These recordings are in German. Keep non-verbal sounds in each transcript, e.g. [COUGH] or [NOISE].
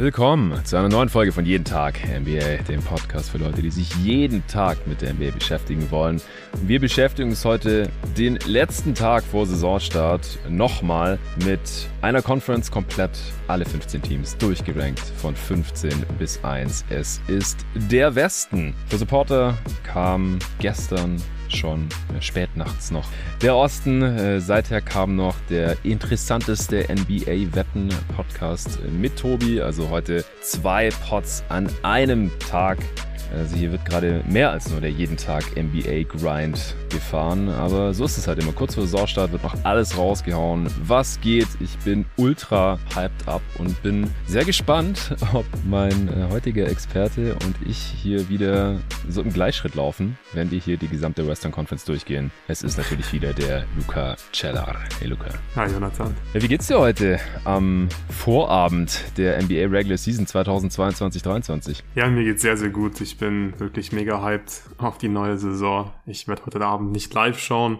Willkommen zu einer neuen Folge von Jeden Tag NBA, dem Podcast für Leute, die sich jeden Tag mit der NBA beschäftigen wollen. Wir beschäftigen uns heute den letzten Tag vor Saisonstart nochmal mit einer Conference komplett alle 15 Teams durchgerankt von 15 bis 1. Es ist der Westen. Für Supporter kam gestern schon äh, spät nachts noch. Der Osten, äh, seither kam noch der interessanteste NBA-Wetten-Podcast mit Tobi. Also heute zwei Pots an einem Tag. Also hier wird gerade mehr als nur der jeden Tag NBA-Grind gefahren. Aber so ist es halt immer. Kurz vor Saisonstart wird noch alles rausgehauen. Was geht? Ich bin ultra hyped up und bin sehr gespannt, [LAUGHS] ob mein äh, heutiger Experte und ich hier wieder so im Gleichschritt laufen, wenn wir hier die gesamte Western Conference durchgehen. Es ist natürlich wieder der Luca Cellar. Hey Luca. Hi Jonathan. Ja, wie geht's dir heute am Vorabend der NBA Regular Season 2022-23? Ja, mir geht's sehr, sehr gut. Ich bin wirklich mega hyped auf die neue Saison. Ich werde heute Abend nicht live schauen,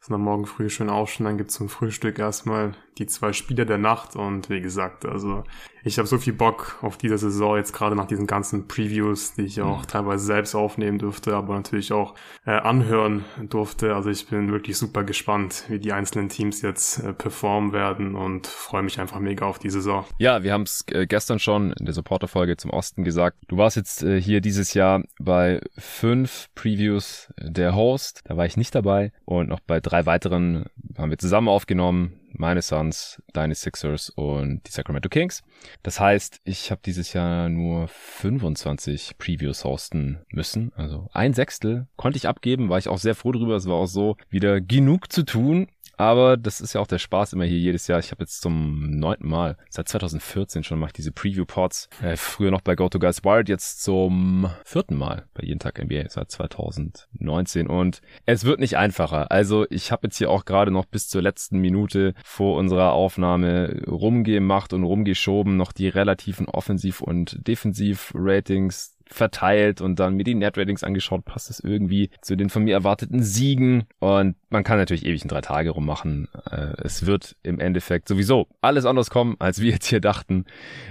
sondern morgen früh schön aufstehen. Dann gibt's zum Frühstück erstmal die zwei Spieler der Nacht und wie gesagt, also ich habe so viel Bock auf diese Saison jetzt gerade nach diesen ganzen Previews, die ich auch mhm. teilweise selbst aufnehmen durfte, aber natürlich auch äh, anhören durfte. Also ich bin wirklich super gespannt, wie die einzelnen Teams jetzt äh, performen werden und freue mich einfach mega auf die Saison. Ja, wir haben es äh, gestern schon in der Supporter-Folge zum Osten gesagt. Du warst jetzt äh, hier dieses Jahr bei fünf Previews der Host. Da war ich nicht dabei und noch bei drei weiteren haben wir zusammen aufgenommen meine Suns, deine Sixers und die Sacramento Kings. Das heißt, ich habe dieses Jahr nur 25 Previews hosten müssen. Also ein Sechstel konnte ich abgeben, war ich auch sehr froh drüber. Es war auch so wieder genug zu tun. Aber das ist ja auch der Spaß immer hier jedes Jahr. Ich habe jetzt zum neunten Mal, seit 2014 schon, mache ich diese Preview-Pods. Äh, früher noch bei GoToGuys Wild, jetzt zum vierten Mal bei Jeden Tag NBA seit 2019. Und es wird nicht einfacher. Also ich habe jetzt hier auch gerade noch bis zur letzten Minute vor unserer Aufnahme rumgemacht und rumgeschoben, noch die relativen Offensiv- und Defensiv-Ratings verteilt und dann mir die Net-Ratings angeschaut, passt es irgendwie zu den von mir erwarteten Siegen und man kann natürlich ewig in drei Tage rummachen. Äh, es wird im Endeffekt sowieso alles anders kommen, als wir jetzt hier dachten,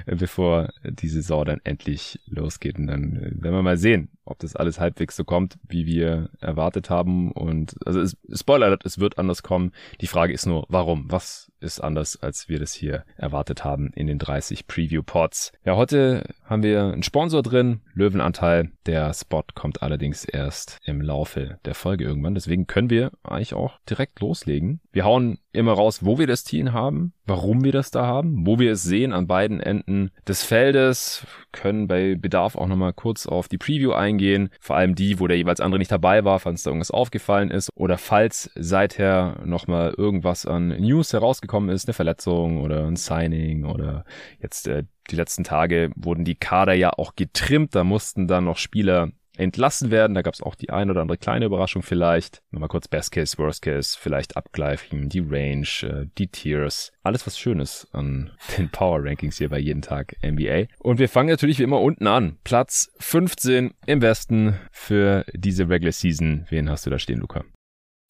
äh, bevor die Saison dann endlich losgeht und dann äh, werden wir mal sehen, ob das alles halbwegs so kommt, wie wir erwartet haben und also es, Spoiler, es wird anders kommen. Die Frage ist nur, warum? Was ist anders, als wir das hier erwartet haben in den 30 Preview-Pods? Ja, heute haben wir einen Sponsor drin, Löwenanteil. Der Spot kommt allerdings erst im Laufe der Folge irgendwann. Deswegen können wir eigentlich auch direkt loslegen. Wir hauen immer raus, wo wir das Team haben, warum wir das da haben, wo wir es sehen an beiden Enden des Feldes, können bei Bedarf auch nochmal kurz auf die Preview eingehen, vor allem die, wo der jeweils andere nicht dabei war, falls da irgendwas aufgefallen ist oder falls seither nochmal irgendwas an News herausgekommen ist, eine Verletzung oder ein Signing oder jetzt äh, die letzten Tage wurden die Kader ja auch getrimmt, da mussten dann noch Spieler entlassen werden. Da gab es auch die ein oder andere kleine Überraschung vielleicht. Nochmal kurz Best Case, Worst Case, vielleicht abgleichen, die Range, äh, die Tiers. Alles was Schönes an [LAUGHS] den Power Rankings hier bei jeden Tag NBA. Und wir fangen natürlich wie immer unten an. Platz 15 im Westen für diese Regular Season. Wen hast du da stehen, Luca?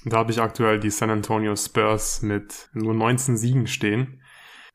Da habe ich aktuell die San Antonio Spurs mit nur 19 Siegen stehen.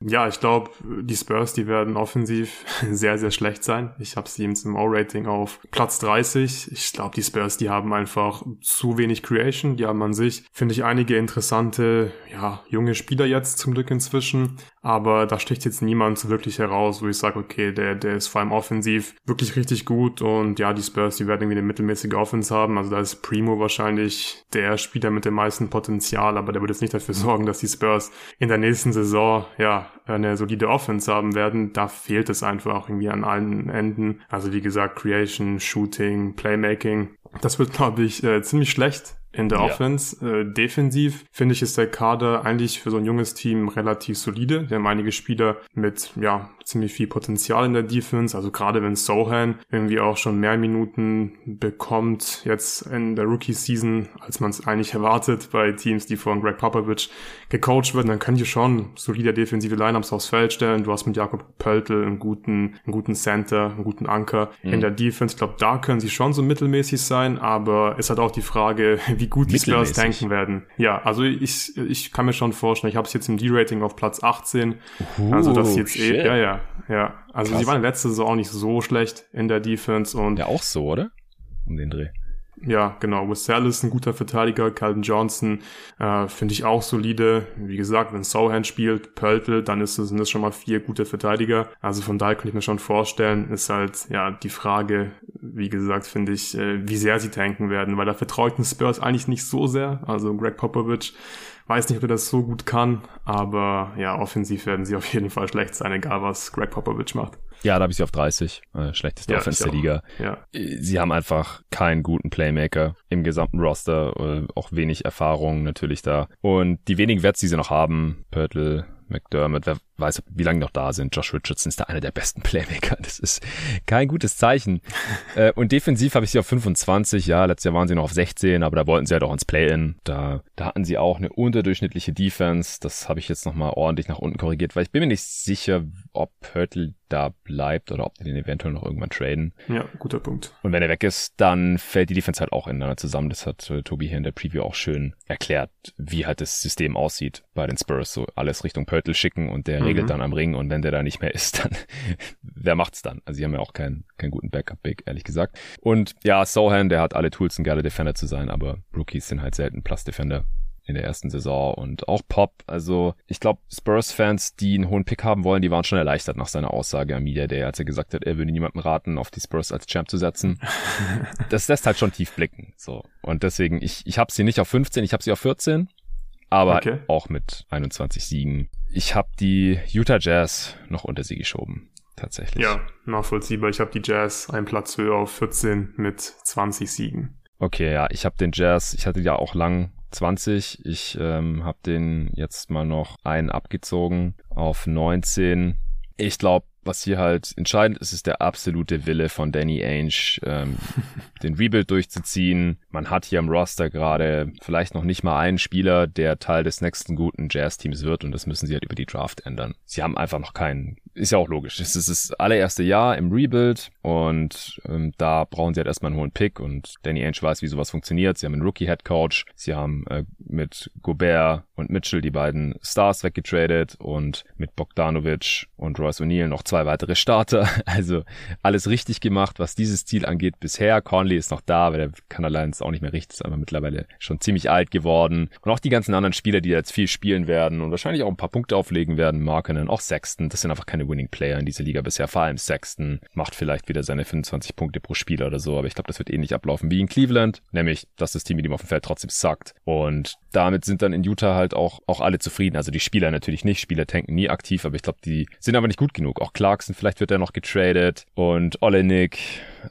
Ja, ich glaube, die Spurs, die werden offensiv [LAUGHS] sehr, sehr schlecht sein. Ich habe sie im O-Rating auf Platz 30. Ich glaube, die Spurs, die haben einfach zu wenig Creation. Die haben an sich, finde ich, einige interessante, ja, junge Spieler jetzt zum Glück inzwischen. Aber da sticht jetzt niemand so wirklich heraus, wo ich sage, okay, der, der ist vor allem offensiv wirklich richtig gut. Und ja, die Spurs, die werden irgendwie eine mittelmäßige Offense haben. Also da ist Primo wahrscheinlich der Spieler mit dem meisten Potenzial. Aber der wird jetzt nicht dafür [LAUGHS] sorgen, dass die Spurs in der nächsten Saison, ja, eine solide Offense haben werden, da fehlt es einfach irgendwie an allen Enden. Also wie gesagt, Creation, Shooting, Playmaking. Das wird, [LAUGHS] glaube ich, äh, ziemlich schlecht in der ja. Offense. Äh, defensiv finde ich, ist der Kader eigentlich für so ein junges Team relativ solide. Wir haben einige Spieler mit ja ziemlich viel Potenzial in der Defense. Also gerade wenn Sohan irgendwie auch schon mehr Minuten bekommt jetzt in der Rookie-Season, als man es eigentlich erwartet bei Teams, die von Greg Popovich gecoacht werden, dann können die schon solide defensive Lineups aufs Feld stellen. Du hast mit Jakob Pöltl einen guten, einen guten Center, einen guten Anker mhm. in der Defense. Ich glaube, da können sie schon so mittelmäßig sein, aber ist halt auch die Frage, [LAUGHS] wie gut die Spurs tanken werden. Ja, also ich, ich kann mir schon vorstellen, ich habe es jetzt im D-Rating auf Platz 18. Uh, also das jetzt eh, ja, ja, ja. Also Krass. die waren letzte Saison auch nicht so schlecht in der Defense und. Ja, auch so, oder? Um den Dreh. Ja, genau. Wissell ist ein guter Verteidiger. Calvin Johnson äh, finde ich auch solide. Wie gesagt, wenn Sohan spielt, Pöltl, dann ist es, sind das schon mal vier gute Verteidiger. Also von daher könnte ich mir schon vorstellen, ist halt ja die Frage, wie gesagt, finde ich, äh, wie sehr sie tanken werden, weil da vertraut den Spurs eigentlich nicht so sehr. Also Greg Popovich weiß nicht, ob er das so gut kann, aber ja, offensiv werden sie auf jeden Fall schlecht sein, egal was Greg Popovich macht. Ja, da habe ich sie auf 30. Äh, schlechteste ja, Offense der Liga. Ja. Sie haben einfach keinen guten Playmaker im gesamten Roster, äh, auch wenig Erfahrung natürlich da. Und die wenigen Wets, die sie noch haben, Pörtl, McDermott, wer weiß, wie lange noch da sind. Josh Richardson ist da einer der besten [LAUGHS] Playmaker. Das ist kein gutes Zeichen. [LAUGHS] Äh, und defensiv habe ich sie auf 25. Ja, letztes Jahr waren sie noch auf 16, aber da wollten sie halt auch ins Play-In. Da, da hatten sie auch eine unterdurchschnittliche Defense. Das habe ich jetzt nochmal ordentlich nach unten korrigiert, weil ich bin mir nicht sicher, ob Hurtle da bleibt oder ob die den eventuell noch irgendwann traden. Ja, guter Punkt. Und wenn er weg ist, dann fällt die Defense halt auch ineinander zusammen. Das hat äh, Tobi hier in der Preview auch schön erklärt, wie halt das System aussieht bei den Spurs. So alles Richtung Pörtl schicken und der regelt mhm. dann am Ring und wenn der da nicht mehr [LAUGHS] ist, dann wer macht's dann? Also sie haben ja auch keinen, keinen guten Backup-Big, ehrlich gesagt. Und ja, Sohan, der hat alle Tools, ein geiler Defender zu sein, aber Rookies sind halt selten Plus-Defender in der ersten Saison und auch Pop. Also ich glaube, Spurs-Fans, die einen hohen Pick haben wollen, die waren schon erleichtert nach seiner Aussage am Media Day, als er gesagt hat, er würde niemandem raten, auf die Spurs als Champ zu setzen. [LAUGHS] das lässt halt schon tief blicken. So und deswegen ich ich habe sie nicht auf 15, ich habe sie auf 14 aber okay. auch mit 21 Siegen. Ich habe die Utah Jazz noch unter sie geschoben, tatsächlich. Ja, nachvollziehbar. Ich habe die Jazz einen Platz höher auf 14 mit 20 Siegen. Okay, ja, ich habe den Jazz, ich hatte ja auch lang 20. Ich ähm, habe den jetzt mal noch einen abgezogen auf 19. Ich glaube, was hier halt entscheidend ist, ist der absolute Wille von Danny Ainge, ähm, [LAUGHS] den Rebuild durchzuziehen. Man hat hier im Roster gerade vielleicht noch nicht mal einen Spieler, der Teil des nächsten guten Jazz-Teams wird und das müssen sie halt über die Draft ändern. Sie haben einfach noch keinen, ist ja auch logisch. Es ist das allererste Jahr im Rebuild und ähm, da brauchen sie halt erstmal einen hohen Pick und Danny Ainge weiß, wie sowas funktioniert. Sie haben einen Rookie-Head-Coach, sie haben äh, mit Gobert und Mitchell die beiden Stars weggetradet und mit Bogdanovic und Royce O'Neill noch zwei weitere Starter. [LAUGHS] Also alles richtig gemacht, was dieses Ziel angeht bisher. Conley ist noch da, aber der kann allein auch nicht mehr richtig, ist aber mittlerweile schon ziemlich alt geworden. Und auch die ganzen anderen Spieler, die jetzt viel spielen werden und wahrscheinlich auch ein paar Punkte auflegen werden, Markenen, auch Sexton, das sind einfach keine Winning Player in dieser Liga bisher. Vor allem Sexton macht vielleicht wieder seine 25 Punkte pro Spieler oder so, aber ich glaube, das wird ähnlich ablaufen wie in Cleveland, nämlich, dass das Team mit ihm auf dem Feld trotzdem suckt. Und damit sind dann in Utah halt auch, auch alle zufrieden. Also die Spieler natürlich nicht. Spieler tanken nie aktiv, aber ich glaube, die sind aber nicht gut genug. Auch Clarkson, vielleicht wird er noch getradet und Olenek,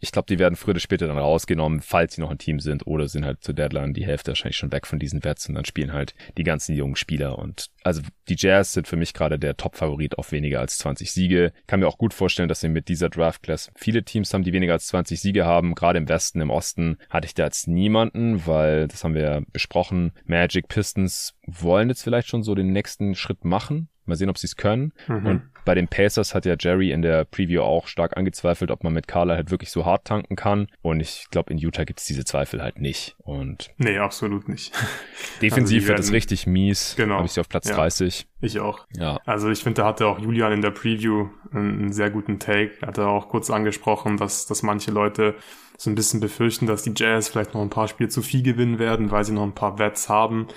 ich glaube, die werden früher oder später dann rausgenommen, falls sie noch ein Team sind oder sind halt zur Deadline die Hälfte wahrscheinlich schon weg von diesen Wets und dann spielen halt die ganzen jungen Spieler und also die Jazz sind für mich gerade der Top-Favorit auf weniger als 20 Siege. Kann mir auch gut vorstellen, dass sie mit dieser Draft-Class viele Teams haben, die weniger als 20 Siege haben. Gerade im Westen, im Osten hatte ich da jetzt niemanden, weil das haben wir ja besprochen. Magic Pistons wollen jetzt vielleicht schon so den nächsten Schritt machen. Mal sehen, ob sie es können. Mhm. Und bei den Pacers hat ja Jerry in der Preview auch stark angezweifelt, ob man mit Carla halt wirklich so hart tanken kann. Und ich glaube, in Utah gibt es diese Zweifel halt nicht. Und nee, absolut nicht. [LAUGHS] Defensiv also wird es richtig mies. Genau. Habe ich sie auf Platz ja, 30. Ich auch. Ja. Also ich finde, da hatte auch Julian in der Preview einen, sehr guten Take. Er hat auch kurz angesprochen, dass, dass manche Leute so ein bisschen befürchten, dass die Jazz vielleicht noch ein paar Spiele zu viel gewinnen werden, weil sie noch ein paar Wets haben.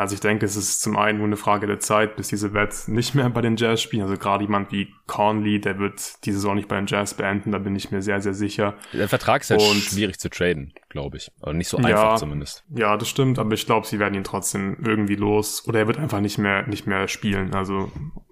Also ich denke, es ist zum einen nur eine Frage der Zeit, bis diese Vets nicht mehr bei den Jazz spielen. Also gerade jemand wie Conley, der wird die Saison nicht bei den Jazz beenden, da bin ich mir sehr, sehr sicher. Der Vertrag ist halt Und, schwierig zu traden, glaube ich. Oder nicht so einfach ja, zumindest. Ja, das stimmt, aber ich glaube, sie werden ihn trotzdem irgendwie los. Oder er wird einfach nicht mehr, nicht mehr spielen. Also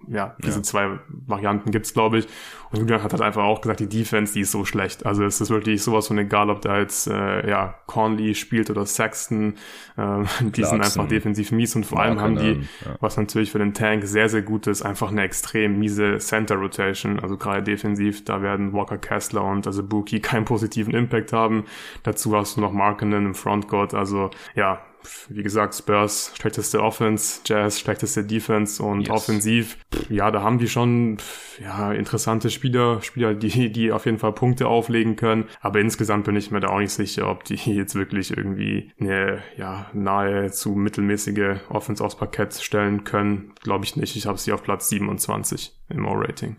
ja, diese ja. zwei Varianten gibt's, glaube ich. Und Julian hat halt einfach auch gesagt, die Defense, die ist so schlecht. Also es ist wirklich sowas von egal, ob da jetzt äh, ja Conley spielt oder Sexton. Äh, [LAUGHS] die sind einfach defensiv mies und vor allem haben die, ja. was natürlich für den Tank sehr, sehr gut ist, einfach eine extrem miese Center Rotation. Also gerade defensiv, da werden Walker Kessler und also keinen positiven Impact haben. Dazu hast du noch Markinen im Frontcourt. Also ja, wie gesagt, Spurs schlechteste Offense, Jazz schlechteste Defense und yes. offensiv, ja, da haben die schon ja interessante Spieler, Spieler, die die auf jeden Fall Punkte auflegen können, aber insgesamt bin ich mir da auch nicht sicher, ob die [LAUGHS] jetzt wirklich irgendwie eine ja nahe zu mittelmäßige Offense aufs Parkett stellen können. Glaube ich nicht. Ich habe sie auf Platz 27 im O-Rating.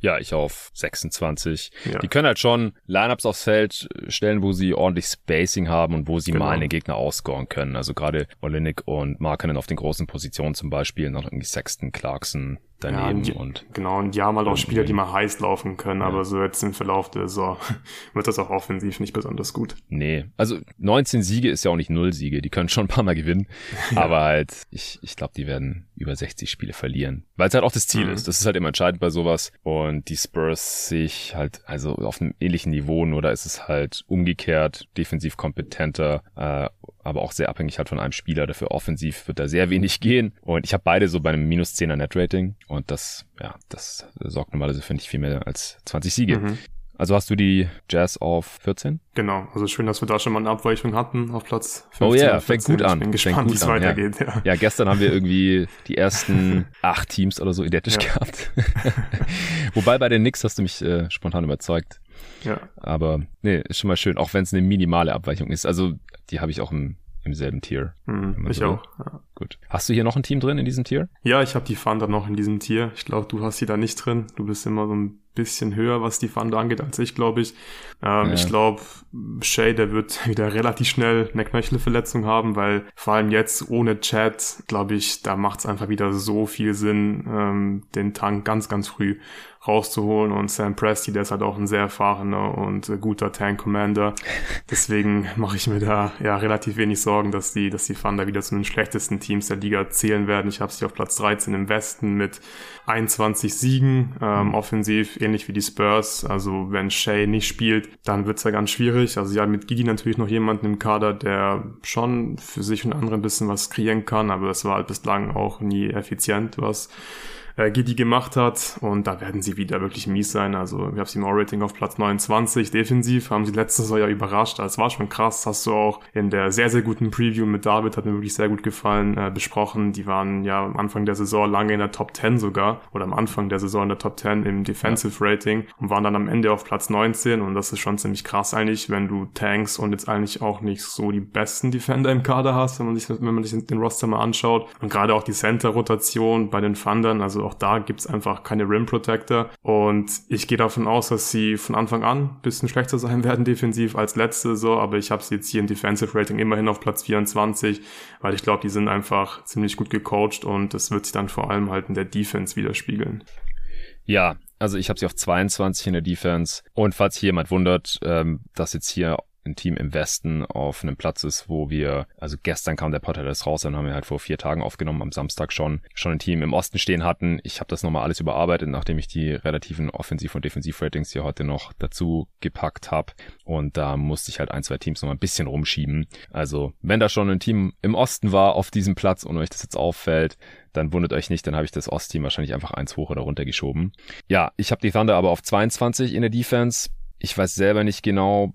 Ja, ich auf 26. Ja. Die können halt schon Lineups aufs Feld stellen, wo sie ordentlich Spacing haben und wo sie genau. mal einen Gegner ausscoren können. Also gerade Olinik und Markenen auf den großen Positionen zum Beispiel, noch irgendwie Sexton, Clarkson, daneben ja, und genau und ja mal auch Spieler, die mal heiß laufen können, ja. aber so jetzt im Verlauf der Saison [LAUGHS] wird das auch offensiv nicht besonders gut. Nee, also 19 Siege ist ja auch nicht null Siege, die können schon ein paar mal gewinnen, [LAUGHS] ja. aber halt ich ich glaube, die werden über 60 Spiele verlieren, weil es halt auch das Ziel mhm. ist. Das ist halt immer entscheidend bei sowas und die Spurs sich halt also auf einem ähnlichen Niveau, nur da ist es halt umgekehrt, defensiv kompetenter, äh, aber auch sehr abhängig halt von einem Spieler. Dafür offensiv wird da sehr wenig [LAUGHS] gehen und ich habe beide so bei einem minus 10er Net Rating und das, ja, das sorgt normalerweise für nicht viel mehr als 20 Siege. Mhm. Also hast du die Jazz auf 14? Genau, also schön, dass wir da schon mal eine Abweichung hatten auf Platz 15. Oh ja, yeah, fängt gut an. Ich bin gespannt, wie es weitergeht. Ja. Ja. ja. gestern haben wir irgendwie die ersten [LAUGHS] acht Teams oder so identisch ja. gehabt. [LAUGHS] Wobei bei den Knicks hast du mich äh, spontan überzeugt. Ja. Aber nee, ist schon mal schön, auch wenn es eine minimale Abweichung ist. Also die habe ich auch im im selben Tier. Mhm, ich so auch. Ja. Gut. Hast du hier noch ein Team drin in diesem Tier? Ja, ich habe die Thunder noch in diesem Tier. Ich glaube, du hast sie da nicht drin. Du bist immer so ein bisschen höher, was die Thunder angeht, als ich, glaube ich. Ähm, ja. Ich glaube, Shay, der wird [LAUGHS] wieder relativ schnell eine Knöchelverletzung haben, weil vor allem jetzt ohne Chat, glaube ich, da macht es einfach wieder so viel Sinn, ähm, den Tank ganz, ganz früh rauszuholen und Sam Presti, der ist halt auch ein sehr erfahrener und äh, guter Tank Commander. [LAUGHS] Deswegen mache ich mir da ja relativ wenig Sorgen, dass die, dass die Thunder wieder zu den schlechtesten Teams der Liga zählen werden. Ich habe sie auf Platz 13 im Westen mit 21 Siegen, ähm, offensiv ähnlich wie die Spurs. Also wenn Shay nicht spielt, dann wird's ja ganz schwierig. Also ja, mit Gigi natürlich noch jemanden im Kader, der schon für sich und andere ein bisschen was kreieren kann, aber das war halt bislang auch nie effizient, was äh, Gidi gemacht hat. Und da werden sie wieder wirklich mies sein. Also wir haben sie im O-Rating auf Platz 29. Defensiv haben sie letztes Jahr ja überrascht. Das war schon krass. Hast du auch in der sehr, sehr guten Preview mit David, hat mir wirklich sehr gut gefallen, äh, besprochen. Die waren ja am Anfang der Saison lange in der Top 10 sogar. Oder am Anfang der Saison in der Top 10 im Defensive Rating und waren dann am Ende auf Platz 19. Und das ist schon ziemlich krass eigentlich, wenn du Tanks und jetzt eigentlich auch nicht so die besten Defender im Kader hast, wenn man sich, wenn man sich den Roster mal anschaut. Und gerade auch die Center-Rotation bei den Thundern, also auch da gibt's einfach keine Rim Protector. Und ich gehe davon aus, dass sie von Anfang an ein bisschen schlechter sein [LAUGHS] werden defensiv als letzte so, aber ich habe sie jetzt hier im Defensive Rating immerhin auf Platz 24, weil ich glaube, die sind einfach ziemlich gut gecoacht und das wird sich dann vor allem halt in der Defense widerspiegeln. Ja, also ich habe sie auf 22 in der Defense. Und falls jemand wundert, ähm, dass jetzt hier ein Team im Westen auf einem Platz ist, wo wir, also gestern kam der Podcast raus, dann haben wir halt vor vier Tagen aufgenommen, am Samstag schon, schon ein Team im Osten stehen hatten. Ich habe das nochmal alles überarbeitet, nachdem ich die relativen Offensiv- und Defensiv-Ratings hier heute noch dazu gepackt habe. Und da musste ich halt ein, zwei Teams nochmal ein bisschen rumschieben. Also, wenn da schon ein Team im Osten war auf diesem Platz und euch das jetzt auffällt, dann wundert euch nicht, dann habe ich das Ostteam wahrscheinlich einfach eins hoch oder runter geschoben. Ja, ich habe die Thunder aber auf 22 in der Defense ich weiß selber nicht genau,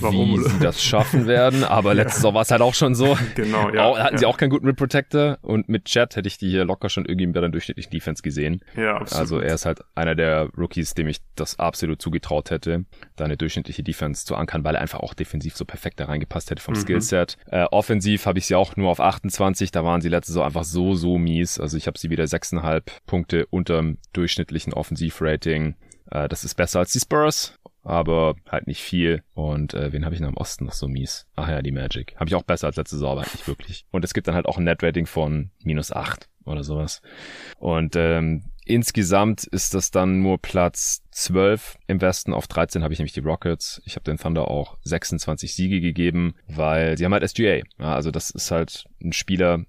Warum, wie oder? sie das schaffen [LAUGHS] werden, aber letztes Jahr war es halt auch schon so. Genau, ja. Auch, hatten ja. sie auch keinen guten Rim Protector und mit Chat hätte ich die hier locker schon irgendwie bei der durchschnittlichen Defense gesehen. Ja, absolut. Also er ist halt einer der Rookies, dem ich das absolut zugetraut hätte, da eine durchschnittliche Defense zu ankern, weil er einfach auch defensiv so perfekt da reingepasst hätte vom mhm. Skillset. Äh, offensiv habe ich sie auch nur auf 28, da waren sie letztes Jahr einfach so, so mies. Also ich habe sie wieder 6,5 Punkte unterm durchschnittlichen Offensivrating. Äh, das ist besser als die Spurs aber halt nicht viel. Und äh, wen habe ich noch im Osten noch so mies? Ach ja, die Magic. Habe ich auch besser als letzte Saison, aber eigentlich wirklich. Und es gibt dann halt auch ein Net-Rating von minus acht oder sowas. Und ähm, insgesamt ist das dann nur Platz 12 im Westen. Auf 13 habe ich nämlich die Rockets. Ich habe den Thunder auch 26 Siege gegeben, weil sie haben halt SGA. Ja, also das ist halt ein Spieler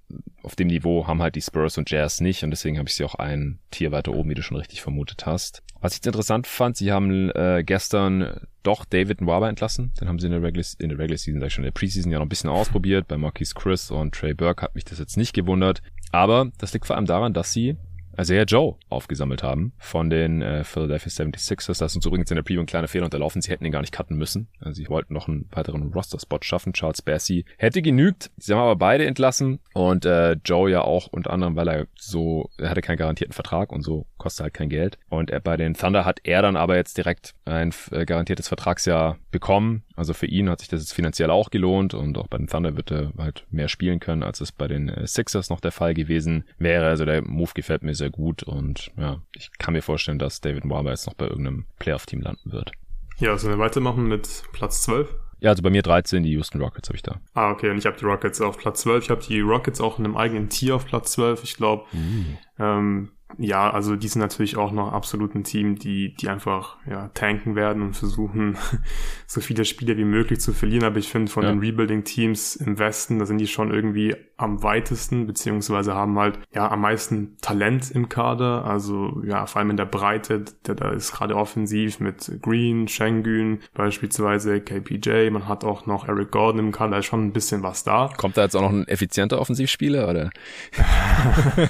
auf dem Niveau haben halt die Spurs und Jazz nicht und deswegen habe ich sie auch ein Tier weiter oben, wie du schon richtig vermutet hast. Was ich interessant fand, sie haben äh, gestern doch David Nwaba entlassen. Den haben sie in der Regular, in der Regular Season, schon in der Preseason ja noch ein bisschen ausprobiert. Bei Marquis Chris und Trey Burke hat mich das jetzt nicht gewundert. Aber das liegt vor allem daran, dass sie Isaiah Joe aufgesammelt haben von den äh, Philadelphia 76ers. Das ist übrigens in der Preview ein kleiner Fehler unterlaufen. Sie hätten ihn gar nicht cutten müssen. Also sie wollten noch einen weiteren Roster-Spot schaffen. Charles Bassey hätte genügt. Sie haben aber beide entlassen und äh, Joe ja auch unter anderem, weil er so, er hatte keinen garantierten Vertrag und so kostet halt kein Geld. Und er, bei den Thunder hat er dann aber jetzt direkt ein äh, garantiertes Vertragsjahr bekommen. Also für ihn hat sich das jetzt finanziell auch gelohnt und auch bei den Thunder wird er halt mehr spielen können, als es bei den äh, Sixers noch der Fall gewesen wäre. Also der Move gefällt mir sehr gut und ja, ich kann mir vorstellen, dass David Barber jetzt noch bei irgendeinem Playoff-Team landen wird. Ja, sollen wir weitermachen mit Platz 12? Ja, also bei mir 13, die Houston Rockets habe ich da. Ah, okay, und ich habe die Rockets auf Platz 12. Ich habe die Rockets auch in einem eigenen Tier auf Platz 12. Ich glaube, mm. ähm, ja, also die sind natürlich auch noch absolut ein Team, die, die einfach ja, tanken werden und versuchen, [LAUGHS] so viele Spiele wie möglich zu verlieren. Aber ich finde, von ja. den Rebuilding-Teams im Westen, da sind die schon irgendwie am weitesten, beziehungsweise haben halt ja am meisten Talent im Kader. Also ja, vor allem in der Breite, der da ist gerade offensiv mit Green, Schengen, beispielsweise KPJ. Man hat auch noch Eric Gordon im Kader, da ist schon ein bisschen was da. Kommt da jetzt auch noch ein effizienter Offensivspieler, oder? [LAUGHS]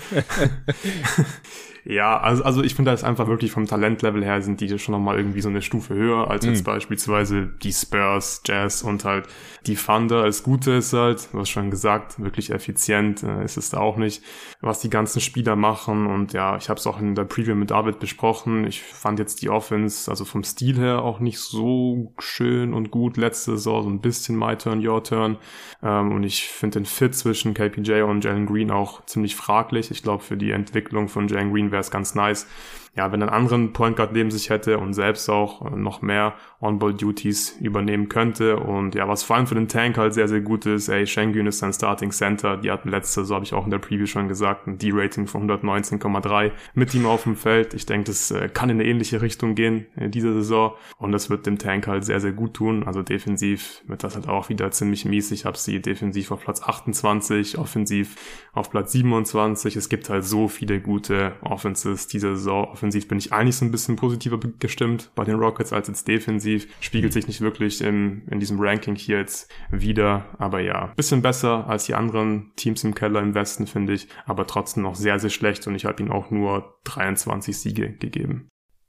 [LAUGHS] Ja, also, also ich finde, da ist einfach wirklich vom Talentlevel her sind die schon nochmal irgendwie so eine Stufe höher als jetzt mhm. beispielsweise die Spurs, Jazz und halt die Thunder. Das Gute ist halt, du hast schon gesagt, wirklich effizient äh, ist es da auch nicht, was die ganzen Spieler machen. Und ja, ich habe es auch in der Preview mit David besprochen. Ich fand jetzt die Offense, also vom Stil her auch nicht so schön und gut letzte Saison, so ein bisschen My Turn, Your Turn. Ähm, und ich finde den Fit zwischen KPJ und Jalen Green auch ziemlich fraglich. Ich glaube, für die Entwicklung von Jalen Green wäre es ganz nice, ja, wenn ein anderen Point Guard neben sich hätte und selbst auch äh, noch mehr On-Ball-Duties übernehmen könnte. Und ja, was vor allem für den Tank halt sehr, sehr gut ist, ey, Schengen ist sein Starting Center. Die hatten letzte, so habe ich auch in der Preview schon gesagt, ein D-Rating von 119,3 mit ihm auf dem Feld. Ich denke, das äh, kann in eine ähnliche Richtung gehen in dieser Saison. Und das wird dem Tank halt sehr, sehr gut tun. Also defensiv wird das halt auch wieder ziemlich mies. Ich habe sie defensiv auf Platz 28, offensiv auf Platz 27. Es gibt halt so viele gute Offenses dieser Saison. Offensiv bin ich eigentlich so ein bisschen positiver gestimmt bei den Rockets als jetzt defensiv. Spiegelt sich nicht wirklich in, in diesem Ranking hier jetzt wieder. Aber ja, bisschen besser als die anderen Teams im Keller im Westen, finde ich. Aber trotzdem noch sehr, sehr schlecht und ich habe ihnen auch nur 23 Siege gegeben.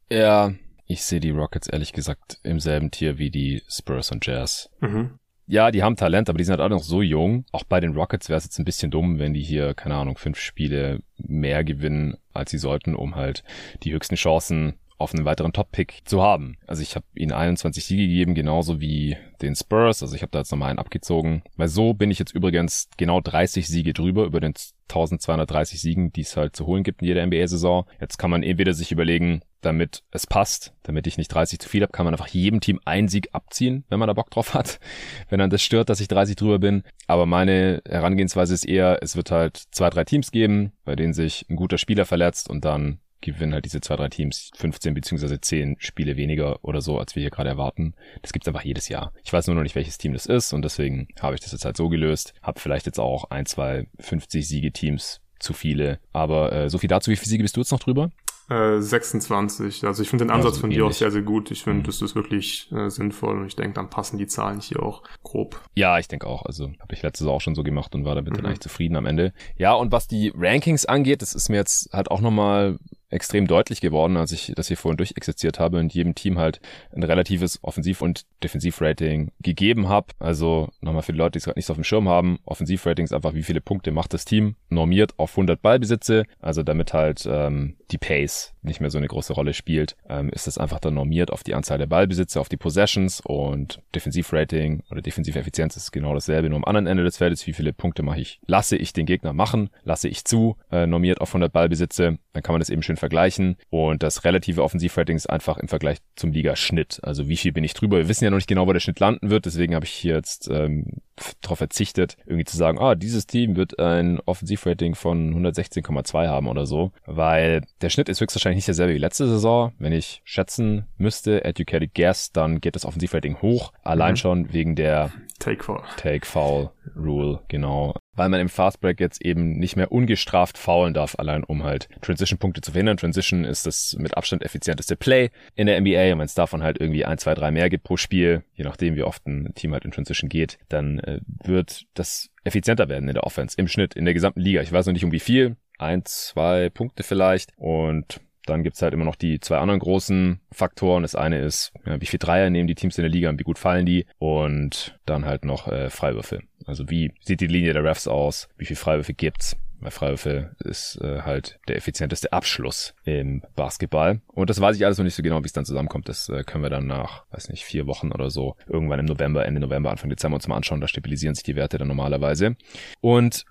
Ja, ich sehe die Rockets ehrlich gesagt im selben Tier wie die Spurs und Jazz. Mhm ja, die haben Talent, aber die sind halt alle noch so jung. Auch bei den Rockets wäre es jetzt ein bisschen dumm, wenn die hier, keine Ahnung, fünf Spiele mehr gewinnen, als sie sollten, um halt die höchsten Chancen auf einen weiteren Top-Pick zu haben. Also ich habe ihnen 21 Siege gegeben, genauso wie den Spurs. Also ich habe da jetzt nochmal einen abgezogen. Weil so bin ich jetzt übrigens genau 30 Siege drüber über den 1230 Siegen, die es halt zu holen gibt in jeder NBA-Saison. Jetzt kann man entweder sich überlegen, damit es passt, damit ich nicht 30 zu viel habe, kann man einfach jedem Team einen Sieg abziehen, wenn man da Bock drauf hat. [LAUGHS] Wenn dann das stört, dass ich 30 drüber bin. Aber meine Herangehensweise ist eher, es wird halt zwei, drei Teams geben, bei denen sich ein guter Spieler verletzt und dann gewinnen halt diese zwei, drei Teams 15 beziehungsweise 10 Spiele weniger oder so, als wir hier gerade erwarten. Das gibt's einfach jedes Jahr. Ich weiß nur noch nicht, welches Team das ist und deswegen habe ich das jetzt halt so gelöst. Hab vielleicht jetzt auch ein, zwei 50 Siege-Teams zu viele. Aber äh, so viel dazu. Wie viele Siege bist du jetzt noch drüber? 26. Äh, also ich finde den Ansatz also von dir auch sehr, sehr gut. Ich finde, mhm. das ist wirklich äh, sinnvoll und ich denke, dann passen die Zahlen hier auch grob. Ja, ich denke auch. Also habe ich letztes Jahr auch schon so gemacht und war damit mhm. dann eigentlich zufrieden am Ende. Ja, und was die Rankings angeht, das ist mir jetzt halt auch nochmal extrem deutlich geworden, als ich das hier vorhin durchexerziert habe und jedem Team halt ein relatives Offensiv- und Defensivrating gegeben habe. Also nochmal für die Leute, die es gerade nicht so auf dem Schirm haben, Offensivrating ist einfach, wie viele Punkte macht das Team, normiert auf 100 Ballbesitze, also damit halt ähm, die Pace nicht mehr so eine große Rolle spielt, ähm, ist das einfach dann normiert auf die Anzahl der Ballbesitze, auf die Possessions und Defensivrating oder Defensiveffizienz ist genau dasselbe, nur am anderen Ende des Feldes, wie viele Punkte mache ich, lasse ich den Gegner machen, lasse ich zu, äh, normiert auf 100 Ballbesitze, dann kann man das eben schön vergleichen. Und das relative Offensivrating ist einfach im Vergleich zum Ligaschnitt. Also wie viel bin ich drüber? Wir wissen ja noch nicht genau, wo der Schnitt landen wird. Deswegen habe ich hier jetzt ähm, darauf verzichtet, irgendwie zu sagen, ah, dieses Team wird ein Offensivrating von 116,2 haben oder so. Weil der Schnitt ist höchstwahrscheinlich nicht derselbe wie letzte Saison. Wenn ich schätzen müsste, educated guess, dann geht das Offensivrating hoch. Allein mhm. schon wegen der Take Foul. Take Foul Rule, genau weil man im Fastbreak jetzt eben nicht mehr ungestraft faulen darf, allein um halt Transition-Punkte zu verhindern. Transition ist das mit Abstand effizienteste Play in der NBA und wenn es davon halt irgendwie ein, zwei, drei mehr gibt pro Spiel, je nachdem wie oft ein Team halt in Transition geht, dann äh, wird das effizienter werden in der Offense, im Schnitt, in der gesamten Liga. Ich weiß noch nicht um wie viel, ein, zwei Punkte vielleicht und dann gibt's halt immer noch die zwei anderen großen Faktoren. Das eine ist, ja, wie viel Dreier nehmen die Teams in der Liga und wie gut fallen die. Und dann halt noch äh, Freiwürfe. Also wie sieht die Linie der Refs aus? Wie viel Freiwürfe gibt's? Weil Freiwürfe ist äh, halt der effizienteste Abschluss im Basketball. Und das weiß ich alles noch nicht so genau, wie es dann zusammenkommt. Das äh, können wir dann nach, weiß nicht, vier Wochen oder so, irgendwann im November, Ende November, Anfang Dezember uns mal anschauen. Da stabilisieren sich die Werte dann normalerweise. Und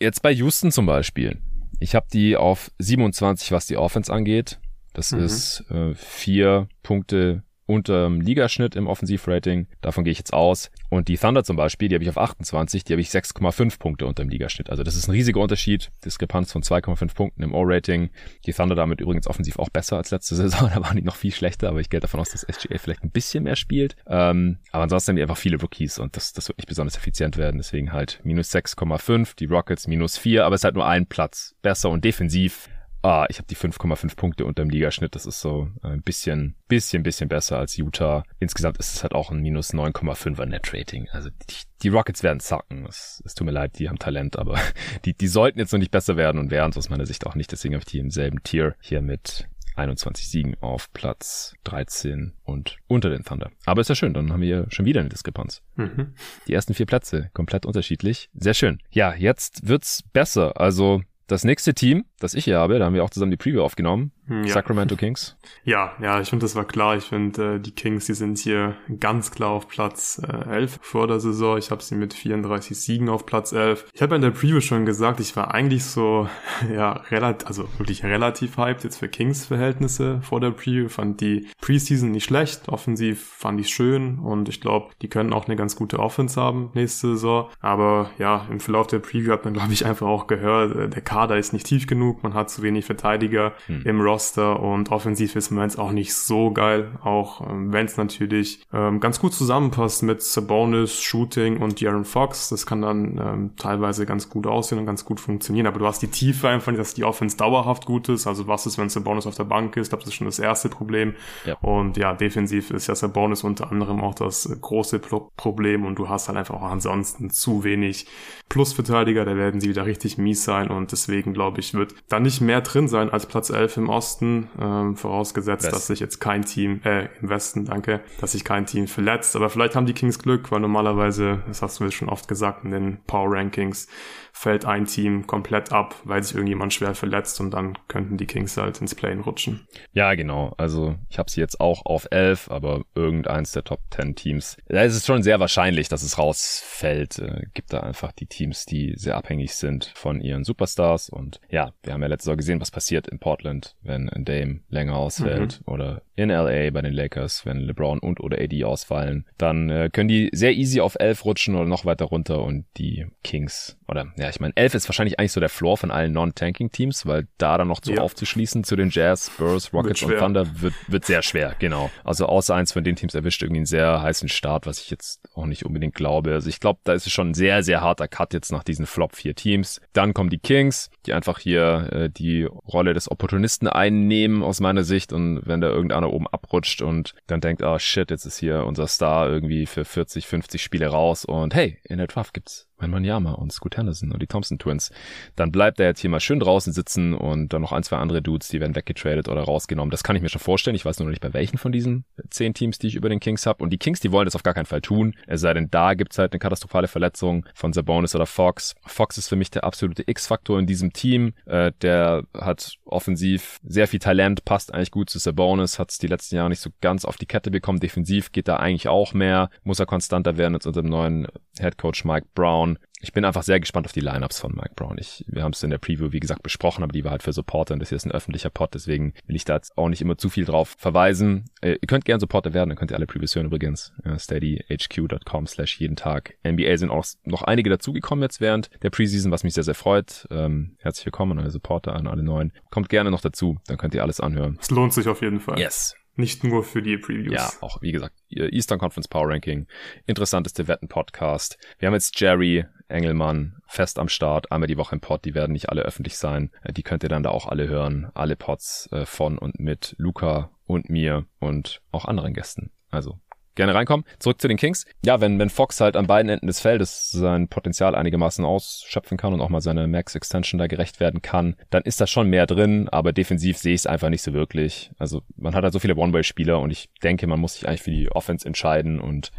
jetzt bei Houston zum Beispiel. Ich habe die auf 27, was die Offense angeht. Das mhm. ist äh, vier Punkte unterm Ligaschnitt im Offensivrating. Davon gehe ich jetzt aus. Und die Thunder zum Beispiel, die habe ich auf 28, die habe ich 6,5 Punkte unterm Ligaschnitt. Also das ist ein riesiger Unterschied. Diskrepanz von 2,5 Punkten im O-Rating. Die Thunder damit übrigens offensiv auch besser als letzte [LAUGHS] Saison. Da waren die noch viel schlechter, aber ich gehe davon aus, dass SGA vielleicht ein bisschen mehr spielt. Ähm, aber ansonsten haben die einfach viele Rookies und das, das wird nicht besonders effizient werden. Deswegen halt minus 6,5, die Rockets minus 4, aber es ist halt nur ein Platz besser und defensiv ah, ich habe die 5,5 Punkte unter dem Ligaschnitt. Das ist so ein bisschen, bisschen, bisschen besser als Utah. Insgesamt ist es halt auch ein minus 9,5er Net-Rating. Also die, die, Rockets werden zacken. Es, es tut mir leid, die haben Talent, aber [LAUGHS] die, die sollten jetzt noch nicht besser werden und wären es aus meiner Sicht auch nicht. Deswegen habe ich die im selben Tier hier mit 21 Siegen auf Platz 13 und unter den Thunder. Aber ist ja schön, dann haben wir schon wieder eine Diskrepanz. Mhm. Die ersten vier Plätze komplett unterschiedlich. Sehr schön. Ja, jetzt wird's besser. Also das nächste Team, das ich hier habe, da haben wir auch zusammen die Preview aufgenommen, hm, ja. Sacramento [LAUGHS] Kings. Ja, ja, ich finde, das war klar. Ich finde, äh, die Kings, die sind hier ganz klar auf Platz äh, 11 vor der Saison. Ich habe sie mit 34 Siegen auf Platz 11. Ich habe in der Preview schon gesagt, ich war eigentlich so, [LAUGHS] ja, relativ, also wirklich relativ hyped jetzt für Kings-Verhältnisse vor der Preview. Fand die Preseason nicht schlecht. Offensiv fand ich schön und ich glaube, die können auch eine ganz gute Offense haben nächste Saison. Aber ja, im Verlauf der Preview hat man, [LAUGHS] glaube ich, einfach auch gehört, äh, der Kader ist nicht tief genug. Man hat zu wenig Verteidiger hm. im Roster und offensiv ist jetzt auch nicht so geil, auch ähm, wenn es natürlich ähm, ganz gut zusammenpasst mit Sabonis, Shooting und Darren Fox. Das kann dann ähm, teilweise ganz gut aussehen und ganz gut funktionieren, aber du hast die Tiefe einfach, dass die Offense dauerhaft gut ist. Also was ist, wenn Sabonis auf der Bank ist? Ich glaube, das ist schon das erste Problem. Ja. Und ja, defensiv ist ja Sabonis unter anderem auch das große Pro Problem und du hast halt einfach auch ansonsten zu wenig Plusverteidiger, da werden sie wieder richtig mies sein und deswegen glaube ich, wird da nicht mehr drin sein als Platz 11 im Osten ähm, vorausgesetzt, West. dass sich jetzt kein Team, äh, im Westen, danke, dass sich kein Team verletzt. Aber vielleicht haben die Kings Glück, weil normalerweise, das hast du mir schon oft gesagt, in den Power Rankings fällt ein Team komplett ab, weil sich irgendjemand schwer verletzt und dann könnten die Kings halt ins Play rutschen. Ja, genau. Also ich habe sie jetzt auch auf 11, aber irgendeins der Top 10 Teams. Da ist es schon sehr wahrscheinlich, dass es rausfällt. Äh, gibt da einfach die Teams, die sehr abhängig sind von ihren Superstars. Und ja, wir haben ja letztes Jahr gesehen, was passiert in Portland, wenn ein Dame länger ausfällt mhm. oder in LA bei den Lakers, wenn LeBron und oder AD ausfallen. Dann äh, können die sehr easy auf 11 rutschen oder noch weiter runter und die Kings oder ja, ich meine, 11 ist wahrscheinlich eigentlich so der Floor von allen Non-Tanking-Teams, weil da dann noch zu ja. aufzuschließen zu den Jazz, Spurs, Rockets und Thunder wird, wird sehr schwer, genau. Also außer eins von den Teams erwischt irgendwie einen sehr heißen Start, was ich jetzt auch nicht unbedingt glaube. Also ich glaube, da ist es schon ein sehr, sehr harter Cut jetzt nach diesen Flop vier Teams. Dann kommen die Kings, die einfach hier äh, die Rolle des Opportunisten einnehmen aus meiner Sicht und wenn da irgendeiner oben abrutscht und dann denkt, ah oh, shit, jetzt ist hier unser Star irgendwie für 40, 50 Spiele raus und hey, in der Draft gibt's Wembanyama und Scoot Henderson und die Thompson Twins, dann bleibt er jetzt hier mal schön draußen sitzen und dann noch ein, zwei andere Dudes, die werden weggetradet oder rausgenommen. Das kann ich mir schon vorstellen. Ich weiß nur noch nicht bei welchen von diesen zehn Teams, die ich über den Kings habe. Und die Kings, die wollen das auf gar keinen Fall tun. Es sei denn, da gibt's halt eine katastrophale Verletzung von Sabonis oder Fox. Fox ist für mich der absolute X-Faktor in diesem Team. Äh, der hat offensiv sehr viel Talent, passt eigentlich gut zu Sabonis, hat es die letzten Jahre nicht so ganz auf die Kette bekommen. Defensiv geht da eigentlich auch mehr, muss er konstanter werden unter dem neuen Head Coach Mike Brown. Ich bin einfach sehr gespannt auf die Lineups von Mike Brown. Ich, wir haben es in der Preview, wie gesagt, besprochen, aber die war halt für Supporter und das hier ist ein öffentlicher Pod, deswegen will ich da jetzt auch nicht immer zu viel drauf verweisen. Äh, ihr könnt gerne Supporter werden, dann könnt ihr alle Previews hören übrigens. Ja, steadyhq.com slash jeden Tag. NBA sind auch noch einige dazugekommen jetzt während der Preseason, was mich sehr, sehr freut. Ähm, herzlich willkommen an alle Supporter, an alle neuen. Kommt gerne noch dazu, dann könnt ihr alles anhören. Es lohnt sich auf jeden Fall. Yes. Nicht nur für die Previews. Ja, auch wie gesagt, Eastern Conference Power Ranking, interessanteste Wetten-Podcast. Wir haben jetzt Jerry Engelmann fest am Start, einmal die Woche im Pod, die werden nicht alle öffentlich sein. Äh, die könnt ihr dann da auch alle hören. Alle Pods äh, von und mit Luca und mir und auch anderen Gästen. Also gerne reinkommen. Zurück zu den Kings. Ja, wenn, wenn Fox halt an beiden Enden des Feldes sein Potenzial einigermaßen ausschöpfen kann und auch mal seine Max-Extension da gerecht werden kann, dann ist da schon mehr drin, aber defensiv sehe ich es einfach nicht so wirklich. Also man hat halt so viele One-Way-Spieler und ich denke, man muss sich eigentlich für die Offense entscheiden und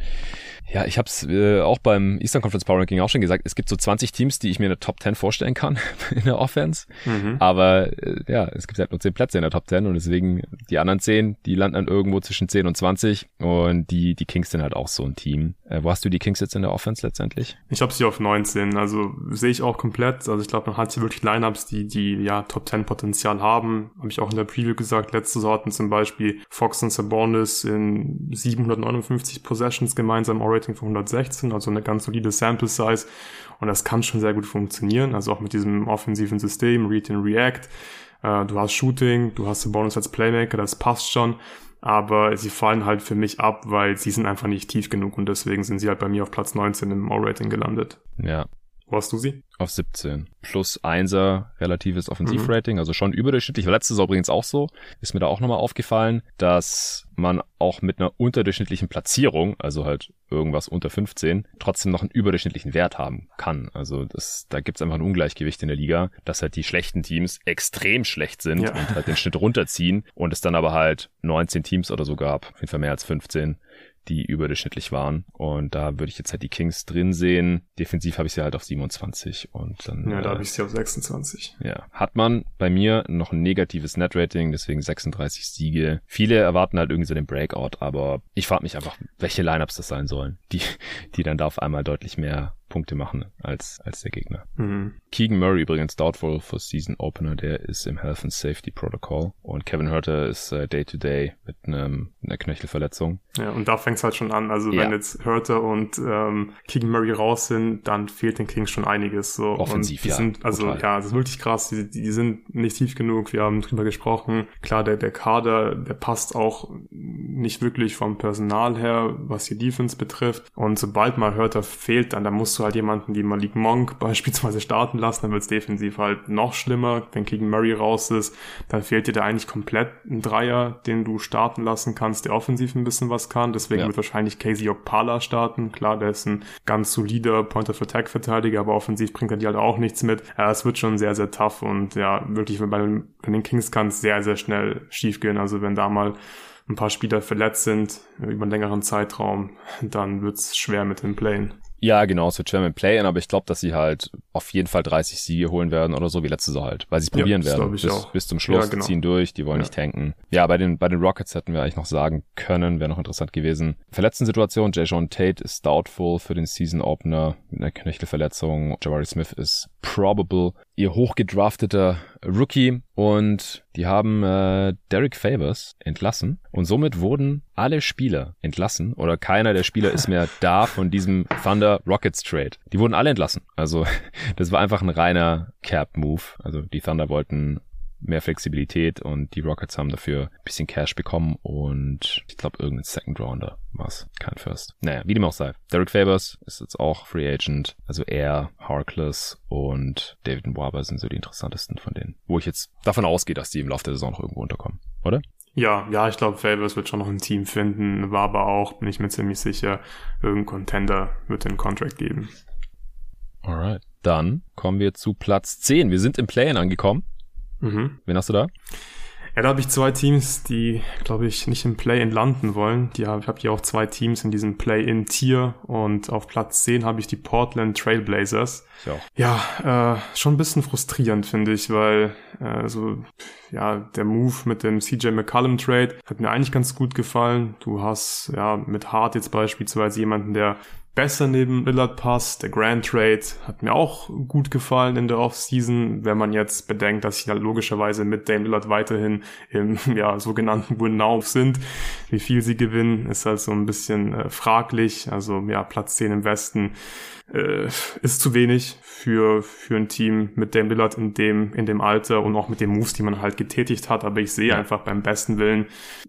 ja, ich habe es äh, auch beim Eastern Conference Power Ranking auch schon gesagt, es gibt so 20 Teams, die ich mir in der Top 10 vorstellen kann [LAUGHS] in der Offense, mhm. aber äh, ja, es gibt halt nur 10 Plätze in der Top 10 und deswegen die anderen 10, die landen dann irgendwo zwischen 10 und 20 und die, die Kings sind halt auch so ein Team. Äh, wo hast du die Kings jetzt in der Offense letztendlich? Ich habe sie auf 19, also sehe ich auch komplett. Also ich glaube, man hat hier wirklich Lineups, die die ja Top 10 Potenzial haben. Habe ich auch in der Preview gesagt, letzte Sorten zum Beispiel Fox und Sabonis in 759 Possessions gemeinsam, All-Rating von 116, also eine ganz solide Sample Size und das kann schon sehr gut funktionieren, also auch mit diesem offensiven System, Read and React. Äh, du hast Shooting, du hast Sabonis als Playmaker, das passt schon aber sie fallen halt für mich ab, weil sie sind einfach nicht tief genug und deswegen sind sie halt bei mir auf Platz 19 im All-Rating gelandet. Ja. Wo hast du sie? Auf 17. Plus 1er relatives Offensivrating, mhm. also schon überdurchschnittlich. Letzte Saison übrigens auch so. Ist mir da auch nochmal aufgefallen, dass man auch mit einer unterdurchschnittlichen Platzierung, also halt irgendwas unter 15, trotzdem noch einen überdurchschnittlichen Wert haben kann. Also das, da gibt's einfach ein Ungleichgewicht in der Liga, dass halt die schlechten Teams extrem schlecht sind ja. und halt den Schnitt runterziehen und es dann aber halt 19 Teams oder so gab, auf jeden Fall mehr als 15, die überdurchschnittlich waren. Und da würde ich jetzt halt die Kings drin sehen. Defensiv habe ich sie halt auf 27 und dann. Ja, da äh, habe ich sie auf 26. Ja. Hat man bei mir noch ein negatives Netrating, deswegen 36 Siege. Viele erwarten halt irgendwie so den Breakout, aber ich frage mich einfach, welche Lineups das sein sollen, die, die dann da auf einmal deutlich mehr Punkte machen als, als der Gegner. Mhm. Keegan Murray übrigens doubtful for Season Opener, der ist im Health and Safety Protocol und Kevin Hurter ist äh, Day to Day mit einem, einer Knöchelverletzung. Ja, und da fängt es halt schon an. Also ja. wenn jetzt Hurter und ähm, Keegan Murray raus sind, dann fehlt den Kings schon einiges. So. Offensiv, ja. Sind, also total. ja, das ist wirklich krass. Die, die sind nicht tief genug. Wir haben drüber gesprochen. Klar, der, der Kader, der passt auch nicht wirklich vom Personal her, was die Defense betrifft. Und sobald mal Hurter fehlt, dann, dann musst du halt jemanden wie Malik Monk beispielsweise starten lassen, dann wird es defensiv halt noch schlimmer. Wenn Keegan Murray raus ist, dann fehlt dir da eigentlich komplett ein Dreier, den du starten lassen kannst, der offensiv ein bisschen was kann. Deswegen ja. wird wahrscheinlich Casey Okpala starten. Klar, der ist ein ganz solider Point-of-Attack-Verteidiger, aber offensiv bringt er die halt auch nichts mit. Ja, es wird schon sehr, sehr tough und ja, wirklich bei den, bei den Kings kann es sehr, sehr schnell schief gehen. Also wenn da mal ein paar Spieler verletzt sind über einen längeren Zeitraum, dann wird's schwer mit dem Playen. Ja, genau, es wird schwer mit Play-In, aber ich glaube, dass sie halt auf jeden Fall 30 Siege holen werden oder so wie letzte Saison halt, weil sie es probieren ja, werden. Bis, bis zum Schluss, ja, genau. ziehen durch, die wollen ja. nicht tanken. Ja, bei den, bei den Rockets hätten wir eigentlich noch sagen können, wäre noch interessant gewesen. Verletzten Situation, Jay John Tate ist doubtful für den Season Opener mit einer Knöchelverletzung. Jabari Smith ist probable. Ihr hochgedrafteter Rookie und die haben äh, Derek Favors entlassen und somit wurden alle Spieler entlassen oder keiner der Spieler ist mehr da von diesem Thunder Rockets Trade. Die wurden alle entlassen. Also [LAUGHS] das war einfach ein reiner Cap Move. Also die Thunder wollten mehr Flexibilität und die Rockets haben dafür ein bisschen Cash bekommen und ich glaube irgendein Second Rounder was, kein First. Naja, wie dem auch sei. Derek Favors ist jetzt auch Free Agent, also er, Harkless und David Waber sind so die interessantesten von denen, wo ich jetzt davon ausgehe, dass die im Laufe der Saison noch irgendwo unterkommen, oder? Ja, ja, ich glaube, Favors wird schon noch ein Team finden, Waber auch, bin ich mir ziemlich sicher. Irgendein Contender wird den Contract geben. Alright. Dann kommen wir zu Platz 10. Wir sind im Play-In angekommen. Mhm. Wen hast du da? Ja, da habe ich zwei Teams, die, glaube ich, nicht im Play-In landen wollen. Die hab, ich habe hier auch zwei Teams in diesem Play-In-Tier und auf Platz 10 habe ich die Portland Trailblazers. Auch. Ja, äh, schon ein bisschen frustrierend, finde ich, weil äh, so, ja, der Move mit dem CJ McCallum Trade hat mir eigentlich ganz gut gefallen. Du hast ja mit Hart jetzt beispielsweise jemanden, der besser neben Lillard passt. Der Grand Trade hat mir auch gut gefallen in der Offseason, wenn man jetzt bedenkt, dass sie halt logischerweise mit Dame Lillard weiterhin im [LAUGHS] ja, sogenannten Win-Now sind. Wie viel sie gewinnen, ist halt so ein bisschen äh, fraglich. Also ja, Platz 10 im Westen äh, ist zu wenig für, für ein Team mit Dame Lillard in dem, in dem Alter und auch mit den Moves, die man halt getätigt hat. Aber ich sehe einfach beim besten Willen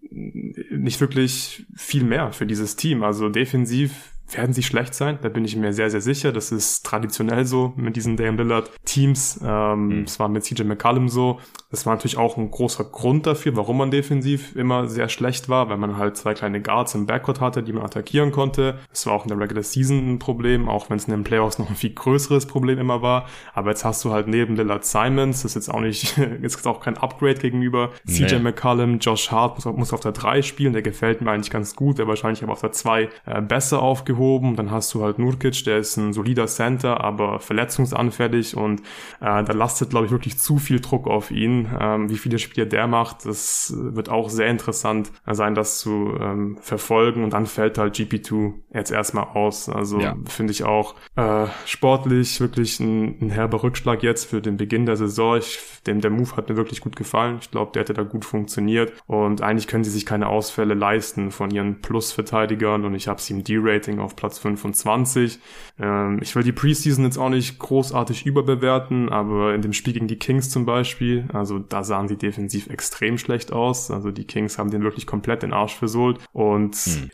nicht wirklich viel mehr für dieses Team. Also defensiv werden sie schlecht sein. Da bin ich mir sehr, sehr sicher. Das ist traditionell so mit diesen Dame Lillard Teams. Ähm, mhm. Es war mit CJ McCallum so. Das war natürlich auch ein großer Grund dafür, warum man defensiv immer sehr schlecht war, weil man halt zwei kleine Guards im Backcourt hatte, die man attackieren konnte. Das war auch in der Regular Season ein Problem, auch wenn es in den Playoffs noch ein viel größeres Problem immer war. Aber jetzt hast du halt neben Lillard Simons, das ist jetzt auch nicht, [LAUGHS] ist auch kein Upgrade gegenüber nee. CJ McCallum, Josh Hart muss, muss auf der 3 spielen, der gefällt mir eigentlich ganz gut, der wahrscheinlich aber auf der 2 äh, besser aufgehoben. Dann hast du halt Nurkic, der ist ein solider Center, aber verletzungsanfällig und äh, da lastet, glaube ich, wirklich zu viel Druck auf ihn ähm, wie viele Spiele der macht, das wird auch sehr interessant sein, das zu ähm, verfolgen. Und dann fällt halt GP2 jetzt erstmal aus. Also ja. finde ich auch äh, sportlich wirklich ein, ein herber Rückschlag jetzt für den Beginn der Saison. Ich, dem der Move hat mir wirklich gut gefallen. Ich glaube, der hätte da gut funktioniert. Und eigentlich können sie sich keine Ausfälle leisten von ihren Plus-Verteidigern. Und ich habe sie im D-Rating auf Platz 25. Ähm, ich will die Preseason jetzt auch nicht großartig überbewerten, aber in dem Spiel gegen die Kings zum Beispiel, also also da sahen sie defensiv extrem schlecht aus. Also die Kings haben den wirklich komplett den Arsch versohlt. Und hm.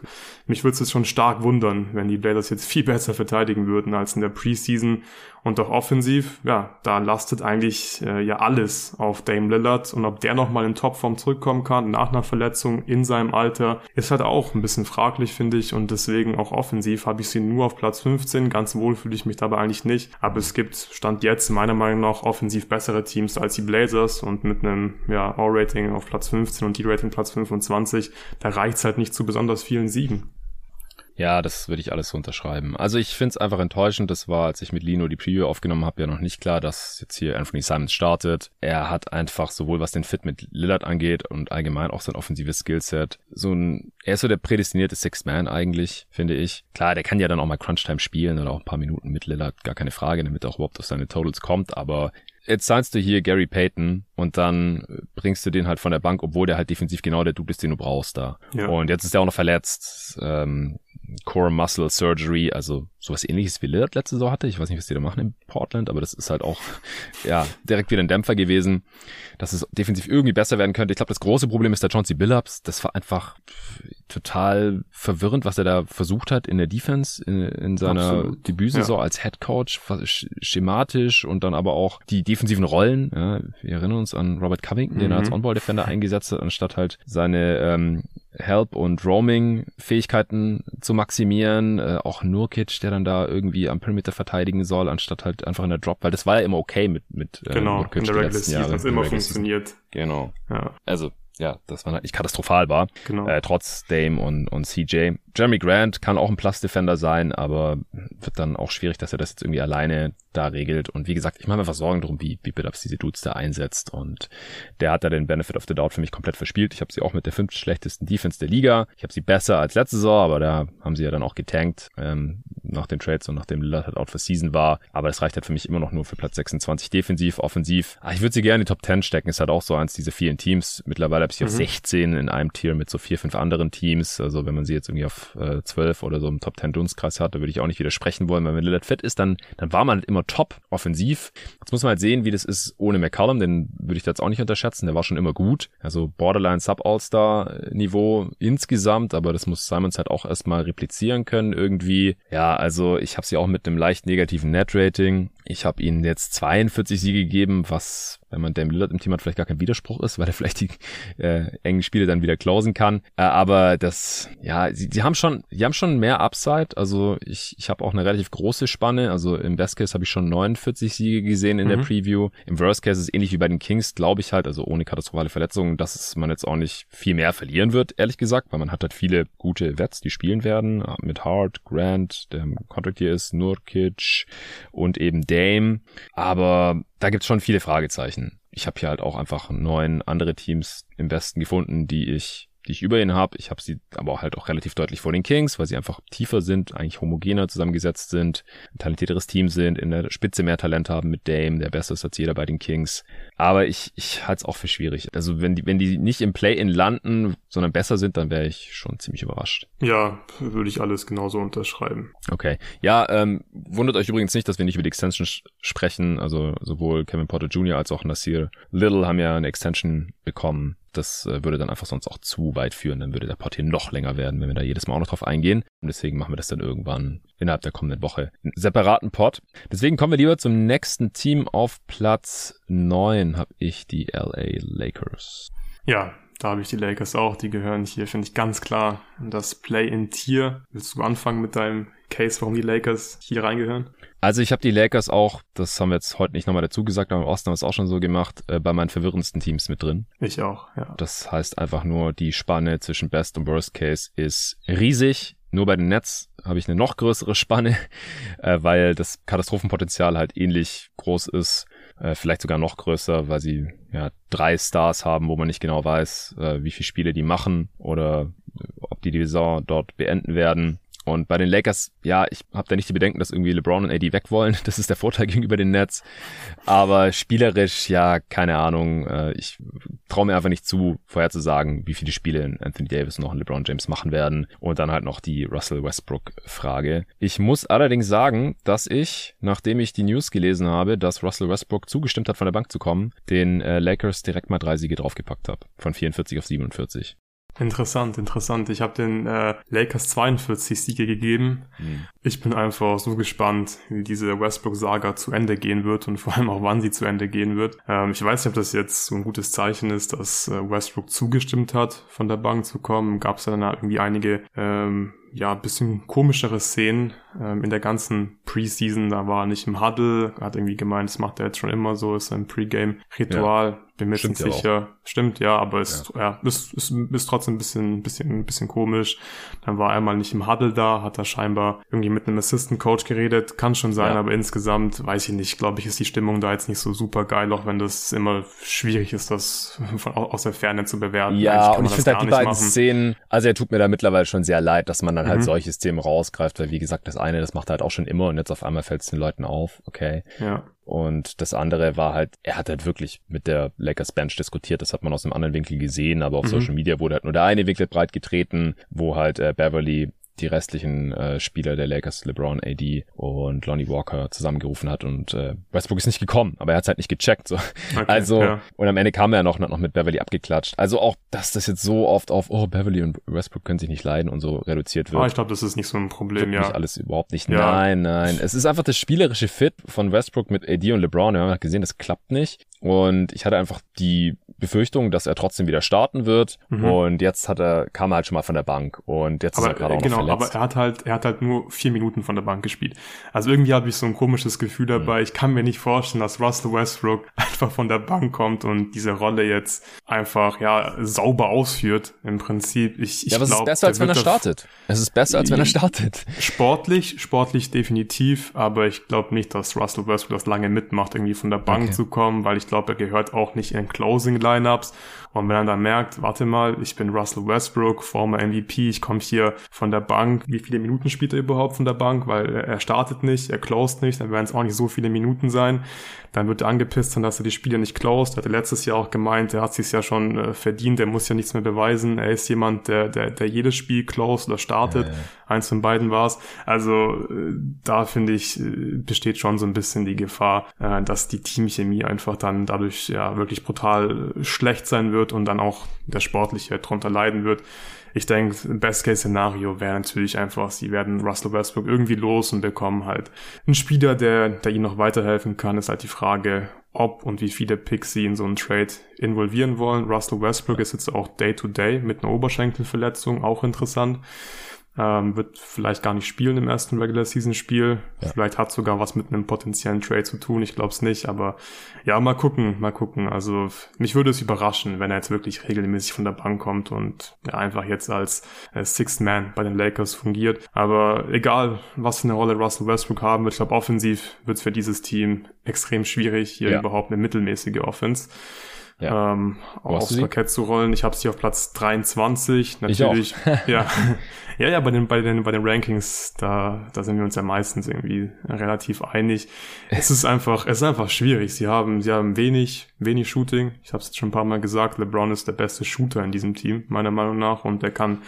mich würde es schon stark wundern, wenn die Blazers jetzt [LAUGHS] viel besser verteidigen würden als in der Preseason. Und auch offensiv, ja, da lastet eigentlich äh, ja alles auf Dame Lillard. Und ob der nochmal in Topform zurückkommen kann nach einer Verletzung in seinem Alter, ist halt auch ein bisschen fraglich, finde ich. Und deswegen auch offensiv habe ich sie nur auf Platz 15. Ganz wohl fühle ich mich dabei eigentlich nicht. Aber es gibt, Stand jetzt, meiner Meinung nach, offensiv bessere Teams als die Blazers. Und mit einem ja, All-Rating auf Platz 15 und D-Rating Platz 25, da reicht's halt nicht zu besonders vielen Siegen. Ja, das würde ich alles so unterschreiben. Also ich finde es einfach enttäuschend. Das war, als ich mit Lino die Preview aufgenommen habe, ja noch nicht klar, dass jetzt hier Anthony Simons startet. Er hat einfach sowohl was den Fit mit Lillard angeht und allgemein auch sein offensives Skillset. So ein, er ist so der prädestinierte Sixth Man eigentlich, finde ich. Klar, der kann ja dann auch mal Crunch-Time spielen oder auch ein paar Minuten mit Lillard, gar keine Frage, damit er auch überhaupt auf seine Totals kommt. Aber jetzt zahlst du hier Gary Payton und dann bringst du den halt von der Bank, obwohl der halt defensiv genau der Dude ist, den du brauchst da. Ja. Und jetzt ist er auch noch verletzt. Ähm, Core Muscle Surgery, also sowas ähnliches wie Lillard letzte Saison hatte. Ich weiß nicht, was die da machen in Portland, aber das ist halt auch, [LAUGHS] ja, direkt wieder ein Dämpfer gewesen, dass es defensiv irgendwie besser werden könnte. Ich glaube, das große Problem ist der Chauncey Billups. Das war einfach total verwirrend, was er da versucht hat in der Defense, in, in seiner Absolut. Debütsaison ja. als Head Coach, schematisch und dann aber auch die defensiven Rollen. Ja, wir erinnern uns an Robert Covington, mhm. den er als mhm. On-Ball-Defender eingesetzt hat, anstatt halt seine ähm, Help- und Roaming-Fähigkeiten zu maximieren. Äh, auch Nurkic, der dann da irgendwie am Perimeter verteidigen soll, anstatt halt einfach in der Drop, weil das war ja immer okay mit, mit äh, genau, Nurkic in der Regular Season hat immer funktioniert. Genau. Ja. Also ja, das war halt nicht katastrophal war. Genau. Äh, trotz Dame und, und CJ. Jeremy Grant kann auch ein Plus-Defender sein, aber wird dann auch schwierig, dass er das jetzt irgendwie alleine da regelt. Und wie gesagt, ich mache mir einfach Sorgen drum, wie, wie Billups diese Dudes da einsetzt. Und der hat da den Benefit of the Doubt für mich komplett verspielt. Ich habe sie auch mit der fünf schlechtesten Defense der Liga. Ich habe sie besser als letzte Saison, aber da haben sie ja dann auch getankt ähm, nach den Trades und nachdem Lillard halt out for Season war. Aber das reicht halt für mich immer noch nur für Platz 26 defensiv, offensiv. Ah, ich würde sie gerne in die Top 10 stecken. Ist halt auch so eins dieser vielen Teams. Mittlerweile habe ich sie mhm. auf 16 in einem Tier mit so vier, fünf anderen Teams. Also wenn man sie jetzt irgendwie auf äh, 12 oder so im Top 10 Dunstkreis hat, da würde ich auch nicht widersprechen wollen, weil wenn Lillard fit ist, dann, dann war man halt immer top offensiv. Jetzt muss man halt sehen, wie das ist ohne McCallum, den würde ich da jetzt auch nicht unterschätzen. Der war schon immer gut. Also Borderline Sub-All-Star-Niveau insgesamt, aber das muss Simons halt auch erstmal replizieren können irgendwie. Ja, also ich habe sie auch mit einem leicht negativen Net-Rating. Ich habe ihnen jetzt 42 Siege gegeben, was wenn man Dame Lillard im Team hat, vielleicht gar kein Widerspruch ist, [LAUGHS] weil er vielleicht die äh, engen Spiele dann wieder closen kann. Äh, aber das, ja, sie, sie haben schon, die haben schon mehr Upside. Also ich, ich habe auch eine relativ große Spanne. Also im Best Case habe ich schon 49 Siege gesehen in mhm. der Preview. Im Worst Case ist es ähnlich wie bei den Kings, glaube ich halt, also ohne katastrophale Verletzungen, dass man jetzt auch nicht viel mehr verlieren wird, ehrlich gesagt, weil man hat halt viele gute Wets, die spielen werden. Mit Hart, Grant, der im Contract hier ist, Nurkic und eben Dame. Aber da gibt's schon viele Fragezeichen. Ich habe hier halt auch einfach neun andere Teams im Westen gefunden, die ich die ich über ihn habe. Ich habe sie aber halt auch relativ deutlich vor den Kings, weil sie einfach tiefer sind, eigentlich homogener zusammengesetzt sind, ein talentierteres Team sind, in der Spitze mehr Talent haben mit Dame, der besser ist als jeder bei den Kings. Aber ich, ich halte es auch für schwierig. Also wenn die, wenn die nicht im Play-In landen, sondern besser sind, dann wäre ich schon ziemlich überrascht. Ja, würde ich alles genauso unterschreiben. Okay. Ja, ähm, wundert euch übrigens nicht, dass wir nicht über die Extension sprechen. Also sowohl Kevin Porter Jr. als auch Nasir Little haben ja eine Extension bekommen das äh, würde dann einfach sonst auch zu weit führen. Dann würde der Pod hier noch länger werden, wenn wir da jedes Mal auch noch drauf eingehen. Und deswegen machen wir das dann irgendwann innerhalb der kommenden Woche einen separaten Pod. Deswegen kommen wir lieber zum nächsten Team. Auf Platz 9 habe ich die LA Lakers. Ja, da habe ich die Lakers auch. Die gehören hier, finde ich, ganz klar in das Play-in-Tier. Willst du anfangen mit deinem Case, warum die Lakers hier reingehören? Also ich habe die Lakers auch, das haben wir jetzt heute nicht nochmal dazu gesagt, aber im Osten haben wir es auch schon so gemacht, äh, bei meinen verwirrendsten Teams mit drin. Ich auch, ja. Das heißt einfach nur, die Spanne zwischen Best und Worst Case ist riesig. Nur bei den Nets habe ich eine noch größere Spanne, [LAUGHS] äh, weil das Katastrophenpotenzial halt ähnlich groß ist, äh, vielleicht sogar noch größer, weil sie ja drei Stars haben, wo man nicht genau weiß, äh, wie viele Spiele die machen oder ob die die Saison dort beenden werden. Und bei den Lakers, ja, ich habe da nicht die Bedenken, dass irgendwie LeBron und AD weg wollen. Das ist der Vorteil [LAUGHS] gegenüber den Nets. Aber spielerisch, ja, keine Ahnung. Äh, ich traue mir einfach nicht zu, vorherzusagen, wie viele Spiele Anthony Davis noch und LeBron James machen werden. Und dann halt noch die Russell Westbrook-Frage. Ich muss allerdings sagen, dass ich, nachdem ich die News gelesen habe, dass Russell Westbrook zugestimmt hat, von der Bank zu kommen, den äh, Lakers direkt mal drei Siege draufgepackt habe. Von 44 auf 47. Interessant, interessant. Ich habe den äh, Lakers 42 Siege gegeben. Mhm. Ich bin einfach so gespannt, wie diese Westbrook-Saga zu Ende gehen wird und vor allem auch wann sie zu Ende gehen wird. Ähm, ich weiß nicht, ob das jetzt so ein gutes Zeichen ist, dass äh, Westbrook zugestimmt hat, von der Bank zu kommen. Gab es ja dann irgendwie einige ähm, ja, bisschen komischere Szenen ähm, in der ganzen Preseason. Da war er nicht im Huddle, hat irgendwie gemeint, das macht er jetzt schon immer so, ist ein Pre-Game-Ritual. Ja. Bin mir nicht sicher. Auch. Stimmt, ja, aber ist, ja. ja, ist, ist, ist trotzdem ein bisschen, bisschen, ein bisschen komisch. Dann war er mal nicht im Huddle da, hat er scheinbar irgendwie mit einem Assistant Coach geredet. Kann schon sein, ja. aber insgesamt weiß ich nicht. Glaube ich, ist die Stimmung da jetzt nicht so super geil, auch wenn das immer schwierig ist, das von, aus der Ferne zu bewerten. Ja, und ich finde halt die beiden machen. Szenen, also er tut mir da mittlerweile schon sehr leid, dass man dann halt mhm. solche Themen rausgreift, weil wie gesagt, das eine, das macht er halt auch schon immer und jetzt auf einmal fällt es den Leuten auf, okay. Ja. Und das andere war halt, er hat halt wirklich mit der Lakers Bench diskutiert. Das hat man aus einem anderen Winkel gesehen, aber auf mhm. Social Media wurde halt nur der eine Winkel breit getreten, wo halt äh, Beverly die restlichen äh, Spieler der Lakers, LeBron, AD und Lonnie Walker zusammengerufen hat und äh, Westbrook ist nicht gekommen, aber er hat halt nicht gecheckt. So. Okay, [LAUGHS] also ja. und am Ende kam er noch noch mit Beverly abgeklatscht. Also auch, dass das jetzt so oft auf oh Beverly und Westbrook können sich nicht leiden und so reduziert wird. Ah, ich glaube, das ist nicht so ein Problem, ja. Alles überhaupt nicht. Ja. Nein, nein. Es ist einfach das spielerische Fit von Westbrook mit AD und LeBron. Wir haben gesehen, das klappt nicht. Und ich hatte einfach die Befürchtung, dass er trotzdem wieder starten wird. Mhm. Und jetzt hat er, kam er halt schon mal von der Bank. Und jetzt aber, ist er gerade auch genau, verletzt. Aber er hat halt, er hat halt nur vier Minuten von der Bank gespielt. Also irgendwie habe ich so ein komisches Gefühl dabei. Mhm. Ich kann mir nicht vorstellen, dass Russell Westbrook [LAUGHS] einfach von der Bank kommt und diese Rolle jetzt einfach, ja, sauber ausführt. Im Prinzip. Ich, ich ja, aber glaub, es ist besser, als wenn er startet. Es ist besser, als wenn er startet. Sportlich, sportlich definitiv. Aber ich glaube nicht, dass Russell Westbrook das lange mitmacht, irgendwie von der Bank okay. zu kommen, weil ich glaube, glaube, er gehört auch nicht in Closing-Lineups. Und wenn er dann merkt, warte mal, ich bin Russell Westbrook, former MVP, ich komme hier von der Bank. Wie viele Minuten spielt er überhaupt von der Bank? Weil er startet nicht, er closed nicht, dann werden es auch nicht so viele Minuten sein. Dann wird er angepisst, sein, dass er die Spiele nicht closed. Er hatte letztes Jahr auch gemeint, er hat sich ja schon äh, verdient, er muss ja nichts mehr beweisen. Er ist jemand, der, der, der jedes Spiel closed oder startet. Ja, ja. Eins von beiden war's. Also äh, da finde ich, äh, besteht schon so ein bisschen die Gefahr, äh, dass die Teamchemie einfach dann dadurch ja wirklich brutal schlecht sein wird und dann auch der Sportliche drunter leiden wird ich denke, Best-Case-Szenario wäre natürlich einfach, sie werden Russell Westbrook irgendwie los und bekommen halt einen Spieler, der, der ihnen noch weiterhelfen kann. Ist halt die Frage, ob und wie viele Picks sie in so einen Trade involvieren wollen. Russell Westbrook ist jetzt auch Day-to-Day -Day mit einer Oberschenkelverletzung, auch interessant. Ähm, wird vielleicht gar nicht spielen im ersten Regular Season Spiel. Ja. Vielleicht hat sogar was mit einem potenziellen Trade zu tun. Ich glaube es nicht, aber ja, mal gucken, mal gucken. Also mich würde es überraschen, wenn er jetzt wirklich regelmäßig von der Bank kommt und ja, einfach jetzt als äh, Sixth Man bei den Lakers fungiert. Aber egal, was für eine Rolle Russell Westbrook haben wird, ich glaube offensiv wird es für dieses Team extrem schwierig, hier ja. überhaupt eine mittelmäßige Offense ja. ähm, aufs Parkett zu rollen. Ich habe sie auf Platz 23. Natürlich, [LAUGHS] ja. Ja, ja, bei den, bei den, bei den Rankings, da, da sind wir uns ja meistens irgendwie relativ einig. Es ist einfach, es ist einfach schwierig. Sie haben, sie haben wenig, wenig Shooting. Ich habe es jetzt schon ein paar Mal gesagt. LeBron ist der beste Shooter in diesem Team, meiner Meinung nach. Und er kann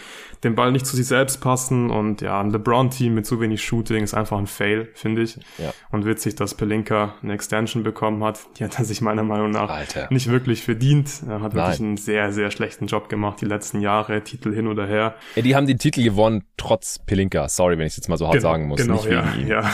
den Ball nicht zu sich selbst passen. Und ja, ein LeBron-Team mit so wenig Shooting ist einfach ein Fail, finde ich. Ja. Und witzig, dass Pelinka eine Extension bekommen hat. Die hat er sich meiner Meinung nach Alter. nicht wirklich verdient. Er hat Nein. wirklich einen sehr, sehr schlechten Job gemacht die letzten Jahre. Titel hin oder her. Ja, die haben den Titel gewonnen, trotz Pelinka. Sorry, wenn ich es jetzt mal so hart genau, sagen muss. Genau, nicht wegen ja, ihm. Ja.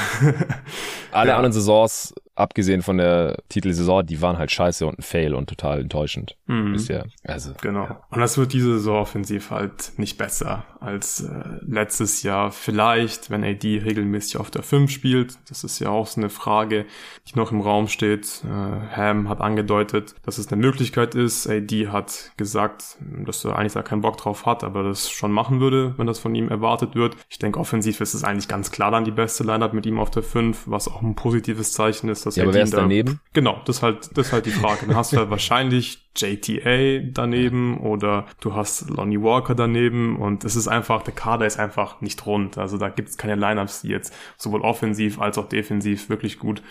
[LAUGHS] Alle ja. anderen Saisons abgesehen von der Titelsaison, die waren halt scheiße und ein Fail und total enttäuschend mhm. bisher. Also, genau. Ja. Und das wird diese Saison offensiv halt nicht besser als äh, letztes Jahr. Vielleicht, wenn AD regelmäßig auf der 5 spielt. Das ist ja auch so eine Frage, die noch im Raum steht. Äh, Ham hat angedeutet, dass es eine Möglichkeit ist. AD hat gesagt, dass er eigentlich da keinen Bock drauf hat, aber das schon machen würde, wenn das von ihm erwartet wird. Ich denke, offensiv ist es eigentlich ganz klar dann die beste Lineup mit ihm auf der 5, was auch ein positives Zeichen ist das ja, aber wer ist daneben? Genau, das ist halt, das ist halt die Frage. Dann hast du halt wahrscheinlich JTA daneben oder du hast Lonnie Walker daneben und es ist einfach, der Kader ist einfach nicht rund. Also da gibt es keine Lineups, die jetzt sowohl offensiv als auch defensiv wirklich gut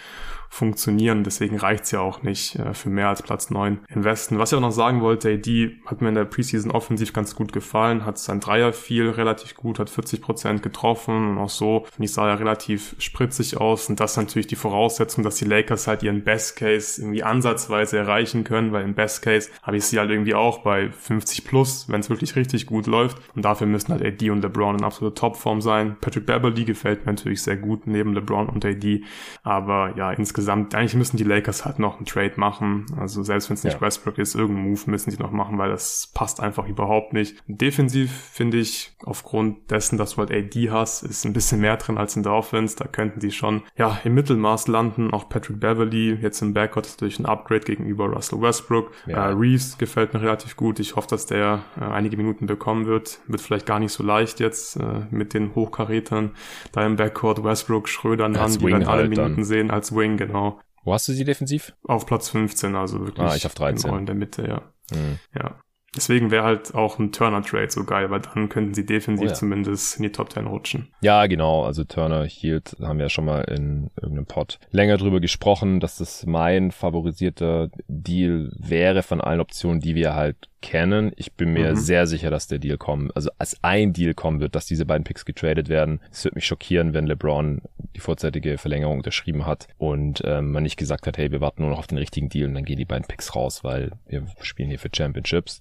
funktionieren. Deswegen reicht's ja auch nicht äh, für mehr als Platz neun im Westen. Was ich auch noch sagen wollte, AD hat mir in der Preseason offensiv ganz gut gefallen, hat sein Dreier viel relativ gut, hat 40 Prozent getroffen und auch so, finde ich, sah er relativ spritzig aus und das ist natürlich die Voraussetzung, dass die Lakers halt ihren Best Case irgendwie ansatzweise erreichen können, weil im Best Case habe ich sie halt irgendwie auch bei 50 plus, wenn es wirklich richtig gut läuft und dafür müssen halt AD und LeBron in absoluter Topform sein. Patrick Beverly gefällt mir natürlich sehr gut neben LeBron und AD, aber ja, insgesamt insgesamt, eigentlich müssen die Lakers halt noch einen Trade machen. Also selbst wenn es nicht ja. Westbrook ist, irgendeinen Move müssen sie noch machen, weil das passt einfach überhaupt nicht. Defensiv finde ich, aufgrund dessen, dass du halt AD hast, ist ein bisschen mehr drin als in der Offense. Da könnten die schon, ja, im Mittelmaß landen. Auch Patrick Beverly jetzt im Backcourt ist durch ein Upgrade gegenüber Russell Westbrook. Ja. Äh, Reeves gefällt mir relativ gut. Ich hoffe, dass der äh, einige Minuten bekommen wird. Wird vielleicht gar nicht so leicht jetzt äh, mit den Hochkarätern da im Backcourt Westbrook, Schröder, Nunn, die werden alle halt Minuten dann. sehen als Wing, genau genau. Wo hast du sie defensiv? Auf Platz 15, also wirklich. Ah, ich auf 13. In der Mitte, ja. Mhm. Ja. Deswegen wäre halt auch ein Turner-Trade so geil, weil dann könnten sie defensiv oh ja. zumindest in die Top 10 rutschen. Ja, genau. Also Turner hielt, haben wir ja schon mal in irgendeinem Pod länger drüber gesprochen, dass das mein favorisierter Deal wäre von allen Optionen, die wir halt kennen. Ich bin mir mhm. sehr sicher, dass der Deal kommen, also als ein Deal kommen wird, dass diese beiden Picks getradet werden. Es würde mich schockieren, wenn LeBron die vorzeitige Verlängerung unterschrieben hat und ähm, man nicht gesagt hat, hey, wir warten nur noch auf den richtigen Deal und dann gehen die beiden Picks raus, weil wir spielen hier für Championships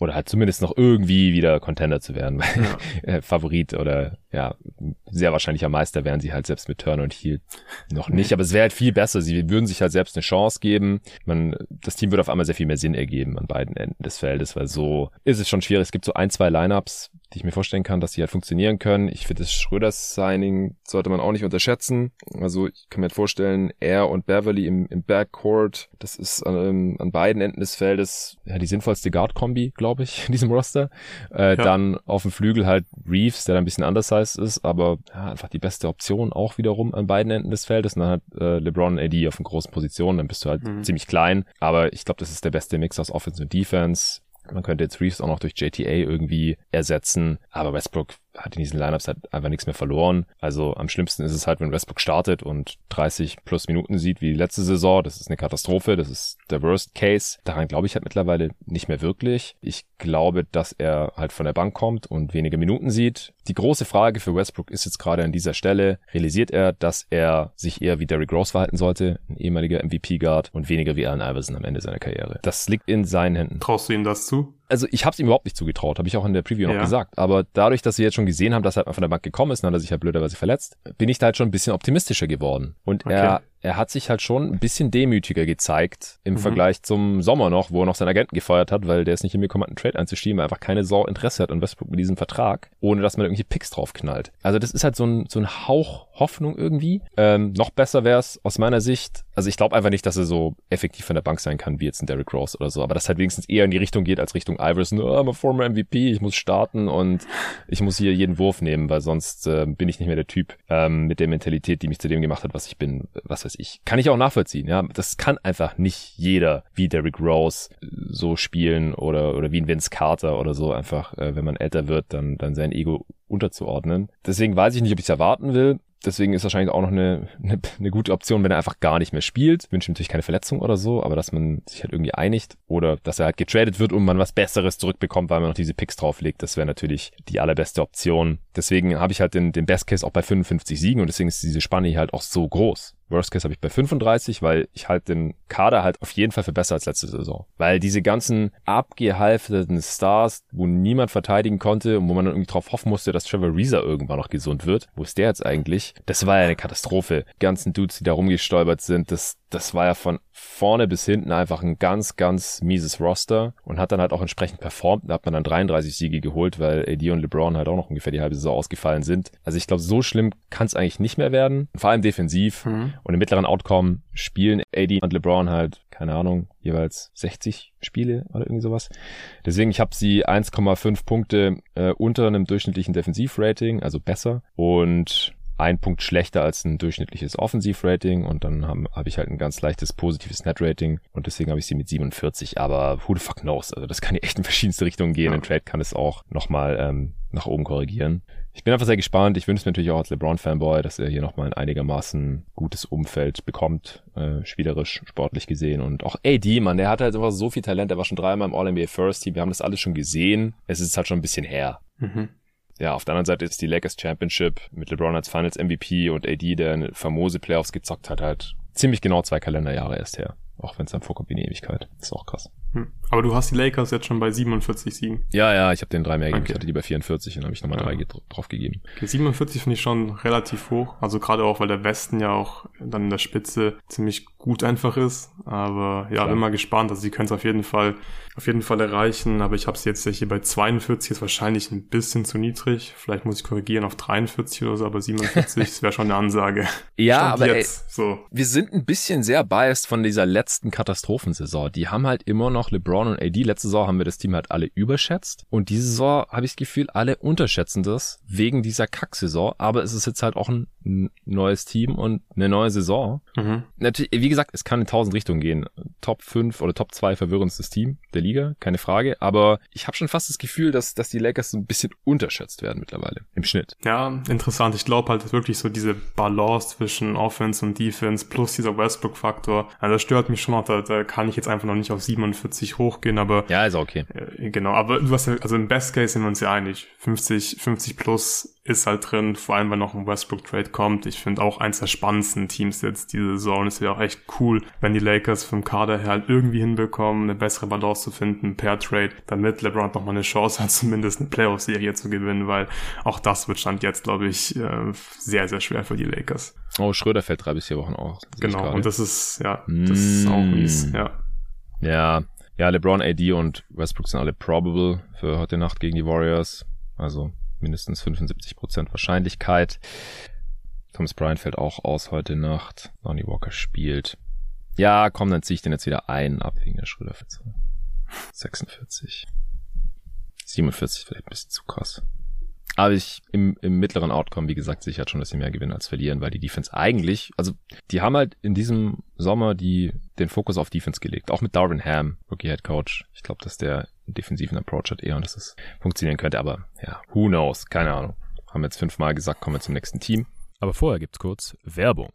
oder halt zumindest noch irgendwie wieder Contender zu werden, weil ja. [LAUGHS] Äh, Favorit oder ja, sehr wahrscheinlicher Meister wären sie halt selbst mit Turner und Heal noch nicht, aber es wäre halt viel besser. Sie würden sich halt selbst eine Chance geben. Man, das Team würde auf einmal sehr viel mehr Sinn ergeben an beiden Enden des Feldes, weil so ist es schon schwierig. Es gibt so ein, zwei Lineups, die ich mir vorstellen kann, dass die halt funktionieren können. Ich finde, das Schröders-Signing sollte man auch nicht unterschätzen. Also ich kann mir halt vorstellen, er und Beverly im, im Backcourt, das ist ähm, an beiden Enden des Feldes ja die sinnvollste Guard-Kombi, glaube ich, [LAUGHS] in diesem Roster. Äh, ja. Dann auf dem Flügel halt Reeves, der da ein bisschen undersized ist, aber ja, einfach die beste Option auch wiederum an beiden Enden des Feldes. Und dann halt äh, LeBron und AD auf den großen Positionen, dann bist du halt mhm. ziemlich klein. Aber ich glaube, das ist der beste Mix aus Offense und Defense. Man könnte jetzt Reeves auch noch durch JTA irgendwie ersetzen, aber Westbrook hat in diesen Lineups halt einfach nichts mehr verloren. Also am schlimmsten ist es halt, wenn Westbrook startet und 30 plus Minuten sieht wie letzte Saison. Das ist eine Katastrophe. Das ist der Worst Case. Daran glaube ich halt mittlerweile nicht mehr wirklich. Ich glaube, dass er halt von der Bank kommt und wenige Minuten sieht. Die große Frage für Westbrook ist jetzt gerade an dieser Stelle, realisiert er, dass er sich eher wie Derrick Rose verhalten sollte, ein ehemaliger MVP-Guard und weniger wie Allen Iverson am Ende seiner Karriere. Das liegt in seinen Händen. Traust du ihm das zu? Also ich habe es ihm überhaupt nicht zugetraut, habe ich auch in der Preview ja. noch gesagt. Aber dadurch, dass wir jetzt schon gesehen haben, dass er von der Bank gekommen ist, dann hat er sich halt blöderweise verletzt, bin ich da halt schon ein bisschen optimistischer geworden. Und okay. er er hat sich halt schon ein bisschen demütiger gezeigt im mhm. Vergleich zum Sommer noch, wo er noch seinen Agenten gefeuert hat, weil der es nicht hinbekommen hat, einen Trade einzuschieben, weil er einfach keine Sau Interesse hat an Westbrook mit diesem Vertrag, ohne dass man irgendwie Picks draufknallt. Also das ist halt so ein, so ein Hauch Hoffnung irgendwie. Ähm, noch besser wäre es aus meiner Sicht, also ich glaube einfach nicht, dass er so effektiv von der Bank sein kann, wie jetzt ein Derrick Rose oder so, aber das halt wenigstens eher in die Richtung geht als Richtung Iverson, oh, I'm a former MVP, ich muss starten und ich muss hier jeden Wurf nehmen, weil sonst äh, bin ich nicht mehr der Typ ähm, mit der Mentalität, die mich zu dem gemacht hat, was ich bin, was weiß weiß ich. Kann ich auch nachvollziehen, ja. Das kann einfach nicht jeder wie Derrick Rose so spielen oder, oder wie ein Vince Carter oder so einfach, äh, wenn man älter wird, dann, dann sein Ego unterzuordnen. Deswegen weiß ich nicht, ob ich es erwarten will. Deswegen ist wahrscheinlich auch noch eine, [LAUGHS] eine, eine, gute Option, wenn er einfach gar nicht mehr spielt. Ich wünsche natürlich keine Verletzung oder so, aber dass man sich halt irgendwie einigt oder dass er halt getradet wird und man was Besseres zurückbekommt, weil man noch diese Picks drauflegt. Das wäre natürlich die allerbeste Option. Deswegen habe ich halt den, den Best Case auch bei 55 Siegen und deswegen ist diese Spanne hier halt auch so groß. Worst Case habe ich bei 35, weil ich halt den Kader halt auf jeden Fall für besser als letzte Saison. Weil diese ganzen abgehalfterten Stars, wo niemand verteidigen konnte und wo man dann irgendwie drauf hoffen musste, dass Trevor Reeser irgendwann noch gesund wird. Wo ist der jetzt eigentlich? Das war ja eine Katastrophe. Die ganzen Dudes, die da rumgestolpert sind, das, das war ja von vorne bis hinten einfach ein ganz, ganz mieses Roster und hat dann halt auch entsprechend performt. Da hat man dann 33 Siege geholt, weil AD und LeBron halt auch noch ungefähr die halbe Saison ausgefallen sind. Also ich glaube, so schlimm kann es eigentlich nicht mehr werden. Vor allem defensiv. Mhm. Und im mittleren Outcome spielen AD und LeBron halt, keine Ahnung, jeweils 60 Spiele oder irgendwie sowas. Deswegen, ich habe sie 1,5 Punkte äh, unter einem durchschnittlichen Defensivrating, also besser. Und ein Punkt schlechter als ein durchschnittliches Offensivrating und dann habe hab ich halt ein ganz leichtes positives Netrating und deswegen habe ich sie mit 47, aber who the fuck knows? Also das kann ja echt in verschiedenste Richtungen gehen. Ein Trade kann es auch nochmal ähm, nach oben korrigieren. Ich bin einfach sehr gespannt. Ich wünsche es mir natürlich auch als LeBron-Fanboy, dass er hier nochmal ein einigermaßen gutes Umfeld bekommt, äh, spielerisch, sportlich gesehen. Und auch AD, man, der hat halt einfach so viel Talent. Er war schon dreimal im All-NBA First Team. Wir haben das alles schon gesehen. Es ist halt schon ein bisschen her. Mhm ja, auf der anderen Seite ist die Lakers Championship mit LeBron als Finals MVP und AD, der eine famose Playoffs gezockt hat, halt ziemlich genau zwei Kalenderjahre erst her. Auch wenn es dann vorkommt wie eine Ewigkeit. Das ist auch krass. Hm. Aber du hast die Lakers jetzt schon bei 47 Siegen. Ja, ja, ich habe den drei mehr gegeben. Okay. Ich hatte die bei 44 und habe ich nochmal ja. drei drauf gegeben. Okay, 47 finde ich schon relativ hoch. Also gerade auch, weil der Westen ja auch dann in der Spitze ziemlich gut einfach ist. Aber ja, Klar. bin mal gespannt. Also sie können es auf jeden Fall, auf jeden Fall erreichen. Aber ich habe sie jetzt hier bei 42, ist wahrscheinlich ein bisschen zu niedrig. Vielleicht muss ich korrigieren auf 43 oder so, aber 47, das wäre schon eine Ansage. ja, Stand aber jetzt, ey, so. wir sind ein bisschen sehr biased von dieser letzten Katastrophensaison. Die haben halt immer noch LeBron und AD. Letzte Saison haben wir das Team halt alle überschätzt. Und diese Saison habe ich das Gefühl, alle unterschätzen das wegen dieser Kacksaison. Aber es ist jetzt halt auch ein neues Team und eine neue Saison. Mhm. Natürlich, wie gesagt, es kann in tausend Richtungen gehen. Top 5 oder Top 2 verwirrendstes Team der Liga, keine Frage. Aber ich habe schon fast das Gefühl, dass, dass die Lakers so ein bisschen unterschätzt werden mittlerweile im Schnitt. Ja, interessant. Ich glaube halt wirklich so diese Balance zwischen Offense und Defense plus dieser Westbrook-Faktor. Also das stört mich schon noch. Da, da kann ich jetzt einfach noch nicht auf 47 hochgehen, aber. Ja, ist okay. Äh, genau, aber du hast ja, also im Best Case sind wir uns ja einig. 50, 50 plus ist halt drin, vor allem wenn noch ein Westbrook-Trade kommt. Ich finde auch eins der spannendsten Teams jetzt diese Saison. Es wäre auch echt cool, wenn die Lakers vom Kader her halt irgendwie hinbekommen, eine bessere Balance zu finden per Trade, damit LeBron noch mal eine Chance hat, [LAUGHS] zumindest eine Playoff-Serie zu gewinnen, weil auch das wird Stand jetzt, glaube ich, äh, sehr, sehr schwer für die Lakers. Oh, Schröder fällt drei bis vier Wochen aus. Genau, und das ist, ja, das ist auch mm. mies, ja. Ja, ja, LeBron, AD und Westbrook sind alle probable für heute Nacht gegen die Warriors. Also mindestens 75% Wahrscheinlichkeit. Thomas Bryant fällt auch aus heute Nacht. Lonnie Walker spielt. Ja, komm, dann ziehe ich den jetzt wieder ein, ab wegen der Schröderverletzung. 46. 47 vielleicht ein bisschen zu krass. Aber ich im, im mittleren Outcome, wie gesagt, sicher schon, dass sie mehr gewinnen als verlieren, weil die Defense eigentlich, also die haben halt in diesem Sommer die, den Fokus auf Defense gelegt. Auch mit Darwin Ham, Rookie Head Coach. Ich glaube, dass der einen defensiven Approach hat eher und dass es funktionieren könnte. Aber ja, who knows? Keine Ahnung. Haben jetzt fünfmal gesagt, kommen wir zum nächsten Team. Aber vorher gibt's kurz Werbung.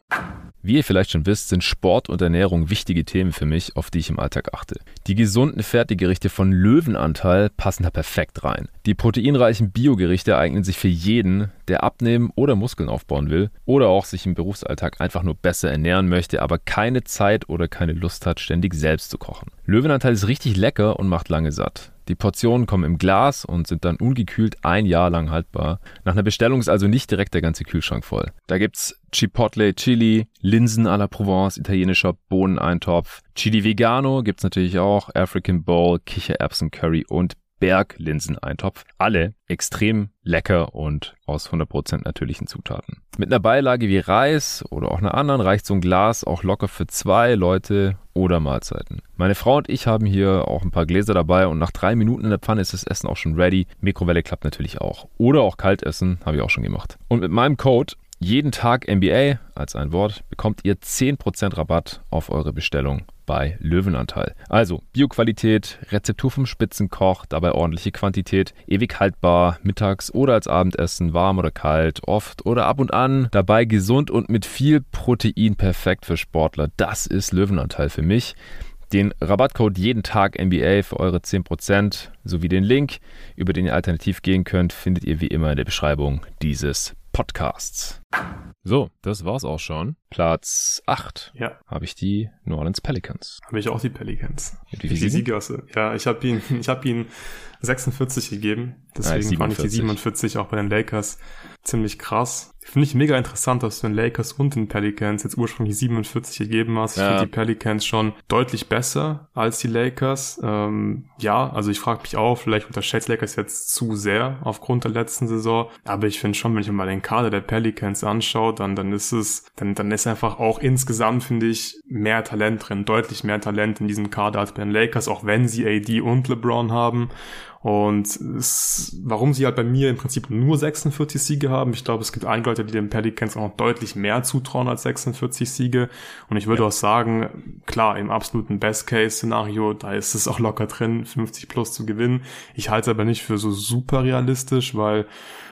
Wie ihr vielleicht schon wisst, sind Sport und Ernährung wichtige Themen für mich, auf die ich im Alltag achte. Die gesunden Fertiggerichte von Löwenanteil passen da perfekt rein. Die proteinreichen Biogerichte eignen sich für jeden, der abnehmen oder Muskeln aufbauen will oder auch sich im Berufsalltag einfach nur besser ernähren möchte, aber keine Zeit oder keine Lust hat, ständig selbst zu kochen. Löwenanteil ist richtig lecker und macht lange satt. Die Portionen kommen im Glas und sind dann ungekühlt ein Jahr lang haltbar. Nach einer Bestellung ist also nicht direkt der ganze Kühlschrank voll. Da gibt's Chipotle Chili, Linsen à la Provence, italienischer Bohneneintopf. Chili Vegano gibt's natürlich auch, African Bowl, Kichererbsen Curry und Berglinseneintopf. Alle extrem lecker und aus 100% natürlichen Zutaten. Mit einer Beilage wie Reis oder auch einer anderen reicht so ein Glas auch locker für zwei Leute oder Mahlzeiten. Meine Frau und ich haben hier auch ein paar Gläser dabei und nach drei Minuten in der Pfanne ist das Essen auch schon ready. Mikrowelle klappt natürlich auch. Oder auch kalt essen, habe ich auch schon gemacht. Und mit meinem Code jeden Tag NBA als ein Wort bekommt ihr 10% Rabatt auf eure Bestellung bei Löwenanteil. Also Bioqualität, Rezeptur vom Spitzenkoch, dabei ordentliche Quantität, ewig haltbar, mittags oder als Abendessen, warm oder kalt, oft oder ab und an, dabei gesund und mit viel Protein perfekt für Sportler. Das ist Löwenanteil für mich. Den Rabattcode jeden Tag NBA für eure 10% sowie den Link, über den ihr alternativ gehen könnt, findet ihr wie immer in der Beschreibung dieses Podcasts. So, das war's auch schon. Platz 8 Ja, habe ich die New Orleans Pelicans. habe ich auch die Pelicans. Mit Wie viele Siege hast du? Ja, ich habe ihn, ich habe ihn 46 gegeben. Deswegen fand ich die 47. 47 auch bei den Lakers ziemlich krass. Finde ich mega interessant, dass du den Lakers und den Pelicans jetzt ursprünglich 47 gegeben hast. Ich Ja. finde die Pelicans schon deutlich besser als die Lakers. Ähm, ja, also ich frage mich auch, vielleicht unterschätzt Lakers jetzt zu sehr aufgrund der letzten Saison. Aber ich finde schon, wenn ich mir mal den Kader der Pelicans anschaue, dann, dann ist es, dann, dann ist einfach auch insgesamt, finde ich, mehr Talent drin, deutlich mehr Talent in diesem Kader als bei den Lakers, auch wenn sie AD und LeBron haben. Und es, warum sie halt bei mir im Prinzip nur 46 Siege haben, ich glaube, es gibt einige Leute, die den Pelicans auch noch deutlich mehr zutrauen als 46 Siege. Und ich würde auch sagen, klar, im absoluten Best-Case-Szenario, da ist es auch locker drin, 50 plus zu gewinnen. Ich halte es aber nicht für so super realistisch, weil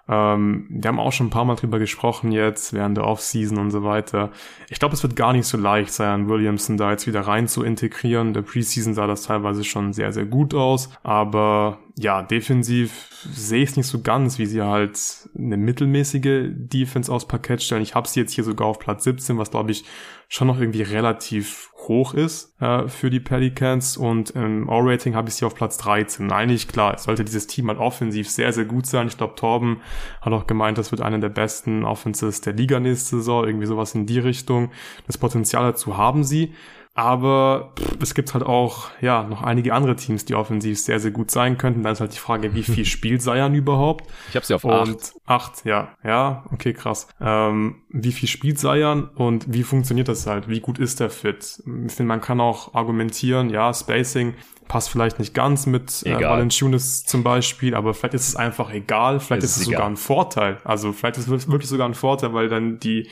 ähm, wir haben auch schon ein paar Mal drüber gesprochen jetzt, während der Offseason und so weiter. Ich glaube, es wird gar nicht so leicht sein, Williamson da jetzt wieder rein zu integrieren. Der Preseason sah das teilweise schon sehr, sehr gut aus. Aber ja, defensiv sehe ich es nicht so ganz, wie sie halt eine mittelmäßige Defense aus Parkett stellen. Ich habe sie jetzt hier sogar auf Platz 17, was glaube ich schon noch irgendwie relativ hoch ist äh, für die Pelicans und im O-Rating habe ich sie auf Platz 13. Eigentlich klar, es sollte dieses Team halt offensiv sehr, sehr gut sein. Ich glaube, Torben hat auch gemeint, das wird einer der besten Offenses der Liga nächste Saison, irgendwie sowas in die Richtung. Das Potenzial dazu haben sie. Aber pff, es gibt halt auch, ja, noch einige andere Teams, die offensiv sehr, sehr gut sein könnten. Dann ist halt die Frage, wie viel [LAUGHS] spielt Zion überhaupt? Ich habe sie auf 8. Und acht, ja, ja, okay, krass. Ähm, wie viel spielt Zion und wie funktioniert das halt? Wie gut ist der Fit? Ich finde, man kann auch argumentieren, ja, Spacing passt vielleicht nicht ganz mit äh. Valanciunas zum Beispiel, aber vielleicht ist es einfach egal. Vielleicht ist ist es sogar egal. ein Vorteil. Also vielleicht ist es wirklich sogar ein Vorteil, weil dann die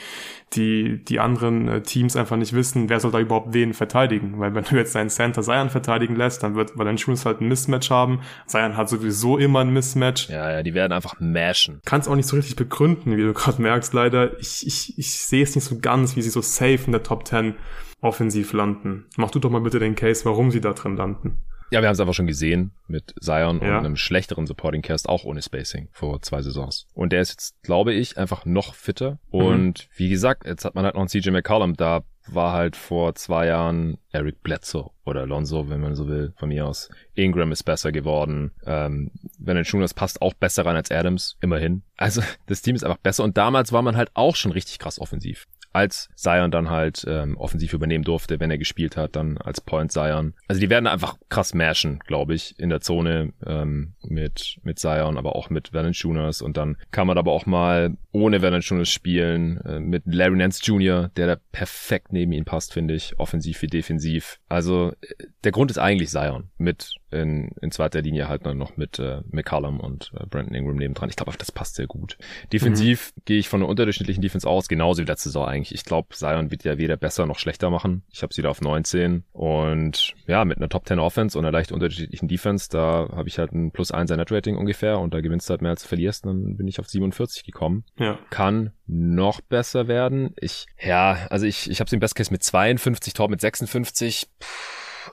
die die anderen äh, Teams einfach nicht wissen, wer soll da überhaupt wen verteidigen. Weil wenn du jetzt deinen Center Zion verteidigen lässt, dann wird Valanciunas halt ein Mismatch haben. Zion hat sowieso immer ein Mismatch Ja, ja, die werden einfach mashen. kann es auch nicht so richtig begründen, wie du [LAUGHS] gerade merkst, leider. Ich, ich, ich sehe es nicht so ganz, wie sie so safe in der Top 10 offensiv landen. Mach du doch mal bitte den Case, warum sie da drin landen. Ja, wir haben es einfach schon gesehen mit Zion Ja. und einem schlechteren Supporting Cast, auch ohne Spacing, vor zwei Saisons. Und der ist jetzt, glaube ich, einfach noch fitter. Und wie gesagt, jetzt hat man halt noch einen CJ McCollum, da war halt vor zwei Jahren Eric Bledsoe oder Lonzo, wenn man so will, von mir aus. Ingram ist besser geworden. Ähm, Valanciunas passt auch besser rein als Adams, immerhin. Also [LAUGHS] das Team ist einfach besser. Und damals war man halt auch schon richtig krass offensiv. Als Zion dann halt ähm, offensiv übernehmen durfte, wenn er gespielt hat, dann als Point Zion. Also die werden einfach krass mashen, glaube ich, in der Zone ähm, mit mit Zion, aber auch mit Valanciunas und dann kann man aber auch mal ohne Valanciunas spielen äh, mit Larry Nance Jr., der da perfekt neben ihn passt, finde ich, offensiv wie defensiv. Also äh, der Grund ist eigentlich Zion mit in, in zweiter Linie halt dann noch mit äh, McCallum und äh, Brandon Ingram nebendran. Ich glaube, das passt sehr gut. Defensiv gehe ich von einer unterdurchschnittlichen Defense aus, genauso wie letzte Saison eigentlich. Ich glaube, Zion wird ja weder besser noch schlechter machen. Ich habe sie da auf 19 und ja, mit einer Top 10 Offense und einer leicht unterschiedlichen Defense, da habe ich halt ein plus 1 Net Rating ungefähr und da gewinnst du halt mehr als du verlierst, dann bin ich auf 47 gekommen Ja. kann noch besser werden. Ich, ja, also ich, ich habe sie im Best Case mit 52, Tor mit 56. Puh,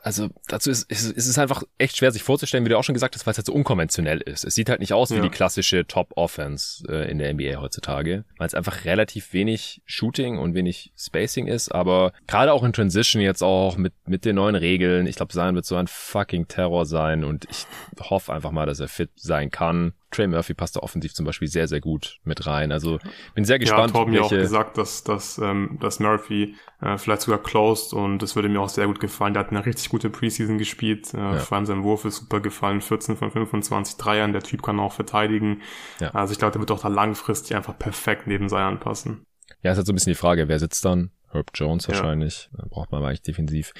Also dazu ist, ist, ist es einfach echt schwer, sich vorzustellen, wie du auch schon gesagt hast, weil es halt so unkonventionell ist. Es sieht halt nicht aus wie Ja. die klassische Top-Offense äh, in der NBA heutzutage, weil es einfach relativ wenig Shooting und wenig Spacing ist, aber gerade auch in Transition jetzt auch mit, mit den neuen Regeln, ich glaube, Zion wird so ein fucking Terror sein und ich hoffe einfach mal, dass er fit sein kann. Trey Murphy passt da offensiv zum Beispiel sehr, sehr gut mit rein. Also bin sehr Ja, gespannt, Torben ja auch welche, gesagt, dass, dass, ähm, dass Murphy äh, vielleicht sogar closed und das würde mir auch sehr gut gefallen. Der hat eine richtig gute Preseason gespielt. Äh, Vor allem sein Wurf ist super gefallen. 14 von 25 Dreiern. Der Typ kann auch verteidigen. Ja. Also ich glaube, der wird auch da langfristig einfach perfekt neben Zion passen. Ja, ist halt so ein bisschen die Frage, wer sitzt dann? Herb Jones wahrscheinlich. Ja. Braucht man eigentlich defensiv.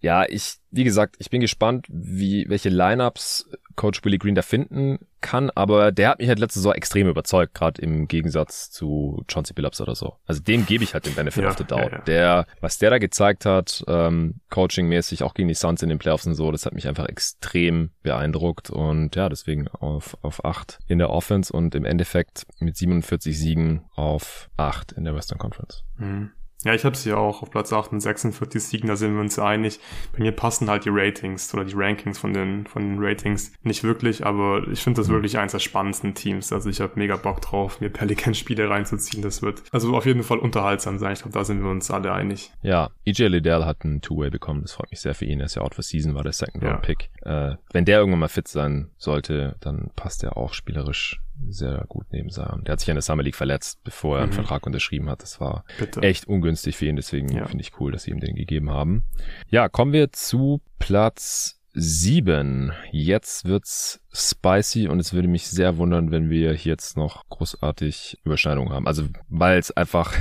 Ja, ich, wie gesagt, ich bin gespannt, wie, welche Lineups Coach Willie Green da finden kann, aber der hat mich halt letzte Saison extrem überzeugt, gerade im Gegensatz zu Chauncey Billups oder so. Also dem gebe ich halt den Benefit ja, of the Doubt. Ja. Der, was der da gezeigt hat, ähm, coachingmäßig auch gegen die Suns in den Playoffs und so, das hat mich einfach extrem beeindruckt und ja, deswegen auf, auf acht in der Offense und im Endeffekt mit 47 Siegen auf acht in der Western Conference. Mhm. Ja, ich habe sie ja auch auf Platz 8 und 46 Siegen, da sind wir uns einig. Bei mir passen halt die Ratings oder die Rankings von den, von den Ratings nicht wirklich, aber ich finde das mhm. wirklich eins der spannendsten Teams. Also ich habe mega Bock drauf, mir Pelican-Spiele reinzuziehen. Das wird also auf jeden Fall unterhaltsam sein. Ich glaube, da sind wir uns alle einig. Ja, EJ Liddell hat einen Two-Way bekommen. Das freut mich sehr für ihn. Er ist ja out for season, war der Second-Round-Pick. Ja. Äh, wenn der irgendwann mal fit sein sollte, dann passt er auch spielerisch sehr gut neben Zion. Der hat sich in der Summer League verletzt, bevor er einen mhm. Vertrag unterschrieben hat. Das war Bitte. echt ungünstig für ihn, deswegen ja. finde ich cool, dass sie ihm den gegeben haben. Ja, kommen wir zu Platz sieben. Jetzt wird's spicy und es würde mich sehr wundern, wenn wir jetzt noch großartig Überschneidungen haben. Also, weil es einfach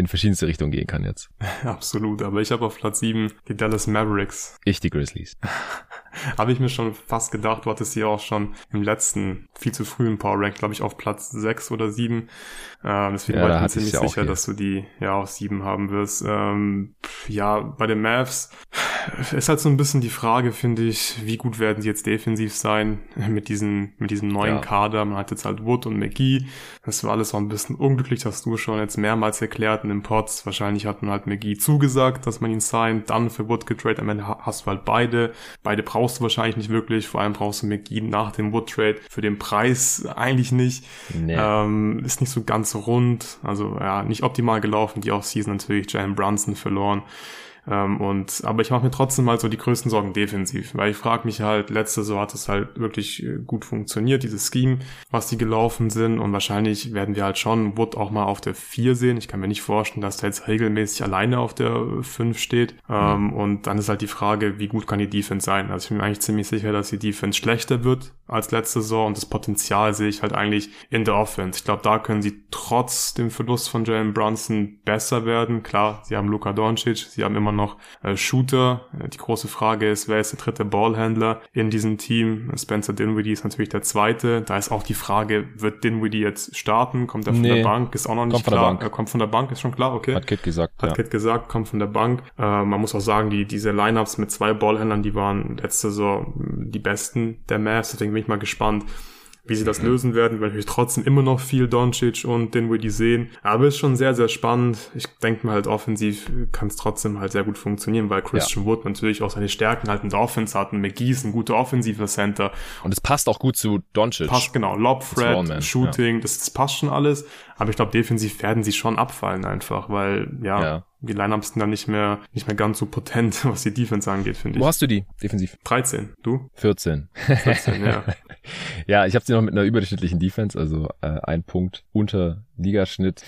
in verschiedenste Richtungen gehen kann jetzt. [LAUGHS] Absolut, aber ich habe auf Platz sieben die Dallas Mavericks. Ich die Grizzlies. [LAUGHS] Habe ich mir schon fast gedacht, du hattest sie auch schon im letzten, viel zu frühen Power Rank, glaube ich, auf Platz 6 oder 7. Ähm, deswegen ja, war ich mir ziemlich sicher, dass du die ja auf 7 haben wirst. Ähm, ja, bei den Mavs [SIGHS] ist halt so ein bisschen die Frage, finde ich, wie gut werden sie jetzt defensiv sein [LAUGHS] mit diesen, mit diesem neuen ja. Kader. Man hat jetzt halt Wood und McGee. Das war alles auch ein bisschen unglücklich, hast du schon jetzt mehrmals erklärt in den Pots. Wahrscheinlich hat man halt McGee zugesagt, dass man ihn signed, dann für Wood getradet. Am Ende hast du halt beide. Beide brauchst du wahrscheinlich nicht wirklich. Vor allem brauchst du McGee nach dem Wood Trade für den Preis eigentlich nicht. Nee. Ähm, ist nicht so ganz rund. Also ja, nicht optimal gelaufen. Die Offseason natürlich Jalen Brunson verloren. Ähm, und, aber ich mache mir trotzdem mal so die größten Sorgen defensiv, weil ich frage mich halt, letzte Saison hat es halt wirklich äh, gut funktioniert, dieses Scheme, was die gelaufen sind und wahrscheinlich werden wir halt schon Wood auch mal auf der 4 sehen. Ich kann mir nicht vorstellen, dass der jetzt regelmäßig alleine auf der 5 steht. Ähm, mhm. und dann ist halt die Frage, wie gut kann die Defense sein? Also ich bin mir eigentlich ziemlich sicher, dass die Defense schlechter wird als letzte Saison und das Potenzial sehe ich halt eigentlich in der Offense. Ich glaube, da können sie trotz dem Verlust von Jalen Brunson besser werden. Klar, sie haben Luka Doncic, sie haben immer noch äh, Shooter. Äh, die große Frage ist, wer ist der dritte Ballhändler in diesem Team? Spencer Dinwiddie ist natürlich der zweite. Da ist auch die Frage, wird Dinwiddie jetzt starten? Kommt er von nee, der Bank? Ist auch noch nicht klar. Er kommt von der Bank, ist schon klar, okay. Hat Kit gesagt. Hat ja. Kit gesagt, kommt von der Bank. Äh, man muss auch sagen, die, diese Lineups mit zwei Ballhändlern, die waren letzte Saison die besten der Mavs. Deswegen bin ich mal gespannt, wie sie das lösen werden, weil wir trotzdem immer noch viel Doncic und Dinwiddie sehen. Aber es ist schon sehr, sehr spannend. Ich denke mal halt offensiv kann es trotzdem halt sehr gut funktionieren, weil Christian ja. Wood natürlich auch seine Stärken halt in der Offense hat. Und McGee ist ein guter offensiver Center. Und es passt auch gut zu Doncic. Passt genau. Lob, Threat, Shooting, ja. das, das passt schon alles. Aber ich glaube, defensiv werden sie schon abfallen einfach, weil ja, ja die Lineups sind dann nicht mehr, nicht mehr ganz so potent, [LAUGHS] was die Defense angeht, finde ich. Wo hast du die defensiv? 13. Du? 14. 14, ja. [LAUGHS] ja, ich habe sie noch mit einer überdurchschnittlichen Defense, also äh, ein Punkt unter Ligaschnitt.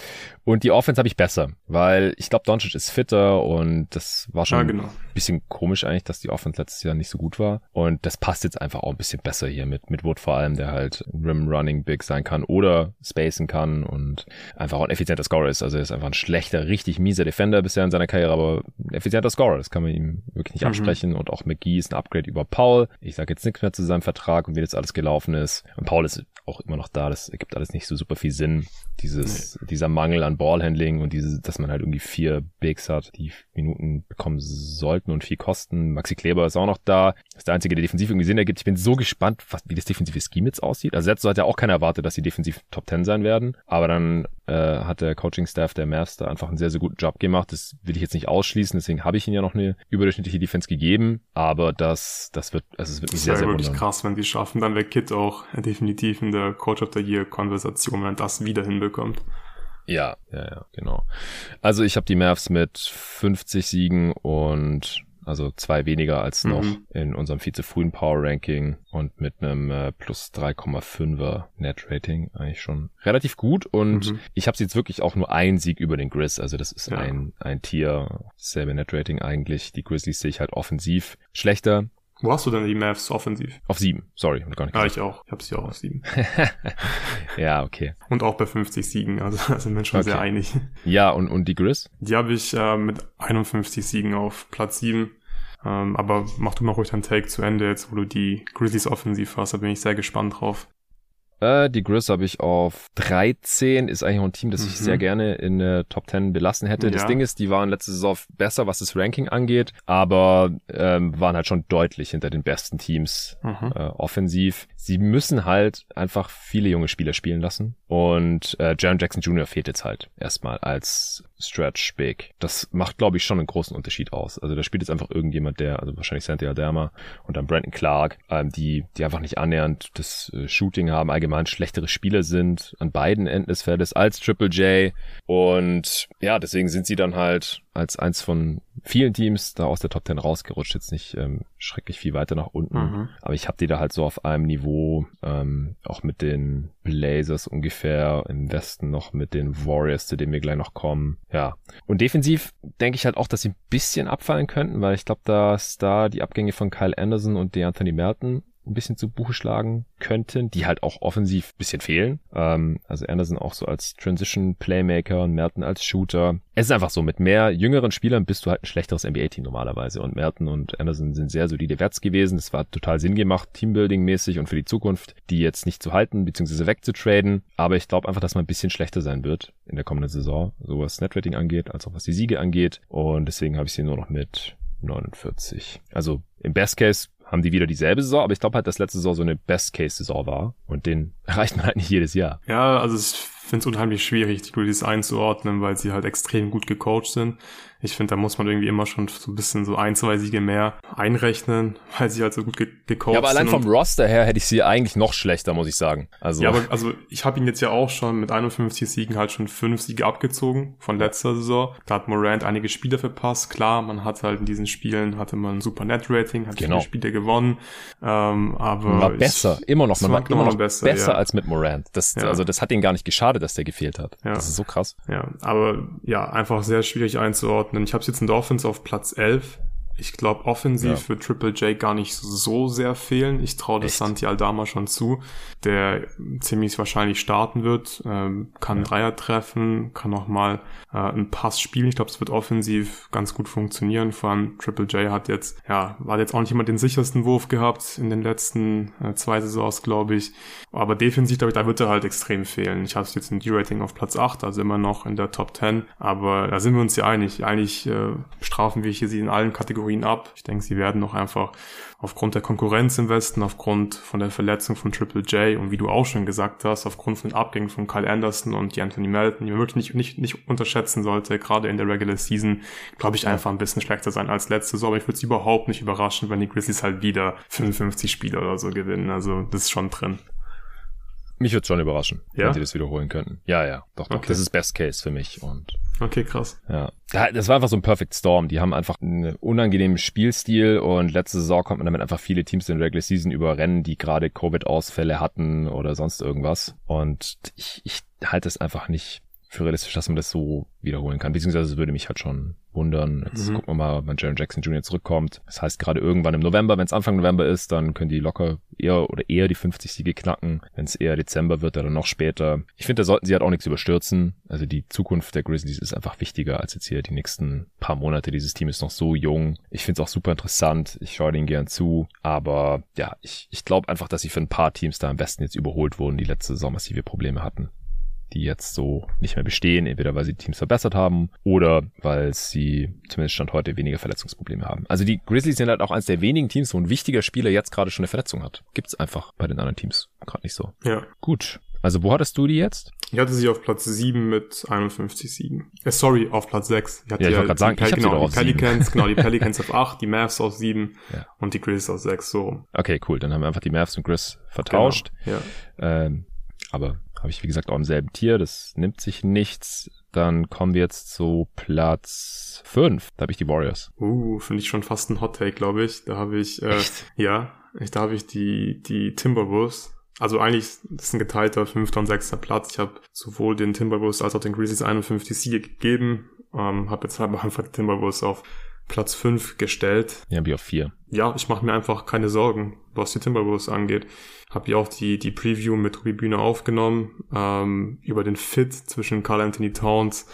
Und die Offense habe ich besser, weil ich glaube, Doncic ist fitter und das war schon ja, genau. ein bisschen komisch eigentlich, dass die Offense letztes Jahr nicht so gut war. Und das passt jetzt einfach auch ein bisschen besser hier mit, mit Wood vor allem, der halt Rim Running Big sein kann oder spacen kann und einfach auch ein effizienter Scorer ist. Also er ist einfach ein schlechter, richtig mieser Defender bisher in seiner Karriere, aber ein effizienter Scorer. Das kann man ihm wirklich nicht mhm. absprechen. Und auch McGee ist ein Upgrade über Paul. Ich sage jetzt nichts mehr zu seinem Vertrag und wie das alles gelaufen ist. Und Paul ist auch immer noch da. Das ergibt alles nicht so super viel Sinn. Dieses, nee. dieser Mangel an Ballhandling und diese, dass man halt irgendwie vier Bigs hat, die Minuten bekommen sollten und viel kosten. Maxi Kleber ist auch noch da. ist der einzige, der defensiv irgendwie Sinn ergibt. Ich bin so gespannt, was, wie das defensive Scheme jetzt aussieht. Also jetzt hat ja auch keiner erwartet, dass sie defensiv Top 10 sein werden. Aber dann äh, hat der Coaching-Staff der Mavs da einfach einen sehr, sehr guten Job gemacht. Das will ich jetzt nicht ausschließen. Deswegen habe ich ihnen ja noch eine überdurchschnittliche Defense gegeben. Aber das, das wird, also es wird mich das sehr, sehr wirklich wundern. krass, wenn die schaffen. Dann wäre Kit auch definitiv in der Coach of the Year Konversation, wenn das wieder hinbekommt. Ja, ja, ja, genau. Also ich habe die Mavs mit 50 Siegen und also zwei weniger als noch mhm. in unserem viel zu frühen Power Ranking und mit einem äh, plus 3,5er Net Rating eigentlich schon relativ gut und mhm. ich habe jetzt wirklich auch nur einen Sieg über den Grizz, also das ist ja. ein ein Tier, selbe Net Rating eigentlich. Die Grizzlies sehe ich halt offensiv schlechter Wo hast du denn die Mavs offensiv? Auf sieben, sorry, gar nicht. Ja, ich auch. Ich habe sie auch auf sieben. [LAUGHS] ja, okay. Und auch bei 50 Siegen, also da sind wir schon okay. sehr einig. Ja, und, und die Grizz? Die habe ich äh, mit 51 Siegen auf Platz sieben. Ähm, aber mach du mal ruhig deinen Take zu Ende jetzt, wo du die Grizzlies offensiv hast. Da bin ich sehr gespannt drauf. Äh, die Grizz habe ich auf 13. Ist eigentlich auch ein Team, das ich mhm. sehr gerne in der Top 10 belassen hätte. Ja. Das Ding ist, die waren letzte Saison besser, was das Ranking angeht, aber ähm, waren halt schon deutlich hinter den besten Teams mhm. äh, offensiv. Sie müssen halt einfach viele junge Spieler spielen lassen. Und äh, Jaron Jackson Jr. fehlt jetzt halt erstmal als Stretch Big. Das macht, glaube ich, schon einen großen Unterschied aus. Also da spielt jetzt einfach irgendjemand, der, also wahrscheinlich Santi Aldama und dann Brandon Clark, ähm, die, die einfach nicht annähernd das äh, Shooting haben, allgemein schlechtere Spieler sind an beiden Enden des Feldes als Triple J. Und ja, deswegen sind sie dann halt als eins von vielen Teams da aus der Top 10 rausgerutscht. Jetzt nicht ähm, schrecklich viel weiter nach unten. Mhm. Aber ich habe die da halt so auf einem Niveau, ähm, auch mit den Blazers ungefähr, im Westen noch mit den Warriors, zu denen wir gleich noch kommen. Ja. Und defensiv denke ich halt auch, dass sie ein bisschen abfallen könnten, weil ich glaube, dass da die Abgänge von Kyle Anderson und DeAnthony Melton ein bisschen zu Buche schlagen könnten, die halt auch offensiv ein bisschen fehlen. Ähm, also Anderson auch so als Transition Playmaker und Merton als Shooter. Es ist einfach so, mit mehr jüngeren Spielern bist du halt ein schlechteres NBA-Team normalerweise und Merton und Anderson sind sehr solide Werts gewesen. Das war total Sinn gemacht, Teambuilding-mäßig und für die Zukunft, die jetzt nicht zu halten bzw. wegzutraden. Aber ich glaube einfach, dass man ein bisschen schlechter sein wird in der kommenden Saison, so was Netrating angeht, als auch was die Siege angeht. Und deswegen habe ich sie nur noch mit 49. Also im Best Case haben die wieder dieselbe Saison, aber ich glaube halt, dass letzte Saison so eine Best-Case-Saison war und den [LAUGHS] erreicht man halt nicht jedes Jahr. Ja, also ich finde es unheimlich schwierig, die Grizzlies einzuordnen, weil sie halt extrem gut gecoacht sind. Ich finde, da muss man irgendwie immer schon so ein bisschen so ein, zwei Siege mehr einrechnen, [LAUGHS] weil sie halt so gut ge gecoacht sind. Ja, aber allein vom Roster her hätte ich sie eigentlich noch schlechter, muss ich sagen. Also ja, aber also ich habe ihn jetzt ja auch schon mit 51 Siegen halt schon fünf Siege abgezogen von letzter Saison. Da hat Morant einige Spiele verpasst. Klar, man hat halt in diesen Spielen hatte man ein super Net-Rating, hat genau. viele Spiele gewonnen. Ähm, aber man war besser, immer noch, man war immer noch besser, besser ja. als mit Morant. Das, ja. Also das hat ihn gar nicht geschadet, dass der gefehlt hat. Ja. Das ist so krass. Ja, aber ja, einfach sehr schwierig einzuordnen. Ich habe jetzt in Dolphins auf Platz 11 ich glaube, offensiv ja. wird Triple J gar nicht so sehr fehlen. Ich traue das Santi Aldama schon zu, der ziemlich wahrscheinlich starten wird, ähm, kann ja. Dreier treffen, kann auch mal äh, einen Pass spielen. Ich glaube, es wird offensiv ganz gut funktionieren. Vor allem Triple J hat jetzt, ja, war jetzt auch nicht immer den sichersten Wurf gehabt in den letzten äh, zwei Saisons, glaube ich. Aber defensiv, glaube ich, da wird er halt extrem fehlen. Ich habe jetzt ein D-Rating auf Platz 8, also immer noch in der Top 10. Aber da sind wir uns ja einig. Eigentlich äh, strafen wir hier sie in allen Kategorien Kategorien ab. Ich denke, sie werden noch einfach aufgrund der Konkurrenz im Westen, aufgrund von der Verletzung von Triple J und wie du auch schon gesagt hast, aufgrund von den Abgängen von Kyle Anderson und die Anthony Melton, die man wirklich nicht, nicht, nicht unterschätzen sollte, gerade in der Regular Season, glaube ich, einfach ein bisschen schlechter sein als letzte Saison. Aber ich würde es überhaupt nicht überraschen, wenn die Grizzlies halt wieder 55 Spiele oder so gewinnen. Also das ist schon drin. Mich würde schon überraschen, ja? wenn sie das wiederholen könnten. Ja, ja, doch, doch. Okay. Das ist Best Case für mich und. Okay, krass. Ja. Das war einfach so ein Perfect Storm. Die haben einfach einen unangenehmen Spielstil und letzte Saison konnte man damit einfach viele Teams in der Regular Season überrennen, die gerade Covid-Ausfälle hatten oder sonst irgendwas. Und ich, ich halte es einfach nicht für realistisch, dass man das so wiederholen kann. Beziehungsweise würde mich halt schon wundern. Jetzt mhm. gucken wir mal, wann Jaron Jackson Jr. zurückkommt. Das heißt, gerade irgendwann im November, wenn es Anfang November ist, dann können die locker eher oder eher die 50 Siege knacken. Wenn es eher Dezember wird oder noch später. Ich finde, da sollten sie halt auch nichts überstürzen. Also die Zukunft der Grizzlies ist einfach wichtiger als jetzt hier die nächsten paar Monate. Dieses Team ist noch so jung. Ich finde es auch super interessant. Ich schaue denen gern zu. Aber ja, ich, ich glaube einfach, dass sie für ein paar Teams da am besten jetzt überholt wurden, die letzte Saison massive Probleme hatten die jetzt so nicht mehr bestehen, entweder weil sie die Teams verbessert haben oder weil sie zumindest Stand heute weniger Verletzungsprobleme haben. Also die Grizzlies sind halt auch eines der wenigen Teams, wo ein wichtiger Spieler jetzt gerade schon eine Verletzung hat. Gibt's einfach bei den anderen Teams gerade nicht so. Ja. Gut. Also wo hattest du die jetzt? Ich hatte sie auf Platz 7 mit 51 Siegen. Äh, sorry, auf Platz 6. Ich hatte ja, ich wollte gerade sagen, ich genau, die Pelicans, genau, die [LAUGHS] Pelicans auf 8, die Mavs auf 7 ja. und die Grizzlies auf 6, so. Okay, cool. Dann haben wir einfach die Mavs und Grizz vertauscht. Genau. Ja. Ähm, aber habe ich, wie gesagt, auch im selben Tier. Das nimmt sich nichts. Dann kommen wir jetzt zu Platz 5. Da habe ich die Warriors. Uh, finde ich schon fast ein Hot Take, glaube ich. Da habe ich, äh, ja, ich, da habe ich die, die Timberwolves. Also eigentlich ist ein geteilter fünfter und sechster Platz. Ich habe sowohl den Timberwolves als auch den Grizzlies 51 Siege gegeben. Ähm, habe jetzt halt [LAUGHS] einfach die Timberwolves auf Platz 5 gestellt. Ja, wie auf 4. Ja, ich mache mir einfach keine Sorgen, was die Timberwolves angeht. Habe ja auch die, die Preview mit Ruby Bühne aufgenommen, ähm, über den Fit zwischen Carl Anthony Towns und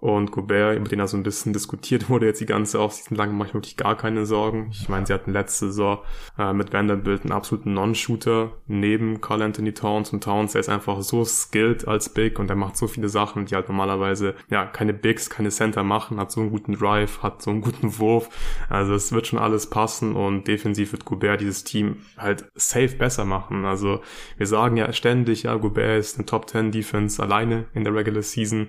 Gobert, über den er so ein bisschen diskutiert wurde jetzt die ganze Offseason lang, mache ich wirklich gar keine Sorgen. Ich meine, sie hatten letzte Saison äh, mit Vanderbilt einen absoluten Non-Shooter neben Carl Anthony Towns und Towns, der ist einfach so skilled als Big und er macht so viele Sachen, die halt normalerweise ja keine Bigs, keine Center machen, hat so einen guten Drive, hat so einen guten Wurf. Also es wird schon alles passen und defensiv wird Gobert dieses Team halt safe besser machen. Also wir sagen ja ständig, ja, Gobert ist eine Top 10 Defense alleine in der Regular Season.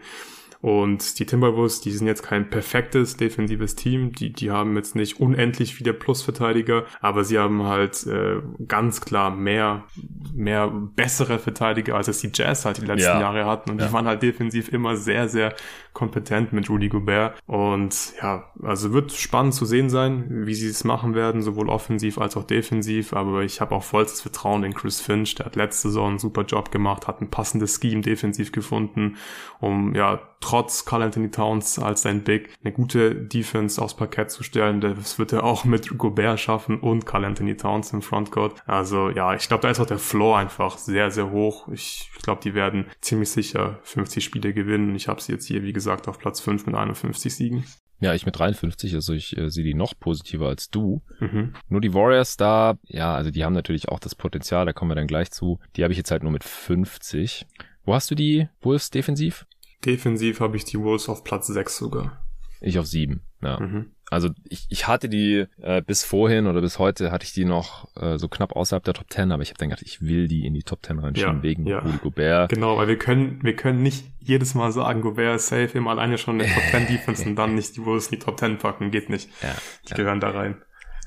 Und die Timberwolves, die sind jetzt kein perfektes defensives Team. Die, die haben jetzt nicht unendlich viele Plusverteidiger, aber sie haben halt äh, ganz klar mehr, mehr bessere Verteidiger, als es die Jazz halt die letzten ja. Jahre hatten. Und ja. die waren halt defensiv immer sehr, sehr kompetent mit Rudy Gobert. Und ja, also wird spannend zu sehen sein, wie sie es machen werden, sowohl offensiv als auch defensiv. Aber ich habe auch vollstes Vertrauen in Chris Finch. Der hat letzte Saison einen super Job gemacht, hat ein passendes Scheme defensiv gefunden, um ja trotz Carl Anthony Towns als sein Big eine gute Defense aufs Parkett zu stellen. Das wird er auch mit Gobert schaffen und Carl Anthony Towns im Frontcourt. Also ja, ich glaube, da ist auch der Floor einfach sehr, sehr hoch. Ich, ich glaube, die werden ziemlich sicher 50 Spiele gewinnen. Ich habe sie jetzt hier, wie gesagt, auf Platz 5 mit 51 Siegen. Ja, ich mit 53, also ich äh, sehe die noch positiver als du. Mhm. Nur die Warriors da, ja, also die haben natürlich auch das Potenzial, da kommen wir dann gleich zu. Die habe ich jetzt halt nur mit 50. Wo hast du die Wolves defensiv? Defensiv habe ich die Wolves auf Platz 6 sogar. Ich auf 7, ja. Mhm. Also ich, ich hatte die äh, bis vorhin oder bis heute hatte ich die noch äh, so knapp außerhalb der Top 10, aber ich habe dann gedacht, ich will die in die Top 10 reinschieben ja, wegen ja. Rudy Gobert. Genau, weil wir können wir können nicht jedes Mal sagen, Gobert ist safe, immer alleine schon in der Top 10 [LAUGHS] Defense und dann nicht die Wolves in die Top 10 packen, geht nicht. Ja, die gehören da rein.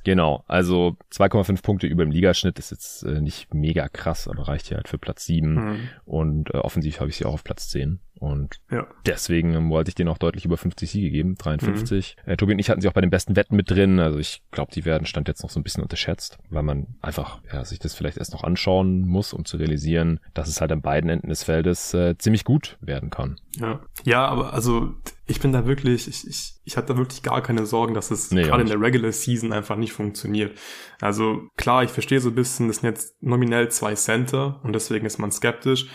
Genau, also 2,5 Punkte über dem Ligaschnitt ist jetzt äh, nicht mega krass, aber reicht ja halt für Platz 7 mhm. und äh, offensiv habe ich sie auch auf Platz 10. Und ja. deswegen ähm, wollte ich denen auch deutlich über 50 Siege geben, 53. Mhm. Äh, Tobi und ich hatten sie auch bei den besten Wetten mit drin. Also ich glaube, die werden Stand jetzt noch so ein bisschen unterschätzt, weil man einfach ja, sich das vielleicht erst noch anschauen muss, um zu realisieren, dass es halt an beiden Enden des Feldes äh, ziemlich gut werden kann. Ja, ja aber also ich bin da wirklich, ich, ich, ich hatte da wirklich gar keine Sorgen, dass es nee, gerade in der Regular Season einfach nicht funktioniert. Also klar, ich verstehe so ein bisschen, das sind jetzt nominell zwei Center und deswegen ist man skeptisch.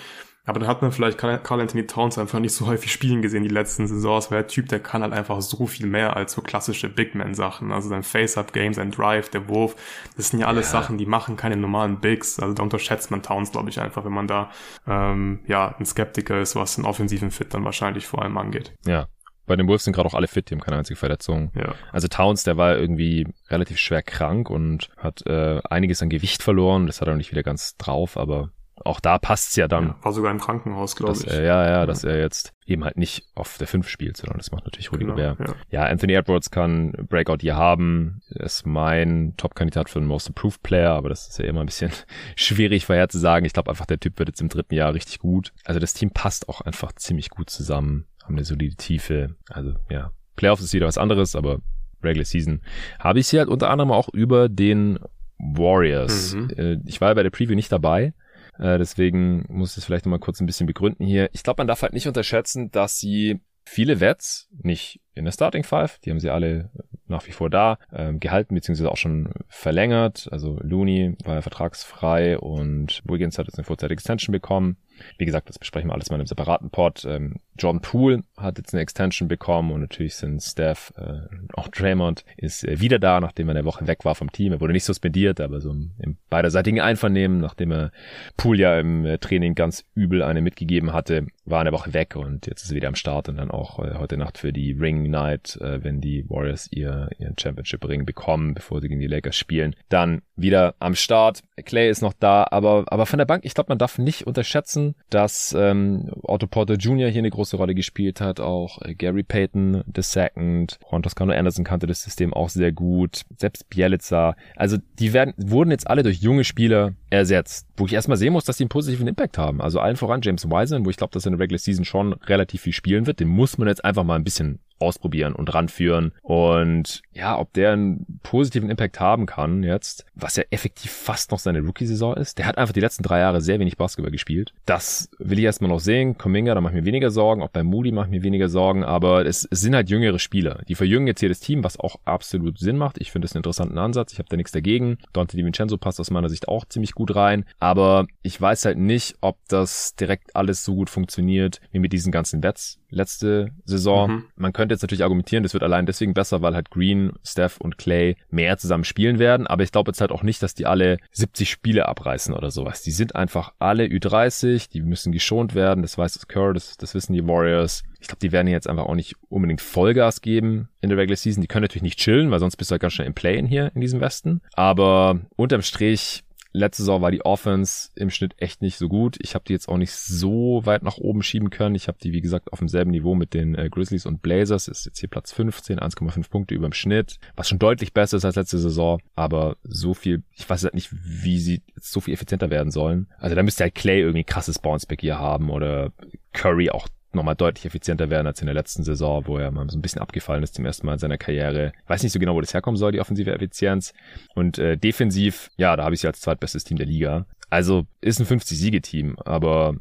Aber dann hat man vielleicht Carl Anthony Towns einfach nicht so häufig spielen gesehen die letzten Saisons, weil der Typ, der kann halt einfach so viel mehr als so klassische Big Man Sachen. Also sein Face-Up-Game, sein Drive, der Wurf, das sind ja alles ja. Sachen, die machen keine normalen Bigs. Also da unterschätzt man Towns, glaube ich, einfach, wenn man da ähm, ja ein Skeptiker ist, was den offensiven Fit dann wahrscheinlich vor allem angeht. Ja, bei den Wolves sind gerade auch alle fit, die haben keine einzige Verletzung. Ja. Also Towns, der war irgendwie relativ schwer krank und hat äh, einiges an Gewicht verloren. Das hat er nicht wieder ganz drauf, aber auch da passt's ja dann. Ja, war sogar im Krankenhaus, glaube ich. Er, ja, ja, dass er jetzt eben halt nicht auf der 5 spielt, sondern das macht natürlich Rudy genau, Gobert. Ja. ja, Anthony Edwards kann Breakout hier haben. Er ist mein Top-Kandidat für den Most Improved Player, aber das ist ja immer ein bisschen [LAUGHS] schwierig vorherzusagen. Ich glaube einfach, der Typ wird jetzt im dritten Jahr richtig gut. Also das Team passt auch einfach ziemlich gut zusammen, haben eine solide Tiefe. Also ja, Playoffs ist wieder was anderes, aber Regular Season habe ich sie halt unter anderem auch über den Warriors. Mhm. Äh, ich war ja bei der Preview nicht dabei. Äh, deswegen muss ich es vielleicht nochmal kurz ein bisschen begründen hier. Ich glaube, man darf halt nicht unterschätzen, dass sie viele Vets, nicht in der Starting Five, die haben sie alle nach wie vor da, ähm, gehalten beziehungsweise auch schon verlängert. Also Looney war ja vertragsfrei und Wiggins hat jetzt eine vorzeitige Extension bekommen. Wie gesagt, das besprechen wir alles mal in einem separaten Pod. Ähm, John Poole hat jetzt eine Extension bekommen und natürlich sind Steph, äh, auch Draymond ist äh, wieder da, nachdem er eine Woche weg war vom Team. Er wurde nicht suspendiert, aber so im, im beiderseitigen Einvernehmen, nachdem er Poole ja im äh, Training ganz übel eine mitgegeben hatte, war eine Woche weg und jetzt ist er wieder am Start und dann auch äh, heute Nacht für die Ring Night, äh, wenn die Warriors ihr, ihren Championship Ring bekommen, bevor sie gegen die Lakers spielen, dann wieder am Start. Clay ist noch da, aber, aber von der Bank, ich glaube, man darf nicht unterschätzen, dass ähm, Otto Porter Jr. hier eine große Rolle gespielt hat, auch äh, Gary Payton II, Juan Toscano Anderson kannte das System auch sehr gut, selbst Bielica, also die werden, wurden jetzt alle durch junge Spieler ersetzt, wo ich erstmal sehen muss, dass die einen positiven Impact haben. Also allen voran James Wiseman, wo ich glaube, dass er in der Regular Season schon relativ viel spielen wird, den muss man jetzt einfach mal ein bisschen ausprobieren und ranführen. Und ja, ob der einen positiven Impact haben kann jetzt, was ja effektiv fast noch seine Rookie-Saison ist. Der hat einfach die letzten drei Jahre sehr wenig Basketball gespielt. Das will ich erstmal noch sehen. Kominga, da mache ich mir weniger Sorgen. Auch bei Moody mache ich mir weniger Sorgen. Aber es, es sind halt jüngere Spieler. Die verjüngen jetzt hier das Team, was auch absolut Sinn macht. Ich finde es einen interessanten Ansatz. Ich habe da nichts dagegen. Dante DiVincenzo passt aus meiner Sicht auch ziemlich gut rein. Aber ich weiß halt nicht, ob das direkt alles so gut funktioniert wie mit diesen ganzen Bets letzte Saison. Mhm. Man könnte jetzt natürlich argumentieren, das wird allein deswegen besser, weil halt Green, Steph und Clay mehr zusammen spielen werden. Aber ich glaube jetzt halt auch nicht, dass die alle 70 Spiele abreißen oder sowas. Die sind einfach alle Ü30, die müssen geschont werden. Das weiß das Kerr, das, das wissen die Warriors. Ich glaube, die werden jetzt einfach auch nicht unbedingt Vollgas geben in der Regular Season. Die können natürlich nicht chillen, weil sonst bist du halt ganz schnell im Play-In hier in diesem Westen. Aber unterm Strich Letzte Saison war die Offense im Schnitt echt nicht so gut. Ich habe die jetzt auch nicht so weit nach oben schieben können. Ich habe die, wie gesagt, auf demselben Niveau mit den äh, Grizzlies und Blazers. Ist jetzt hier Platz 15, 1,5 Punkte über dem Schnitt, was schon deutlich besser ist als letzte Saison. Aber so viel, ich weiß halt nicht, wie sie jetzt so viel effizienter werden sollen. Also da müsste halt Clay irgendwie krasses Bounceback hier haben oder Curry auch nochmal deutlich effizienter werden als in der letzten Saison, wo er mal so ein bisschen abgefallen ist zum ersten Mal in seiner Karriere. Weiß nicht so genau, wo das herkommen soll, die offensive Effizienz. Und äh, defensiv, ja, da habe ich sie als zweitbestes Team der Liga. Also ist ein 50-Siege-Team, aber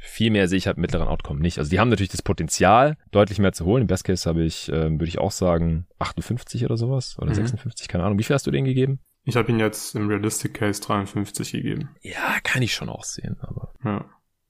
viel mehr sehe ich halt mittleren Outcome nicht. Also die haben natürlich das Potenzial, deutlich mehr zu holen. Im Best Case habe ich, äh, würde ich auch sagen, 58 oder sowas oder mhm. 56, keine Ahnung. Wie viel hast du denen gegeben? Ich habe ihn jetzt im Realistic Case 53 gegeben. Ja, kann ich schon auch sehen, aber. Ja.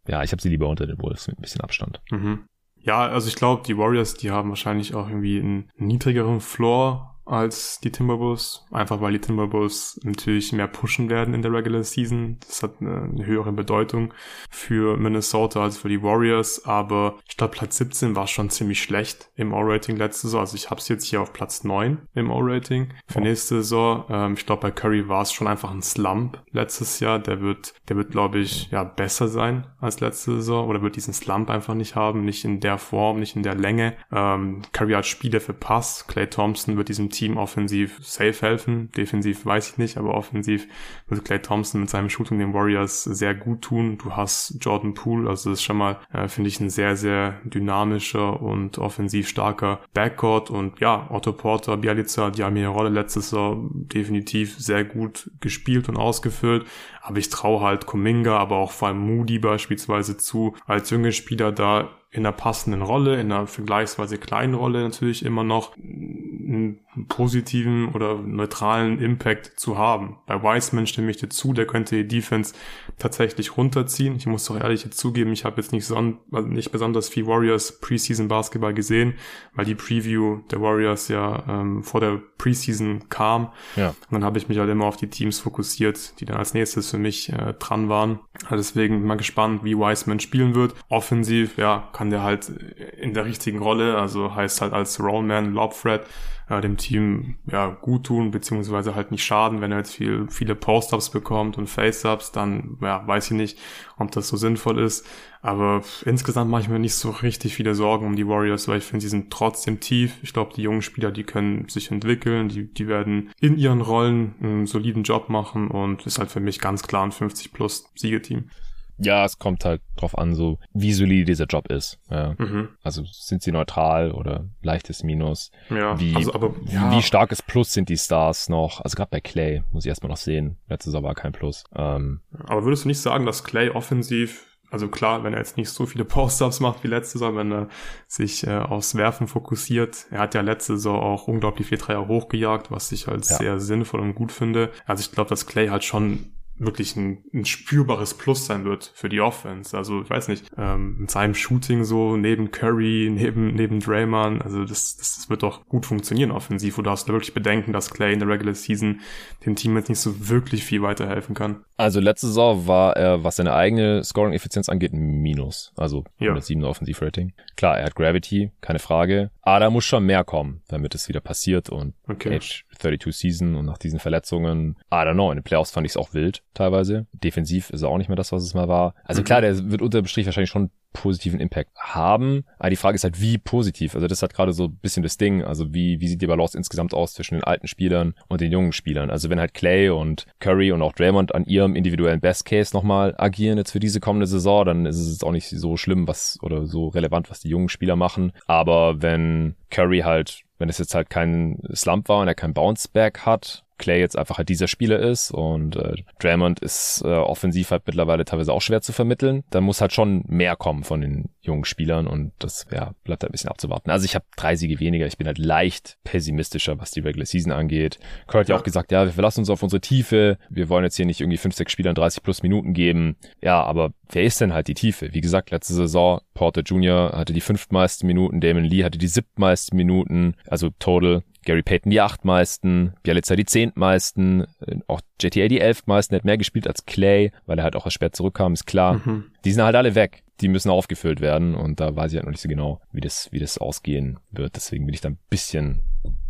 Ja, ich habe sie lieber unter den Wolves mit ein bisschen Abstand. Mhm. Ja, also ich glaube, die Warriors, die haben wahrscheinlich auch irgendwie einen niedrigeren Floor als die Timberwolves, einfach weil die Timberwolves natürlich mehr pushen werden in der Regular Season. Das hat eine, höhere Bedeutung für Minnesota als für die Warriors, aber ich glaube Platz 17 war schon ziemlich schlecht im O-Rating letzte Saison. Also ich habe es jetzt hier auf Platz 9 im O-Rating für nächste Saison. Ähm, ich glaube bei Curry war es schon einfach ein Slump letztes Jahr. Der wird, der wird glaube ich ja besser sein als letzte Saison oder wird diesen Slump einfach nicht haben, nicht in der Form, nicht in der Länge. Ähm, Curry hat Spiele verpasst. Clay Thompson wird diesem Team offensiv safe helfen. Defensiv weiß ich nicht, aber offensiv wird Clay Thompson mit seinem Shooting den Warriors sehr gut tun. Du hast Jordan Poole, also das ist schon mal, äh, finde ich, ein sehr, sehr dynamischer und offensiv starker Backcourt und ja, Otto Porter, Bialica, die haben ihre Rolle letztes Jahr definitiv sehr gut gespielt und ausgefüllt. Aber ich traue halt Kuminga, aber auch vor allem Moody beispielsweise zu, als junge Spieler da in einer passenden Rolle, in einer vergleichsweise kleinen Rolle natürlich immer noch einen positiven oder neutralen Impact zu haben. Bei Wiseman stimme ich dir zu, der könnte die Defense tatsächlich runterziehen. Ich muss doch ehrlich jetzt zugeben, ich habe jetzt nicht, son also nicht besonders viel Warriors Preseason Basketball gesehen, weil die Preview der Warriors ja ähm, vor der Preseason kam. Ja. Und dann habe ich mich halt immer auf die Teams fokussiert, die dann als nächstes für mich äh, dran waren. Also deswegen bin mal gespannt, wie Wiseman spielen wird. Offensiv, ja, kann der halt in der richtigen Rolle, also heißt halt als Rollman, Lobthread, äh, dem Team ja gut tun, beziehungsweise halt nicht schaden, wenn er jetzt viel, viele Post-Ups bekommt und Face-Ups, dann ja, weiß ich nicht, ob das so sinnvoll ist. Aber insgesamt mache ich mir nicht so richtig viele Sorgen um die Warriors, weil ich finde, sie sind trotzdem tief. Ich glaube, die jungen Spieler, die können sich entwickeln, die, die werden in ihren Rollen einen soliden Job machen und ist halt für mich ganz klar ein 50 plus Siegeteam. Ja, es kommt halt drauf an, so wie solide dieser Job ist. Ja. Mhm. Also sind sie neutral oder leichtes Minus? Ja, wie, also aber, ja. wie starkes Plus sind die Stars noch? Also gerade bei Clay muss ich erstmal noch sehen. Letztes Jahr war kein Plus. Ähm, aber würdest du nicht sagen, dass Clay offensiv also klar, wenn er jetzt nicht so viele Post-Ups macht wie letzte Saison, wenn er sich äh, aufs Werfen fokussiert. Er hat ja letzte Saison auch unglaublich viel Dreier hochgejagt, was ich als ja. sehr sinnvoll und gut finde. Also ich glaube, dass Clay halt schon wirklich ein, ein spürbares Plus sein wird für die Offense. Also ich weiß nicht, ähm, mit seinem Shooting so neben Curry, neben neben Draymond, also das, das, das wird doch gut funktionieren offensiv. Oder hast du wirklich Bedenken, dass Clay in der Regular Season dem Team jetzt nicht so wirklich viel weiterhelfen kann? Also letzte Saison war er, was seine eigene Scoring-Effizienz angeht, ein Minus. Also 107 ja. Offensiv-Rating. Klar, er hat Gravity, keine Frage. Aber da muss schon mehr kommen, damit es wieder passiert und okay. Age 32 Season und nach diesen Verletzungen, I don't know, in den Playoffs fand ich es auch wild teilweise. Defensiv ist er auch nicht mehr das, was es mal war. Also mhm. klar, der wird unter dem Strich wahrscheinlich schon positiven Impact haben. Aber die Frage ist halt, wie positiv. Also das hat gerade so ein bisschen das Ding. Also wie, wie sieht die Balance insgesamt aus zwischen den alten Spielern und den jungen Spielern? Also wenn halt Clay und Curry und auch Draymond an ihrem individuellen Best Case nochmal agieren jetzt für diese kommende Saison, dann ist es jetzt auch nicht so schlimm, was oder so relevant, was die jungen Spieler machen. Aber wenn Curry halt wenn es jetzt halt kein Slump war und er kein Bounce-Back hat, Clay jetzt einfach halt dieser Spieler ist und äh, Draymond ist äh, offensiv halt mittlerweile teilweise auch schwer zu vermitteln, dann muss halt schon mehr kommen von den jungen Spielern und das ja, bleibt ein bisschen abzuwarten. Also ich habe drei Siege weniger, ich bin halt leicht pessimistischer, was die Regular Season angeht. Kurt hat ja auch gesagt, ja, wir verlassen uns auf unsere Tiefe, wir wollen jetzt hier nicht irgendwie fünf, sechs Spielern 30 plus Minuten geben. Ja, aber wer ist denn halt die Tiefe? Wie gesagt, letzte Saison, Porter Jr. hatte die fünftmeisten Minuten, Damon Lee hatte die siebtmeisten Minuten, also total. Gary Payton die achtmeisten, Bialica die zehntmeisten, auch JTA die elfmeisten, hat mehr gespielt als Clay, weil er halt auch spät zurückkam, ist klar. Mhm. Die sind halt alle weg. Die müssen aufgefüllt werden und da weiß ich halt noch nicht so genau, wie das, wie das ausgehen wird. Deswegen bin ich da ein bisschen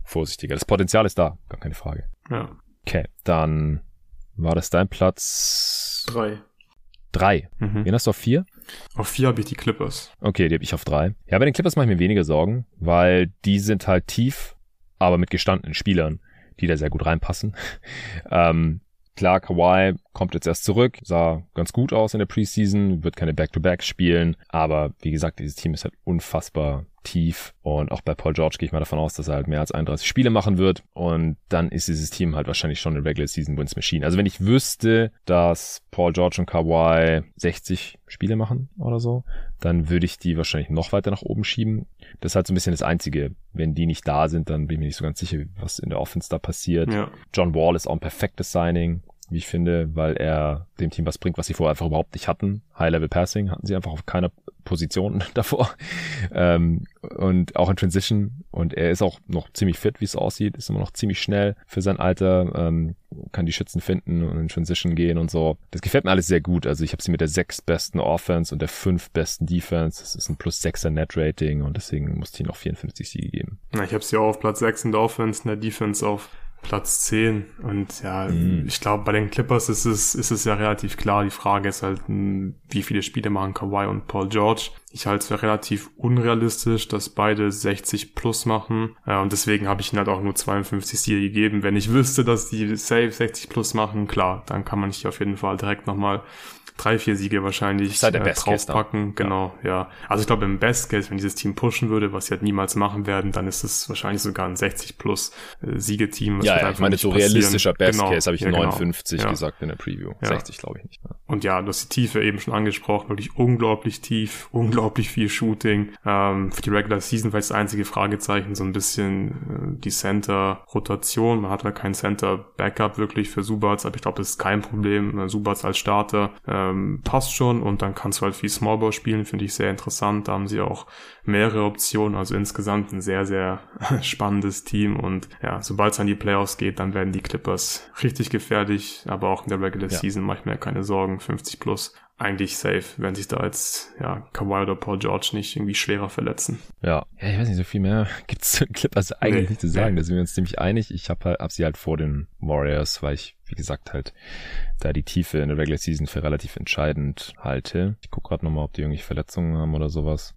vorsichtiger. Das Potenzial ist da, gar keine Frage. Ja. Okay, dann war das dein Platz? Drei. Drei. Mhm. Wen hast du auf vier? Auf vier habe ich die Clippers. Okay, die habe ich auf drei. Ja, bei den Clippers mache ich mir weniger Sorgen, weil die sind halt tief aber mit gestandenen Spielern, die da sehr gut reinpassen. [LAUGHS] ähm, klar, Kawhi kommt jetzt erst zurück, sah ganz gut aus in der Preseason, wird keine Back-to-Backs spielen, aber wie gesagt, dieses Team ist halt unfassbar tief und auch bei Paul George gehe ich mal davon aus, dass er halt mehr als 31 Spiele machen wird und dann ist dieses Team halt wahrscheinlich schon eine Regular Season Wins Machine. Also wenn ich wüsste, dass Paul George und Kawhi 60 Spiele machen oder so, dann würde ich die wahrscheinlich noch weiter nach oben schieben. Das ist halt so ein bisschen das Einzige. Wenn die nicht da sind, dann bin ich mir nicht so ganz sicher, was in der Offense da passiert. Ja. John Wall ist auch ein perfektes Signing wie ich finde, weil er dem Team was bringt, was sie vorher einfach überhaupt nicht hatten. High-Level Passing hatten sie einfach auf keiner Position [LAUGHS] davor. Ähm, und auch in Transition. Und er ist auch noch ziemlich fit, wie es aussieht. Ist immer noch ziemlich schnell für sein Alter. Ähm, kann die Schützen finden und in Transition gehen und so. Das gefällt mir alles sehr gut. Also ich habe sie mit der sechs besten Offense und der fünf besten Defense. Das ist ein plus sechser Net Rating und deswegen musste ich noch 54 Siege geben. Na, ich habe sie auch auf Platz 6 in der Offense, in der Defense auf Platz 10. Und ja, mhm. ich glaube, bei den Clippers ist es, ist es ja relativ klar. Die Frage ist halt, hm, wie viele Spiele machen Kawhi und Paul George. Ich halte es für relativ unrealistisch, dass beide 60 plus machen. Ja, und deswegen habe ich ihnen halt auch nur 52 Siege gegeben. Wenn ich wüsste, dass die safe 60 plus machen, klar, dann kann man sich auf jeden Fall direkt nochmal drei, vier Siege wahrscheinlich halt äh, draufpacken. Genau, ja. ja. Also ich glaube im Best Case, wenn dieses Team pushen würde, was sie halt niemals machen werden, dann ist es wahrscheinlich sogar ein 60 plus äh, Siegeteam. Ja, ja ich meine so realistischer Best genau. Case habe ich ja, 59 genau. gesagt in der Preview. 60 glaube ich nicht. Und ja, du hast die Tiefe eben schon angesprochen, wirklich unglaublich tief, [LAUGHS] unglaublich viel Shooting. Ähm, für die Regular Season vielleicht das einzige Fragezeichen so ein bisschen äh, die Center-Rotation. Man hat halt kein Center-Backup wirklich für Subats, aber ich glaube, das ist kein Problem. Äh, Subats als Starter ähm, passt schon und dann kannst du halt viel Smallball spielen, finde ich sehr interessant. Da haben sie auch mehrere Optionen, also insgesamt ein sehr, sehr [LAUGHS] spannendes Team und ja, sobald es an die Playoffs geht, dann werden die Clippers richtig gefährlich, aber auch in der Regular ja. Season mache ich mir keine Sorgen, 50 plus eigentlich safe, wenn sich da jetzt ja Kawhi oder Paul George nicht irgendwie schwerer verletzen. Ja, ja ich weiß nicht, so viel mehr [LAUGHS] gibt's zu den Clippers eigentlich nee, nicht zu sagen. Nee. Da sind wir uns ziemlich einig. Ich habe halt, hab sie halt vor den Warriors, weil ich, wie gesagt, halt da die Tiefe in der Regular Season für relativ entscheidend halte. Ich guck gerade nochmal, ob die irgendwie Verletzungen haben oder sowas.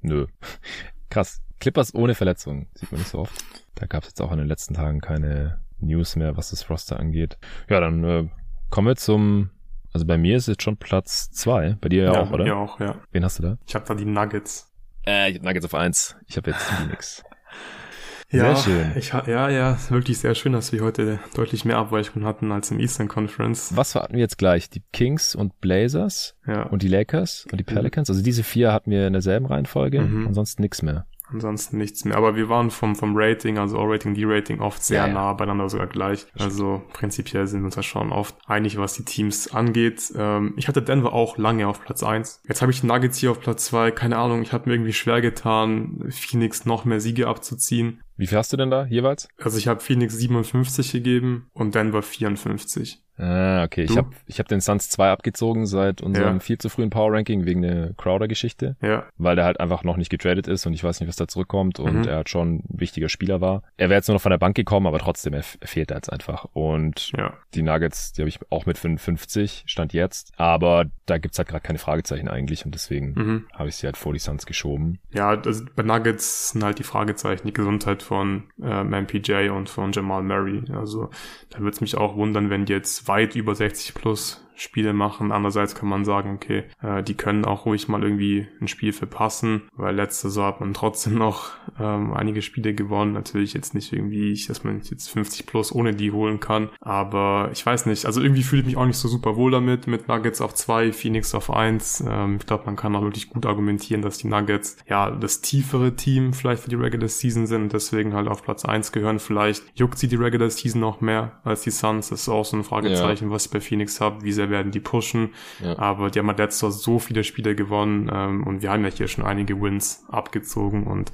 Nö. [LAUGHS] Krass. Clippers ohne Verletzungen. Sieht man nicht so oft. Da gab's jetzt auch in den letzten Tagen keine News mehr, was das Roster angeht. Ja, dann äh, kommen wir zum also bei mir ist jetzt schon Platz zwei. Bei dir ja, ja auch, oder? Ja, auch, ja. Wen hast du da? Ich habe da die Nuggets. Äh, ich hab Nuggets auf eins. Ich habe jetzt Phoenix. [LAUGHS] ja, sehr schön. Ich, ja, ja, wirklich sehr schön, dass wir heute deutlich mehr Abweichungen hatten als im Eastern Conference. Was hatten wir jetzt gleich? Die Kings und Blazers ja. und die Lakers und die Pelicans. Also diese vier hatten wir in derselben Reihenfolge. Mhm. Ansonsten nichts mehr. Ansonsten nichts mehr. Aber wir waren vom, vom Rating, also O-Rating, D-Rating, oft sehr ja, nah beieinander, sogar gleich. Also prinzipiell sind wir uns da schon oft einig, was die Teams angeht. Ähm, ich hatte Denver auch lange auf Platz eins. Jetzt habe ich Nuggets hier auf Platz zwei. Keine Ahnung, ich habe mir irgendwie schwer getan, Phoenix noch mehr Siege abzuziehen. Wie viel hast du denn da jeweils? Also ich habe Phoenix 57 gegeben und Denver 54. Ah, okay. Du? Ich habe ich hab den Suns 2 abgezogen seit unserem ja. viel zu frühen Power Ranking wegen der Crowder-Geschichte. Ja. Weil der halt einfach noch nicht getradet ist und ich weiß nicht, was da zurückkommt und mhm. er halt schon ein wichtiger Spieler war. Er wäre jetzt nur noch von der Bank gekommen, aber trotzdem, er, er fehlt jetzt einfach. Und ja. die Nuggets, die habe ich auch mit 55, stand jetzt. Aber da gibt's halt gerade keine Fragezeichen eigentlich und deswegen mhm. habe ich sie halt vor die Suns geschoben. Ja, also bei Nuggets sind halt die Fragezeichen die Gesundheit von äh, MPJ und von Jamal Murray. Also da würde es mich auch wundern, wenn jetzt weit über 60 plus Spiele machen. Andererseits kann man sagen, okay, äh, die können auch ruhig mal irgendwie ein Spiel verpassen, weil letzte Saison hat man trotzdem [LAUGHS] noch ähm, einige Spiele gewonnen. Natürlich jetzt nicht irgendwie, dass man jetzt 50 plus ohne die holen kann, aber ich weiß nicht. Also irgendwie fühle ich mich auch nicht so super wohl damit, mit Nuggets auf zwei, Phoenix auf eins. Ähm, ich glaube, man kann auch wirklich gut argumentieren, dass die Nuggets ja das tiefere Team vielleicht für die Regular Season sind und deswegen halt auf Platz eins gehören. Vielleicht juckt sie die Regular Season noch mehr als die Suns. Das ist auch so ein Fragezeichen, ja. was ich bei Phoenix habe, wie sehr werden die pushen. Ja. Aber die haben halt letztes Jahr so viele Spiele gewonnen ähm, und wir haben ja hier schon einige Wins abgezogen und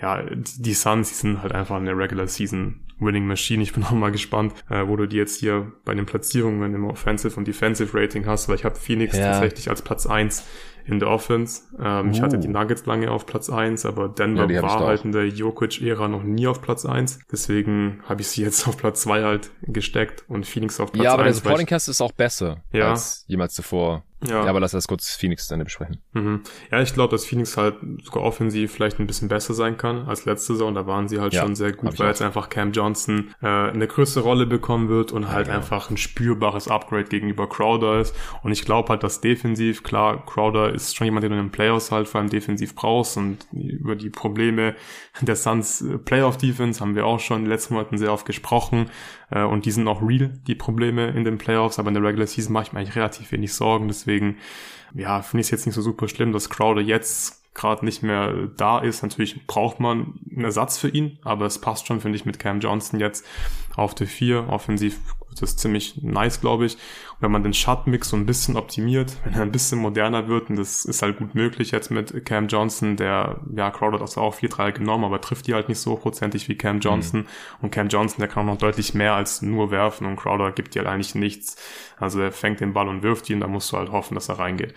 ja, die Suns, die sind halt einfach eine Regular Season Winning Machine. Ich bin auch mal gespannt, äh, wo du die jetzt hier bei den Platzierungen im Offensive und Defensive Rating hast, weil ich habe Phoenix ja. tatsächlich als Platz eins in der Offense. Ähm, uh. Ich hatte die uh. Nuggets lange auf Platz eins, aber Denver ja, war halt in der Jokic-Ära noch nie auf Platz eins. Deswegen habe ich sie jetzt auf Platz zwei halt gesteckt und Phoenix auf Platz eins. Ja, aber der Supporting Cast ist auch besser ja. als jemals zuvor. Ja. ja, aber lass erst kurz Phoenix dann besprechen. Mhm. Ja, ich glaube, dass Phoenix halt sogar offensiv vielleicht ein bisschen besser sein kann als letzte Saison. Da waren sie halt ja, schon sehr gut, weil jetzt einfach Cam Johnson äh, eine größere Rolle bekommen wird und halt ja, einfach ein spürbares Upgrade gegenüber Crowder ist. Und ich glaube halt, dass defensiv, klar, Crowder ist schon jemand, den du in den Playoffs halt vor allem defensiv brauchst und über die Probleme der Suns äh, Playoff Defense haben wir auch schon in den letzten Monaten sehr oft gesprochen. Äh, und die sind auch real, die Probleme in den Playoffs, aber in der Regular Season mache ich mir eigentlich relativ wenig Sorgen. Deswegen, ja, finde ich es jetzt nicht so super schlimm, dass Crowder jetzt gerade nicht mehr da ist. Natürlich braucht man einen Ersatz für ihn, aber es passt schon, finde ich, mit Cam Johnson jetzt auf der 4. Offensiv das ist ziemlich nice, glaube ich. Und wenn man den Shot-Mix so ein bisschen optimiert, [LAUGHS] wenn er ein bisschen moderner wird, und das ist halt gut möglich jetzt mit Cam Johnson, der, ja, Crowder hat auch 4-3 genommen, aber trifft die halt nicht so hochprozentig wie Cam Johnson. Mhm. Und Cam Johnson, der kann auch noch deutlich mehr als nur werfen und Crowder gibt dir halt eigentlich nichts. Also er fängt den Ball und wirft ihn, da musst du halt hoffen, dass er reingeht.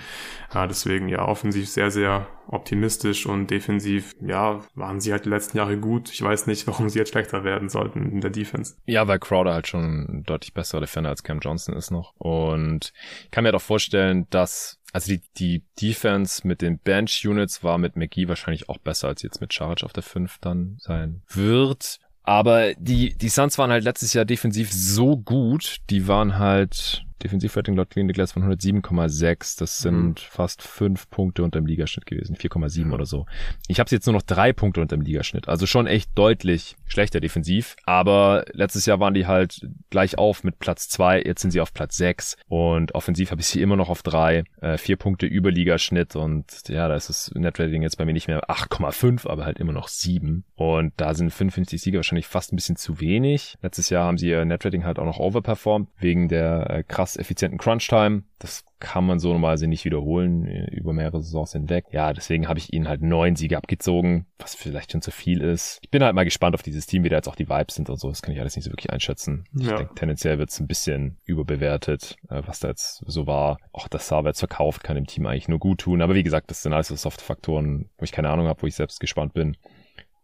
Ja, deswegen, ja, offensiv sehr, sehr optimistisch und defensiv, ja, waren sie halt die letzten Jahre gut. Ich weiß nicht, [LAUGHS] warum sie jetzt schlechter werden sollten in der Defense. Ja, weil Crowder halt schon deutlich besserer Defender als Cam Johnson ist noch. Und ich kann mir doch vorstellen, dass also die, die Defense mit den Bench-Units war mit McGee wahrscheinlich auch besser als jetzt mit Charge auf der 5 dann sein wird. Aber die, die Suns waren halt letztes Jahr defensiv so gut, die waren halt Defensivrating laut Clean Glass von 107,6. Das sind mhm. fast fünf Punkte unter dem Ligaschnitt gewesen. 4,7 oder so. Ich habe jetzt nur noch drei Punkte unter dem Ligaschnitt. Also schon echt deutlich schlechter defensiv. Aber letztes Jahr waren die halt gleich auf mit Platz zwei. Jetzt sind sie auf Platz sechs. Und offensiv habe ich sie immer noch auf drei. Äh, vier Punkte über Ligaschnitt. Und ja, da ist das Netrating jetzt bei mir nicht mehr 8,5, aber halt immer noch sieben. Und da sind 55 Siege wahrscheinlich fast ein bisschen zu wenig. Letztes Jahr haben sie ihr Netrating halt auch noch overperformed wegen der äh, krass effizienten Crunch-Time. Das kann man so normalerweise nicht wiederholen äh, über mehrere Saisons hinweg. Ja, deswegen habe ich ihnen halt neun Siege abgezogen, was vielleicht schon zu viel ist. Ich bin halt mal gespannt auf dieses Team, wie da jetzt auch die Vibes sind und so. Das kann ich alles nicht so wirklich einschätzen. Ja. Ich denke, tendenziell wird es ein bisschen überbewertet, äh, was da jetzt so war. Auch das jetzt verkauft kann dem Team eigentlich nur gut tun. Aber wie gesagt, das sind alles so Soft-Faktoren, wo ich keine Ahnung habe, wo ich selbst gespannt bin.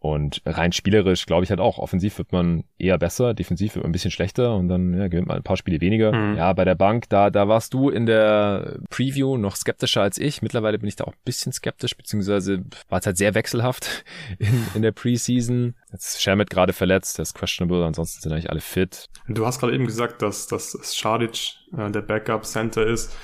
Und rein spielerisch glaube ich halt auch, offensiv wird man eher besser, defensiv wird man ein bisschen schlechter und dann ja, gewinnt man ein paar Spiele weniger. Mhm. Ja, bei der Bank, da, da warst du in der Preview noch skeptischer als ich. Mittlerweile bin ich da auch ein bisschen skeptisch, beziehungsweise war es halt sehr wechselhaft [LAUGHS] in, in der Preseason. Jetzt Shermet gerade verletzt, der ist questionable, ansonsten sind eigentlich alle fit. Du hast gerade eben gesagt, dass, dass Schadic äh, der Backup-Center ist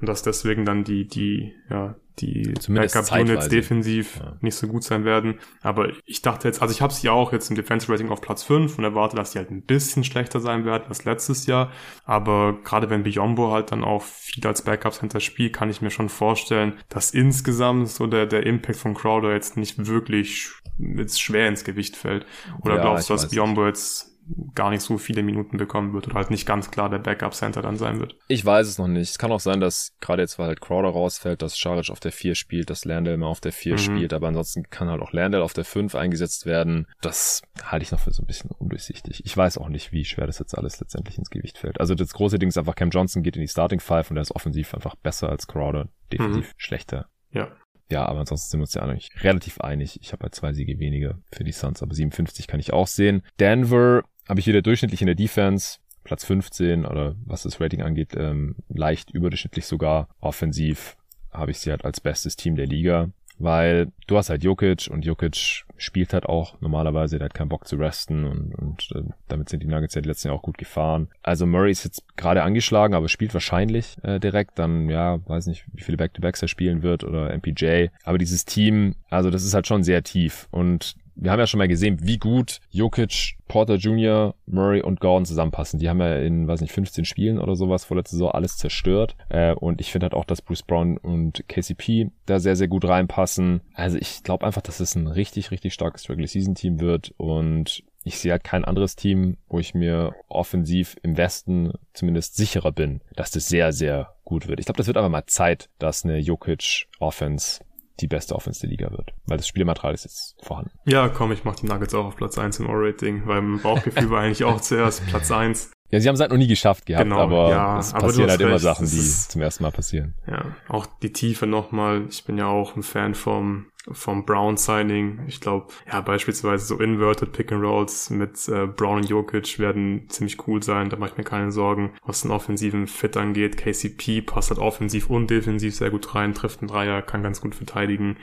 und dass deswegen dann die, die, ja, die Backup-Units defensiv ja. nicht so gut sein werden. Aber ich dachte jetzt, also ich habe sie auch jetzt im Defense-Rating auf Platz 5 und erwarte, dass die halt ein bisschen schlechter sein werden als letztes Jahr. Aber gerade wenn Biombo halt dann auch viel als Backup-Center spielt, kann ich mir schon vorstellen, dass insgesamt so der, der Impact von Crowder jetzt nicht wirklich jetzt schwer ins Gewicht fällt. Oder ja, glaubst du, dass Biombo jetzt gar nicht so viele Minuten bekommen wird oder halt nicht ganz klar der Backup-Center dann sein wird. Ich weiß es noch nicht. Es kann auch sein, dass gerade jetzt, weil halt Crowder rausfällt, dass Scharic auf der 4 spielt, dass Landell mal auf der 4 mhm. spielt, aber ansonsten kann halt auch Landell auf der 5 eingesetzt werden. Das halte ich noch für so ein bisschen undurchsichtig. Ich weiß auch nicht, wie schwer das jetzt alles letztendlich ins Gewicht fällt. Also das große Ding ist einfach, Cam Johnson geht in die Starting Five und er ist offensiv einfach besser als Crowder, definitiv mhm. schlechter. Ja. Ja, aber ansonsten sind wir uns ja eigentlich relativ einig. Ich habe halt zwei Siege weniger für die Suns, aber 57 kann ich auch sehen. Denver habe ich wieder durchschnittlich in der Defense. Platz 15 oder was das Rating angeht, ähm, leicht überdurchschnittlich sogar. Offensiv habe ich sie halt als bestes Team der Liga weil du hast halt Jokic und Jokic spielt halt auch normalerweise, der hat keinen Bock zu resten und, und äh, damit sind die Nuggets ja die letzten Jahr auch gut gefahren. Also Murray ist jetzt gerade angeschlagen, aber spielt wahrscheinlich äh, direkt dann, ja, weiß nicht, wie viele Back-to-Backs er spielen wird oder MPJ. Aber dieses Team, also das ist halt schon sehr tief und wir haben ja schon mal gesehen, wie gut Jokic, Porter Jr., Murray und Gordon zusammenpassen. Die haben ja in, weiß nicht, 15 Spielen oder sowas vorletzte Saison alles zerstört. Äh, und ich finde halt auch, dass Bruce Brown und KCP da sehr, sehr gut reinpassen. Also ich glaube einfach, dass es ein richtig, richtig starkes Regular Season Team wird und ich sehe halt kein anderes Team, wo ich mir offensiv im Westen zumindest sicherer bin, dass das sehr, sehr gut wird. Ich glaube, das wird aber mal Zeit, dass eine Jokic Offense die beste Offense der Liga wird. Weil das Spielmaterial ist jetzt vorhanden. Ja, komm, ich mach die Nuggets auch auf Platz 1 im O-Rating, weil mein Bauchgefühl war eigentlich auch zuerst Platz 1. Ja, sie haben es halt noch nie geschafft gehabt, genau, aber ja, es passieren halt recht, immer Sachen, die zum ersten Mal passieren. Ja, auch die Tiefe nochmal. Ich bin ja auch ein Fan vom vom Brown-Signing. Ich glaube, ja, beispielsweise so Inverted Pick and Rolls mit äh, Brown und Jokic werden ziemlich cool sein. Da mache ich mir keine Sorgen, was den offensiven Fit angeht. KCP passt halt offensiv und defensiv sehr gut rein, trifft einen Dreier, kann ganz gut verteidigen.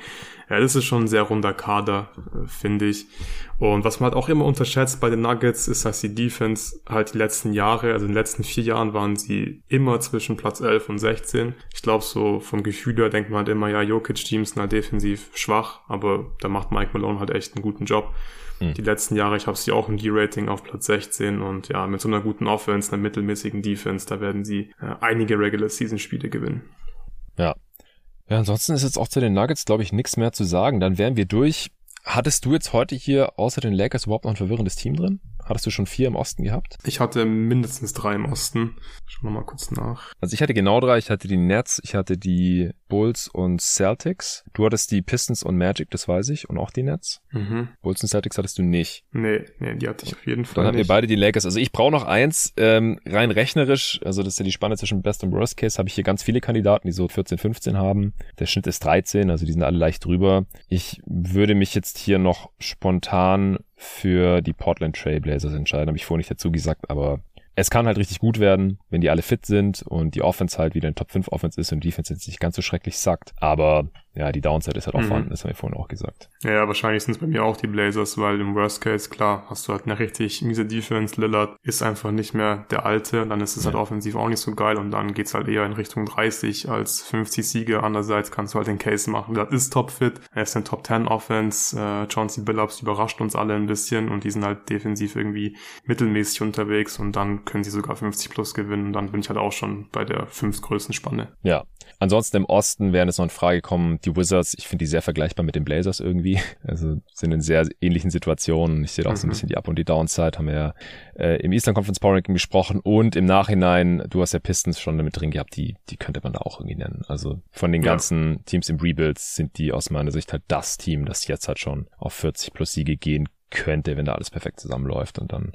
Ja, das ist schon ein sehr runder Kader, äh, finde ich. Und was man halt auch immer unterschätzt bei den Nuggets, ist, dass die Defense halt die letzten Jahre, also in den letzten vier Jahren waren sie immer zwischen Platz 11 und 16. Ich glaube, so vom Gefühl her denkt man halt immer, ja, Jokic-Teams sind halt defensiv schwach, aber da macht Mike Malone halt echt einen guten Job. Mhm. Die letzten Jahre, ich habe sie auch im D-Rating auf Platz 16 und ja, mit so einer guten Offense, einer mittelmäßigen Defense, da werden sie äh, einige Regular-Season-Spiele gewinnen. Ja, ja, ansonsten ist jetzt auch zu den Nuggets, glaube ich, nichts mehr zu sagen. Dann wären wir durch. Hattest du jetzt heute hier außer den Lakers überhaupt noch ein verwirrendes Team drin? Hattest du schon vier im Osten gehabt? Ich hatte mindestens drei im Osten. Schauen wir mal kurz nach. Also ich hatte genau drei. Ich hatte die Nets, ich hatte die Bulls und Celtics. Du hattest die Pistons und Magic, das weiß ich, und auch die Nets. Mhm. Bulls und Celtics hattest du nicht. Nee, nee, die hatte ich auf jeden Fall. Dann hatten wir beide die Lakers. Also ich brauche noch eins, ähm, rein rechnerisch, also das ist ja die Spanne zwischen Best und Worst Case, habe ich hier ganz viele Kandidaten, die so 14, 15 haben. Der Schnitt ist 13, also die sind alle leicht drüber. Ich würde mich jetzt hier noch spontan für die Portland Trailblazers entscheiden. Habe ich vorhin nicht dazu gesagt, aber es kann halt richtig gut werden, wenn die alle fit sind und die Offense halt wieder ein Top 5 Offense ist und die Defense jetzt nicht ganz so schrecklich sackt. Aber ja, die Downside ist halt auch mhm. vorhanden, das haben wir vorhin auch gesagt. Ja, wahrscheinlich sind es bei mir auch die Blazers, weil im Worst Case, klar, hast du halt eine richtig miese Defense. Lillard ist einfach nicht mehr der Alte dann ist es halt ja. halt offensiv auch nicht so geil und dann geht's halt eher in Richtung 30 als 50 Siege. Andererseits kannst du halt den Case machen. Lillard ist topfit, er ist ein Top 10 Offense, äh, Chauncey Billups überrascht uns alle ein bisschen und die sind halt defensiv irgendwie mittelmäßig unterwegs und dann können sie sogar 50 plus gewinnen und dann bin ich halt auch schon bei der fünftgrößten Spanne. Ja, ansonsten im Osten wären es noch in Frage gekommen, die Wizards, ich finde die sehr vergleichbar mit den Blazers irgendwie. [LAUGHS] Also sind in sehr ähnlichen Situationen. Ich sehe da auch mhm. so ein mhm. bisschen die Up- und die Downside, haben wir ja äh, im Eastern Conference Power Ranking besprochen und im Nachhinein, du hast ja Pistons schon damit drin gehabt, die, die könnte man da auch irgendwie nennen. Also von den ganzen ja. Teams im Rebuild sind die aus meiner Sicht halt das Team, das jetzt halt schon auf 40 plus Siege gehen könnte, wenn da alles perfekt zusammenläuft. Und dann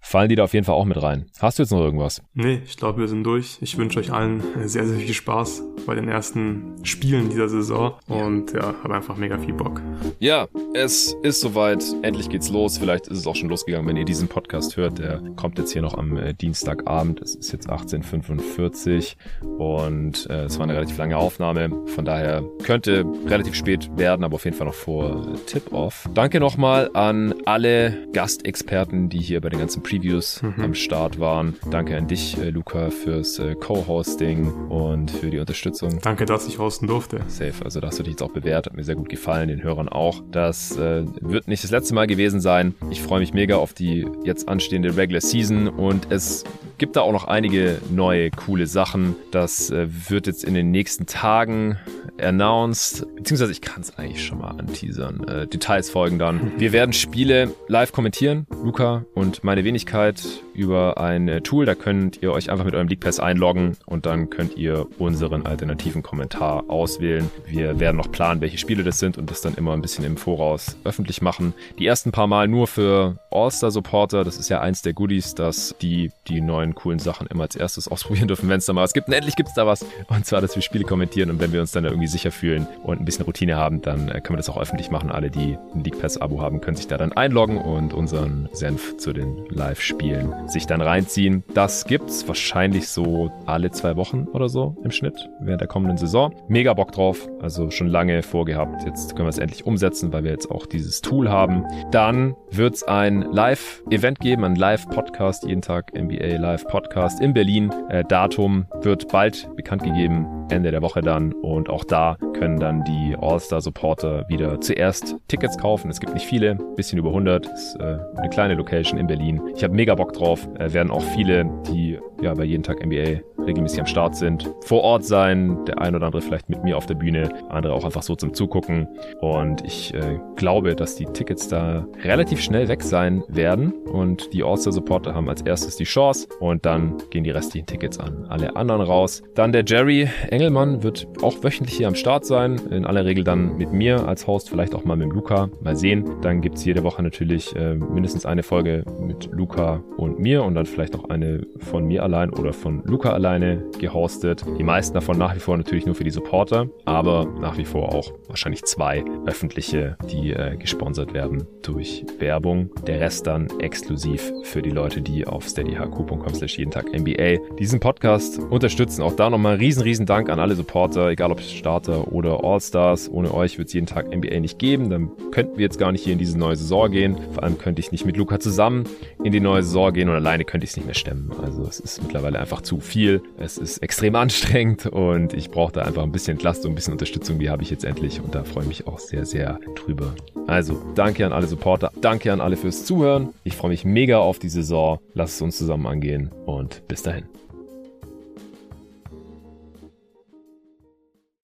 fallen die da auf jeden Fall auch mit rein. Hast du jetzt noch irgendwas? Nee, ich glaube, wir sind durch. Ich wünsche euch allen sehr, sehr viel Spaß bei den ersten Spielen dieser Saison. Und ja, habe einfach mega viel Bock. Ja, es ist soweit. Endlich geht's los. Vielleicht ist es auch schon losgegangen, wenn ihr diesen Podcast hört. Der kommt jetzt hier noch am äh, Dienstagabend. Es ist jetzt 18.45 und äh, es war eine relativ lange Aufnahme. Von daher könnte relativ spät werden, aber auf jeden Fall noch vor äh, Tip-Off. Danke nochmal an alle Gastexperten, die hier bei den ganzen Previews mhm. am Start waren. Danke an dich, äh, Luca, fürs äh, Co-Hosting und für die Unterstützung. Danke, dass ich hosten durfte. Safe. Also, da hast du dich jetzt auch bewährt. Hat mir sehr gut gefallen, den Hörern auch. Das äh, wird nicht das letzte Mal gewesen sein. Ich freue mich mega auf die jetzt anstehende Regular Season und es gibt da auch noch einige neue, coole Sachen. Das äh, wird jetzt in den nächsten Tagen announced, beziehungsweise ich kann es eigentlich schon mal anteasern. Äh, Details folgen dann. Wir werden Spiele live kommentieren, Luca und meine Wenigkeit über ein äh, Tool. Da könnt ihr euch einfach mit eurem League Pass einloggen und dann könnt ihr unseren alternativen Kommentar auswählen. Wir werden noch planen, welche Spiele das sind und das dann immer ein bisschen im Voraus öffentlich machen. Die ersten paar Mal nur für All-Star-Supporter. Das ist ja eins der Goodies, dass die die neuen coolen Sachen immer als erstes ausprobieren dürfen, wenn es da mal was gibt. Und endlich gibt es da was. Und zwar, dass wir Spiele kommentieren und wenn wir uns dann da irgendwie sicher fühlen und ein bisschen Routine haben, dann äh, können wir das auch öffentlich machen. Alle, die ein League Pass-Abo haben, können sich da dann einloggen und unseren Senf zu den Live-Spielen sich dann reinziehen. Das gibt's wahrscheinlich so alle zwei Wochen oder so im Schnitt während der kommenden Saison. Mega Bock drauf, also schon lange vorgehabt. Jetzt können wir es endlich umsetzen, weil wir jetzt auch dieses Tool haben. Dann wird's ein Live-Event geben, ein Live-Podcast, jeden Tag NBA Live-Podcast in Berlin. Äh, Datum wird bald bekannt gegeben, Ende der Woche dann. Und auch da können dann die All-Star-Supporter wieder zuerst Tickets kaufen. Es gibt nicht viele, bisschen über 100. Ist äh, eine kleine Location in Berlin. Ich habe mega Bock drauf. Äh, werden auch viele, die ja bei jeden Tag NBA regelmäßig am Start sind, vor Ort sein. Der ein oder andere vielleicht mit mir auf der Bühne, andere auch einfach so zum Zugucken. Und ich äh, glaube, dass die Tickets da relativ schnell weg sein werden. Und die All-Star-Supporter haben als erstes die Chance. Und dann gehen die restlichen Tickets an alle anderen raus. Dann der Jerry Engelmann wird auch wöchentlich hier am Start sein. In aller Regel dann mit mir als Host, vielleicht auch mal mit Luca. Mal sehen. Dann gibt es jede Woche natürlich äh, mindestens eine Folge mit Luca und mir und dann vielleicht auch eine von mir allein oder von Luca alleine gehostet. Die meisten davon nach wie vor natürlich nur für die Supporter, aber nach wie vor auch wahrscheinlich zwei öffentliche, die äh, gesponsert werden durch Werbung. Der Rest dann exklusiv für die Leute, die auf steadyhq.com slash jeden Tag NBA diesen Podcast unterstützen. Auch da nochmal riesen, riesen Dank an alle Supporter, egal ob Starter oder All-Stars. Ohne euch wird es jeden Tag NBA nicht geben. Dann könnten wir jetzt gar nicht hier in diese neue Saison gehen. Vor allem könnte ich nicht mit Luca zusammen in die neue Saison gehen und alleine könnte ich es nicht mehr stemmen. Also es ist mittlerweile einfach zu viel. Es ist extrem anstrengend und ich brauche da einfach ein bisschen Entlastung, ein bisschen Unterstützung. Die habe ich jetzt endlich und da freue ich mich auch sehr, sehr drüber. Also danke an alle Supporter, danke an alle fürs Zuhören. Ich freue mich mega auf die Saison. Lasst es uns zusammen angehen und bis dahin.